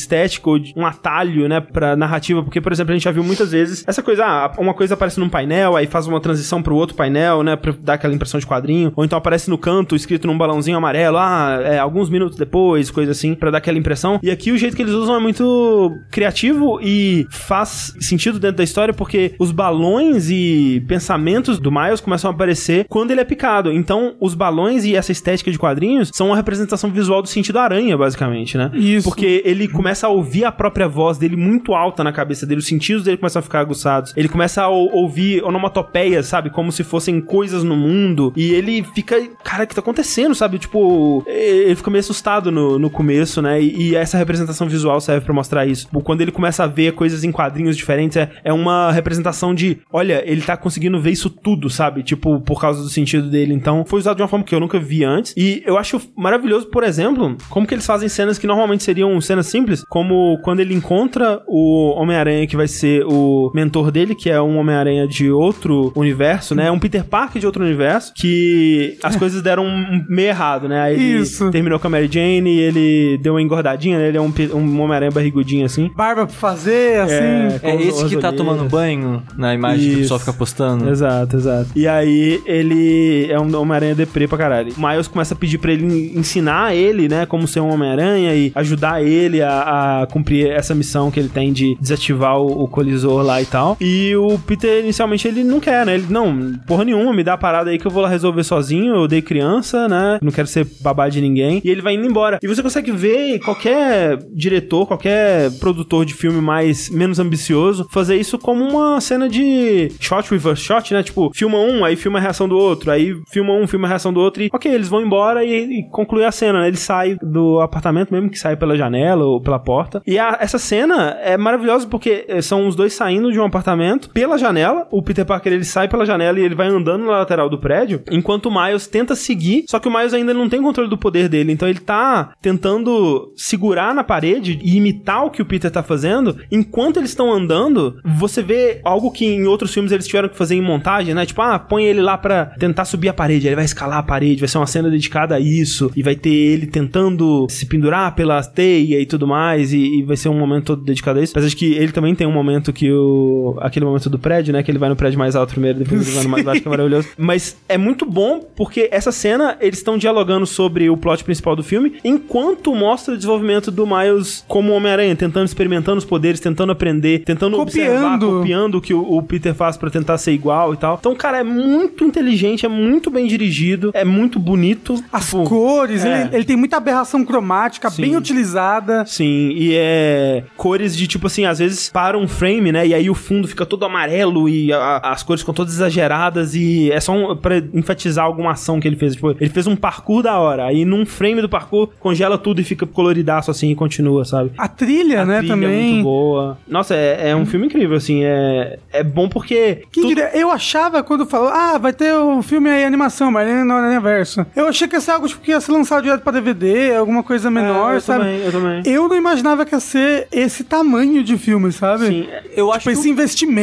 de um atalho, né, pra narrativa, porque, por exemplo, a gente já viu muitas vezes essa coisa, ah, uma coisa aparece num painel, aí faz uma transição pro outro painel, né, pra dar aquela impressão de quadrinho, ou então aparece no canto, escrito num balãozinho amarelo, ah, é, alguns minutos depois, coisa assim, pra dar aquela impressão. E aqui o jeito que eles usam é muito criativo e faz sentido dentro da história, porque os balões e pensamentos do Miles começam a aparecer quando ele é picado. Então, os balões e essa estética de quadrinhos são uma representação visual do sentido aranha, basicamente, né?
Isso.
Porque ele começa a ouvir a própria voz dele muito alta na cabeça dele, os sentidos dele começam a ficar aguçados. Ele começa a ou- ouvir onomatopeias, sabe? Como se fossem coisas no mundo. E ele fica, cara, o que tá acontecendo, sabe? Tipo, ele fica meio assustado no, no começo, né? E, e essa representação visual serve pra mostrar isso. Quando ele começa a ver coisas em quadrinhos diferentes, é, é uma representação de, olha, ele tá conseguindo ver isso tudo, sabe? Tipo, por causa do sentido dele. Então, foi usado de uma forma que eu nunca vi antes. E eu acho maravilhoso, por exemplo, como que eles fazem cenas que normalmente seriam cenas simples, como quando ele encontra o Homem-Aranha que vai ser o mentor dele, que é um Homem-Aranha de outro universo, né? Um Peter Parker de outro universo, que as (laughs) coisas deram um meio errado, né? Aí ele
Isso.
terminou com a Mary Jane e ele deu uma engordadinha, né? Ele é um, um Homem-Aranha barrigudinho assim.
Barba pra fazer, assim.
Com
É
os-
esse que tá tomando banho na imagem que o
Isso.
pessoal fica postando.
Exato, exato. E aí ele é um Homem-Aranha deprê pra caralho. O Miles começa a pedir pra ele en- ensinar ele, né, como ser um Homem-Aranha e ajudar ele a, a cumprir essa missão que ele tem de desativar o, o colisor lá e tal. E o Peter, inicialmente, ele não quer, né? Ele, não, porra nenhuma, me dá a parada aí que eu vou lá resolver sozinho, eu odeio criança, né? Não quero ser babá de ninguém. E ele vai indo embora. E você consegue ver qualquer diretor, qualquer produtor de filme mais menos ambicioso fazer isso como uma cena de shot reverse shot, né? Tipo, filma um, aí filma a reação do outro, aí filma um, filma a reação do outro e, ok, eles vão embora e, e conclui a cena, né? Ele sai do apartamento mesmo, que sai pela janela ou pela porta. E a- essa cena é maravilhosa porque eh, são os dois saindo de um apartamento pela janela. O Peter Parker ele sai pela janela e ele vai andando na lateral do prédio, enquanto o Miles tenta seguir, só que o Miles ainda não tem controle do poder dele, então ele tá tentando segurar na parede e imitar o que o Peter tá fazendo. Enquanto eles estão andando, você vê algo que em outros filmes eles tiveram que fazer em montagem, né? Tipo, ah, põe ele lá pra tentar subir a parede, ele vai escalar a parede, vai ser uma cena dedicada a isso, e vai ter ele tentando se pendurar pela teia e tudo mais, e, e vai ser um momento todo dedicado a isso. Mas acho que ele também tem um momento que o. aquele momento do prédio, né? Que ele vai no prédio mais alto primeiro, depois ele vai no mais baixo, que é maravilhoso. Mas é muito bom porque essa cena eles estão dialogando sobre o plot principal do filme, enquanto mostra o desenvolvimento do Miles como Homem-Aranha, tentando experimentando os poderes, tentando aprender, tentando observar,
Copiando.
copiando o que o, o Peter faz pra tentar ser igual e tal. Então, cara, é muito inteligente, é muito bem dirigido, é muito bonito.
As
Tipo,
cores,
é.
ele, ele tem muita aberração cromática,
Sim.
bem utilizada.
Sim, e é cores de tipo assim, às vezes para um frame, né? E aí o fundo fica todo amarelo e a- as cores ficam todas exageradas e é só um, pra enfatizar alguma ação que ele fez. Tipo, ele fez um parkour da hora, aí num frame do parkour congela tudo e fica coloridaço assim e continua, sabe?
A trilha,
A
né,
trilha é
também.
muito boa. Nossa, é, é um filme incrível, assim. É, é bom porque.
Quem
tudo-
diria? Eu achava quando falou, ah, vai ter o filme aí, animação, mas no Aranha Verso. Eu achei que ia ser algo tipo, que ia ser lançado direto pra DVD, alguma coisa menor,
É, eu
sabe?
também, eu também.
Eu não imaginava que ia ser esse tamanho de filme, sabe?
Sim,
Eu acho
Tipo, esse investimento,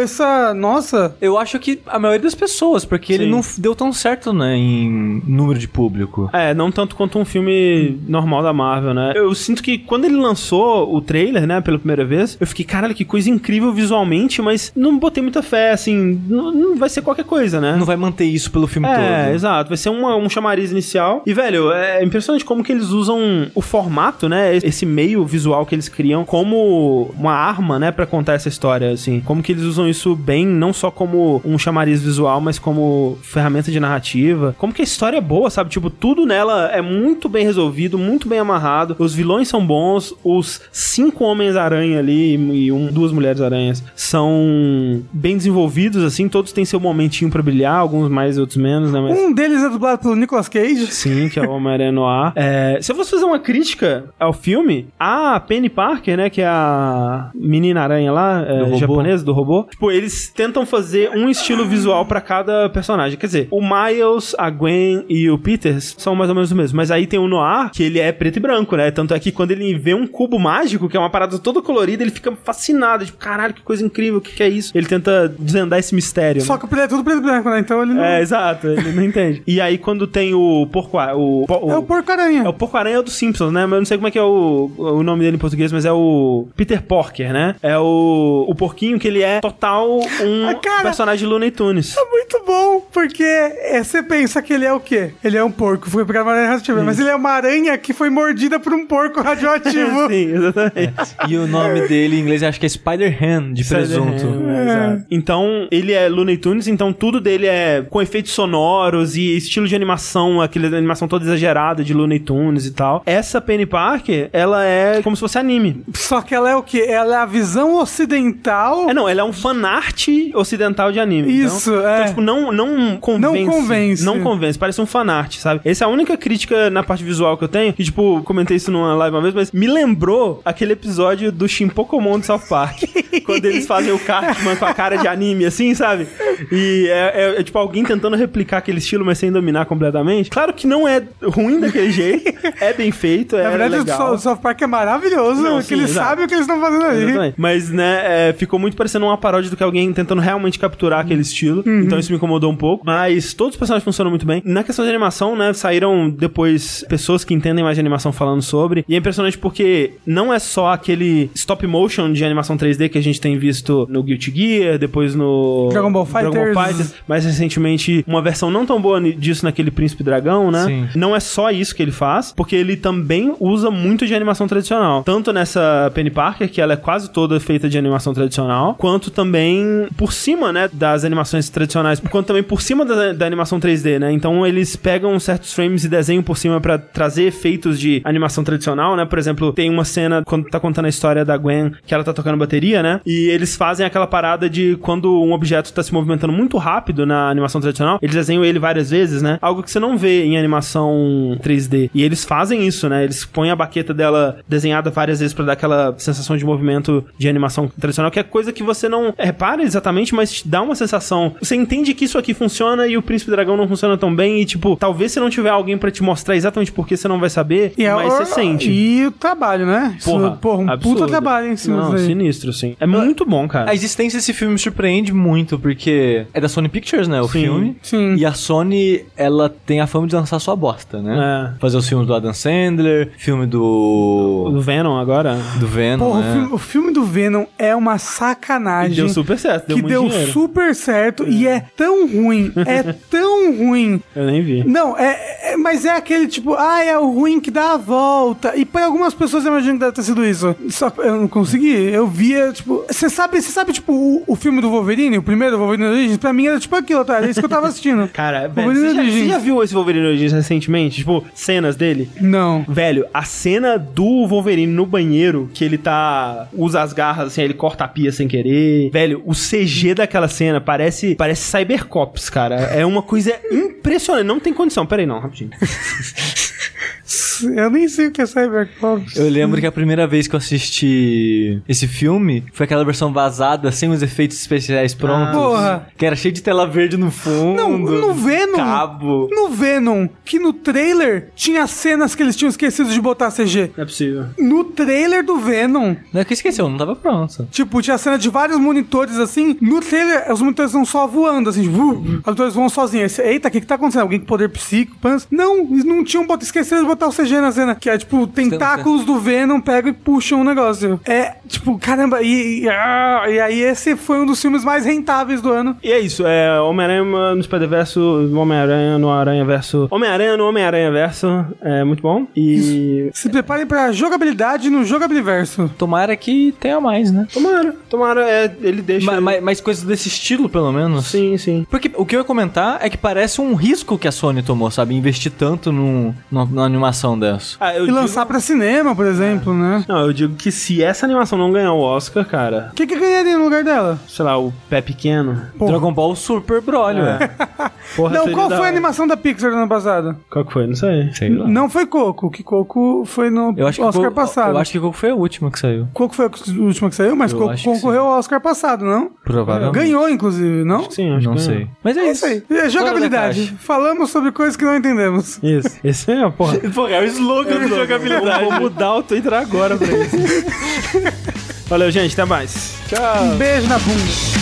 essa. Nossa.
Eu acho que a maioria das pessoas, porque ele
Sim.
não f- deu tão certo, né, em número de público.
É, não tanto quanto um filme normal da Marvel, né? Eu sinto que quando ele lançou o trailer, né, pela primeira vez, eu fiquei, caralho, que coisa incrível visualmente, mas não botei muita fé, assim, não, não vai ser qualquer coisa, né?
Não vai manter isso pelo filme
É,
todo.
exato. Vai ser uma- um chamariz inicial. E, velho, é impressionante como que eles usam o formato, né? Esse meio visual que eles criam como uma arma, né? Pra contar essa história, assim. Como que eles usam isso bem, não só como um chamariz visual, mas como ferramenta de narrativa. Como que a história é boa, sabe? Tipo, tudo nela é muito bem resolvido, muito bem amarrado. Os vilões são bons, os cinco Homens-Aranha ali e um, duas Mulheres-Aranhas são bem desenvolvidos, assim. Todos têm seu momentinho pra brilhar, alguns mais, outros menos, né? Mas...
Um deles é dublado pelo Nicolas Cage.
Sim, que é o Homem-Aranha Noir. (laughs) É, se eu fosse fazer uma crítica ao filme, a Penny Parker, né, que é a menina aranha lá, é,
robô.
Japonesa, do robô, tipo, eles tentam fazer um estilo visual pra cada personagem. Quer dizer, o Miles, a Gwen e o Peters são mais ou menos o mesmo, mas aí tem o Noir, que ele é preto e branco, né? Tanto é que quando ele vê um cubo mágico, que é uma parada toda colorida, ele fica fascinado, tipo, caralho, que coisa incrível, o que, que é isso? Ele tenta desvendar esse mistério.
Só
né?
que é tudo preto e branco, né? Então ele não.
É, exato, ele não entende. E aí, quando tem o porco. O, o,
É o porco-aranha.
é o Porco-Aranha do Simpsons, né? Mas eu não sei como é que é o, o nome dele em português, mas é o Peter Porker, né? É o, o porquinho que ele é total um
Ah, cara.
personagem de Looney Tunes.
É muito bom, porque é, você pensa que ele é o quê? Ele é um porco, foi pegar uma aranha radioativa, mas ele é uma aranha que foi mordida por um porco radioativo. (laughs)
Sim, exatamente.
E o nome dele em inglês acho que é Spider-Ham, de presunto.
É, exato. Então, ele é Looney Tunes, então tudo dele é com efeitos sonoros e estilo de animação, aquela animação toda exagerada de Looney Tunes e tal. Essa Penny Parker, ela é como se fosse anime.
Só que ela é o quê? Ela é a visão ocidental.
É, não, ela é um fanart ocidental de anime.
Isso,
então,
é.
Então, tipo, não, não convence.
Não convence.
Não convence, parece um fanart, sabe? Essa é a única crítica na parte visual que eu tenho, que, tipo, comentei isso numa live uma vez, mas me lembrou aquele episódio do Shin Pokémon de South Park. (laughs) quando eles fazem o Cartman com a cara de anime, assim, sabe? E é, é- é, tipo alguém tentando replicar aquele estilo, mas sem dominar completamente. Claro que não é ruim daquele jeito, (laughs) é bem feito, é
Na verdade,
legal.
o South Park é maravilhoso,
Não, sim,
eles
exato.
sabem o que eles estão fazendo ali.
Exatamente. Mas, né, é, ficou muito parecendo uma paródia do que alguém tentando realmente capturar aquele estilo.
Uhum.
Então isso me incomodou um pouco. Mas todos os personagens funcionam muito bem. Na questão de animação, né, saíram depois pessoas que entendem mais de animação falando sobre. E é impressionante porque não é só aquele stop motion de animação 3D que a gente tem visto no Guilty Gear, depois no
Dragon Ball Fighters.
Fighters, mais recentemente uma versão não tão boa disso naquele Príncipe Dragão, né?
Sim.
Não é só isso que ele faz, porque ele também usa muito de animação tradicional. Tanto nessa Penny Parker, que ela é quase toda feita de animação tradicional, quanto também por cima, né, das animações tradicionais, quanto também por cima da, da animação 3D, né? Então eles pegam certos frames e desenham por cima pra trazer efeitos de animação tradicional, né? Por exemplo, tem uma cena quando tá contando a história da Gwen, que ela tá tocando bateria, né? E eles fazem aquela parada de quando um objeto tá se movimentando muito rápido na animação tradicional, eles desenham ele várias vezes, né? Algo que você não vê em animação 3D. E eles fazem isso, né? Eles põem a baqueta dela desenhada várias vezes pra dar aquela sensação de movimento de animação tradicional, que é coisa que você não repara exatamente, mas te dá uma sensação. Você entende que isso aqui funciona e o Príncipe Dragão não funciona tão bem, e tipo, talvez se não tiver alguém pra te mostrar exatamente por que você não vai saber,
E é
mas você sente.
E o trabalho, né? Isso,
Porra,
porra, um
absurdo.
puta trabalho em cima
Não, sinistro, sim. É muito bom, cara.
A existência desse filme me surpreende muito, porque é da Sony Pictures, né? O
Sim,
filme.
sim.
E a Sony, ela tem a fama de lançar sua bosta, né?
É.
Fazer os filmes do Adam Sandler, filme do.
O Venom agora.
do Venom.
Porra,
né?
o, filme, o filme do Venom é uma sacanagem.
E deu super certo, deu
que deu
dinheiro.
super certo e é tão ruim, é (laughs) tão ruim.
Eu nem vi.
Não, é, é- mas é aquele tipo, ah, é o ruim que dá a volta. E pra algumas pessoas eu imagino que deve ter sido isso. Só eu não consegui. Eu via, tipo, você sabe, você sabe, tipo, o, o filme do Wolverine, o primeiro Wolverine Origins, pra mim era tipo aquilo, tá? Era isso que eu tava assistindo. (laughs)
Cara, velho, você já, você já viu esse Wolverine Origins recentemente? Tipo, cenas dele?
Não.
Velho, a cena do Wolverine no banheiro, que ele tá. usa as garras, assim, ele corta a pia sem querer. Velho, o CG daquela cena parece. parece Cybercops, cara. É uma coisa impressionante. Não tem condição. Pera aí, não, rapidinho. (laughs)
Eu nem sei o que é Cybercops.
Eu lembro que a primeira vez que eu assisti esse filme foi aquela versão vazada, sem os efeitos especiais prontos.
Porra.
Que era cheio de tela verde no fundo.
Não, no Venom.
Cabo.
No Venom, que no trailer tinha cenas que eles tinham esquecido de botar CG.
Não é possível.
No trailer do Venom,
Não é que esqueceu, não tava pronto.
tipo, tinha cena de vários monitores assim. No trailer, os monitores não só voando, assim, tipo, uh, os monitores voam sozinhos. Eita, o que que tá acontecendo? Alguém com poder psíquico? pans? Não, eles não tinham botado, esqueceram de botar o CG na cena. Que é tipo, tentáculos do Venom pegam e puxam o negócio. É, tipo, caramba, e, e, ah, e aí esse foi um dos filmes mais rentáveis do ano.
E é isso, é Homem-Aranha no Spider-Verso, Homem-Aranha no Aranha-Verso. Homem-Aranha no Homem-Aranha-Verso, é muito bom. E.
Se preparem pra jogabilidade no jogabiliverso.
Tomara que tenha mais, né?
Tomara, tomara, é, ele deixa.
Ma- ma- Mais, coisas desse estilo, pelo menos.
Sim, sim.
Porque o que eu ia comentar é que parece um risco que a Sony tomou, sabe? Investir tanto num, numa, numa animação dessa.
Ah, eu
E
digo-
lançar pra cinema, por exemplo, né?
Não, eu digo que se essa animação não ganhar o Oscar, cara,
O que, que ganharia no lugar dela?
sei lá, o pé pequeno.
Porra.
Dragon Ball Super Broly, velho. (laughs)
Porra,
não, qual
da
foi a animação da Pixar do ano passado?
Qual que foi? Não sei.
Sei lá.
Não foi Coco, que Coco foi no
Eu acho que
Oscar
Coco-
passado.
Eu acho que Coco foi a última que saiu.
Coco foi a última que saiu, mas
Eu
Coco concorreu ao Oscar passado, não?
Provavelmente.
Ganhou, inclusive, não?
Acho que sim, acho
Não
que
sei. Mas é,
É isso aí. É jogabilidade. Falamos sobre coisas que não entendemos.
Isso. Esse é, porra. (laughs)
Porra, é o slogan do jogabilidade.
Vou mudar o Twitter agora pra isso. (laughs) Valeu, gente. Até mais. Tchau.
Um beijo na bunda.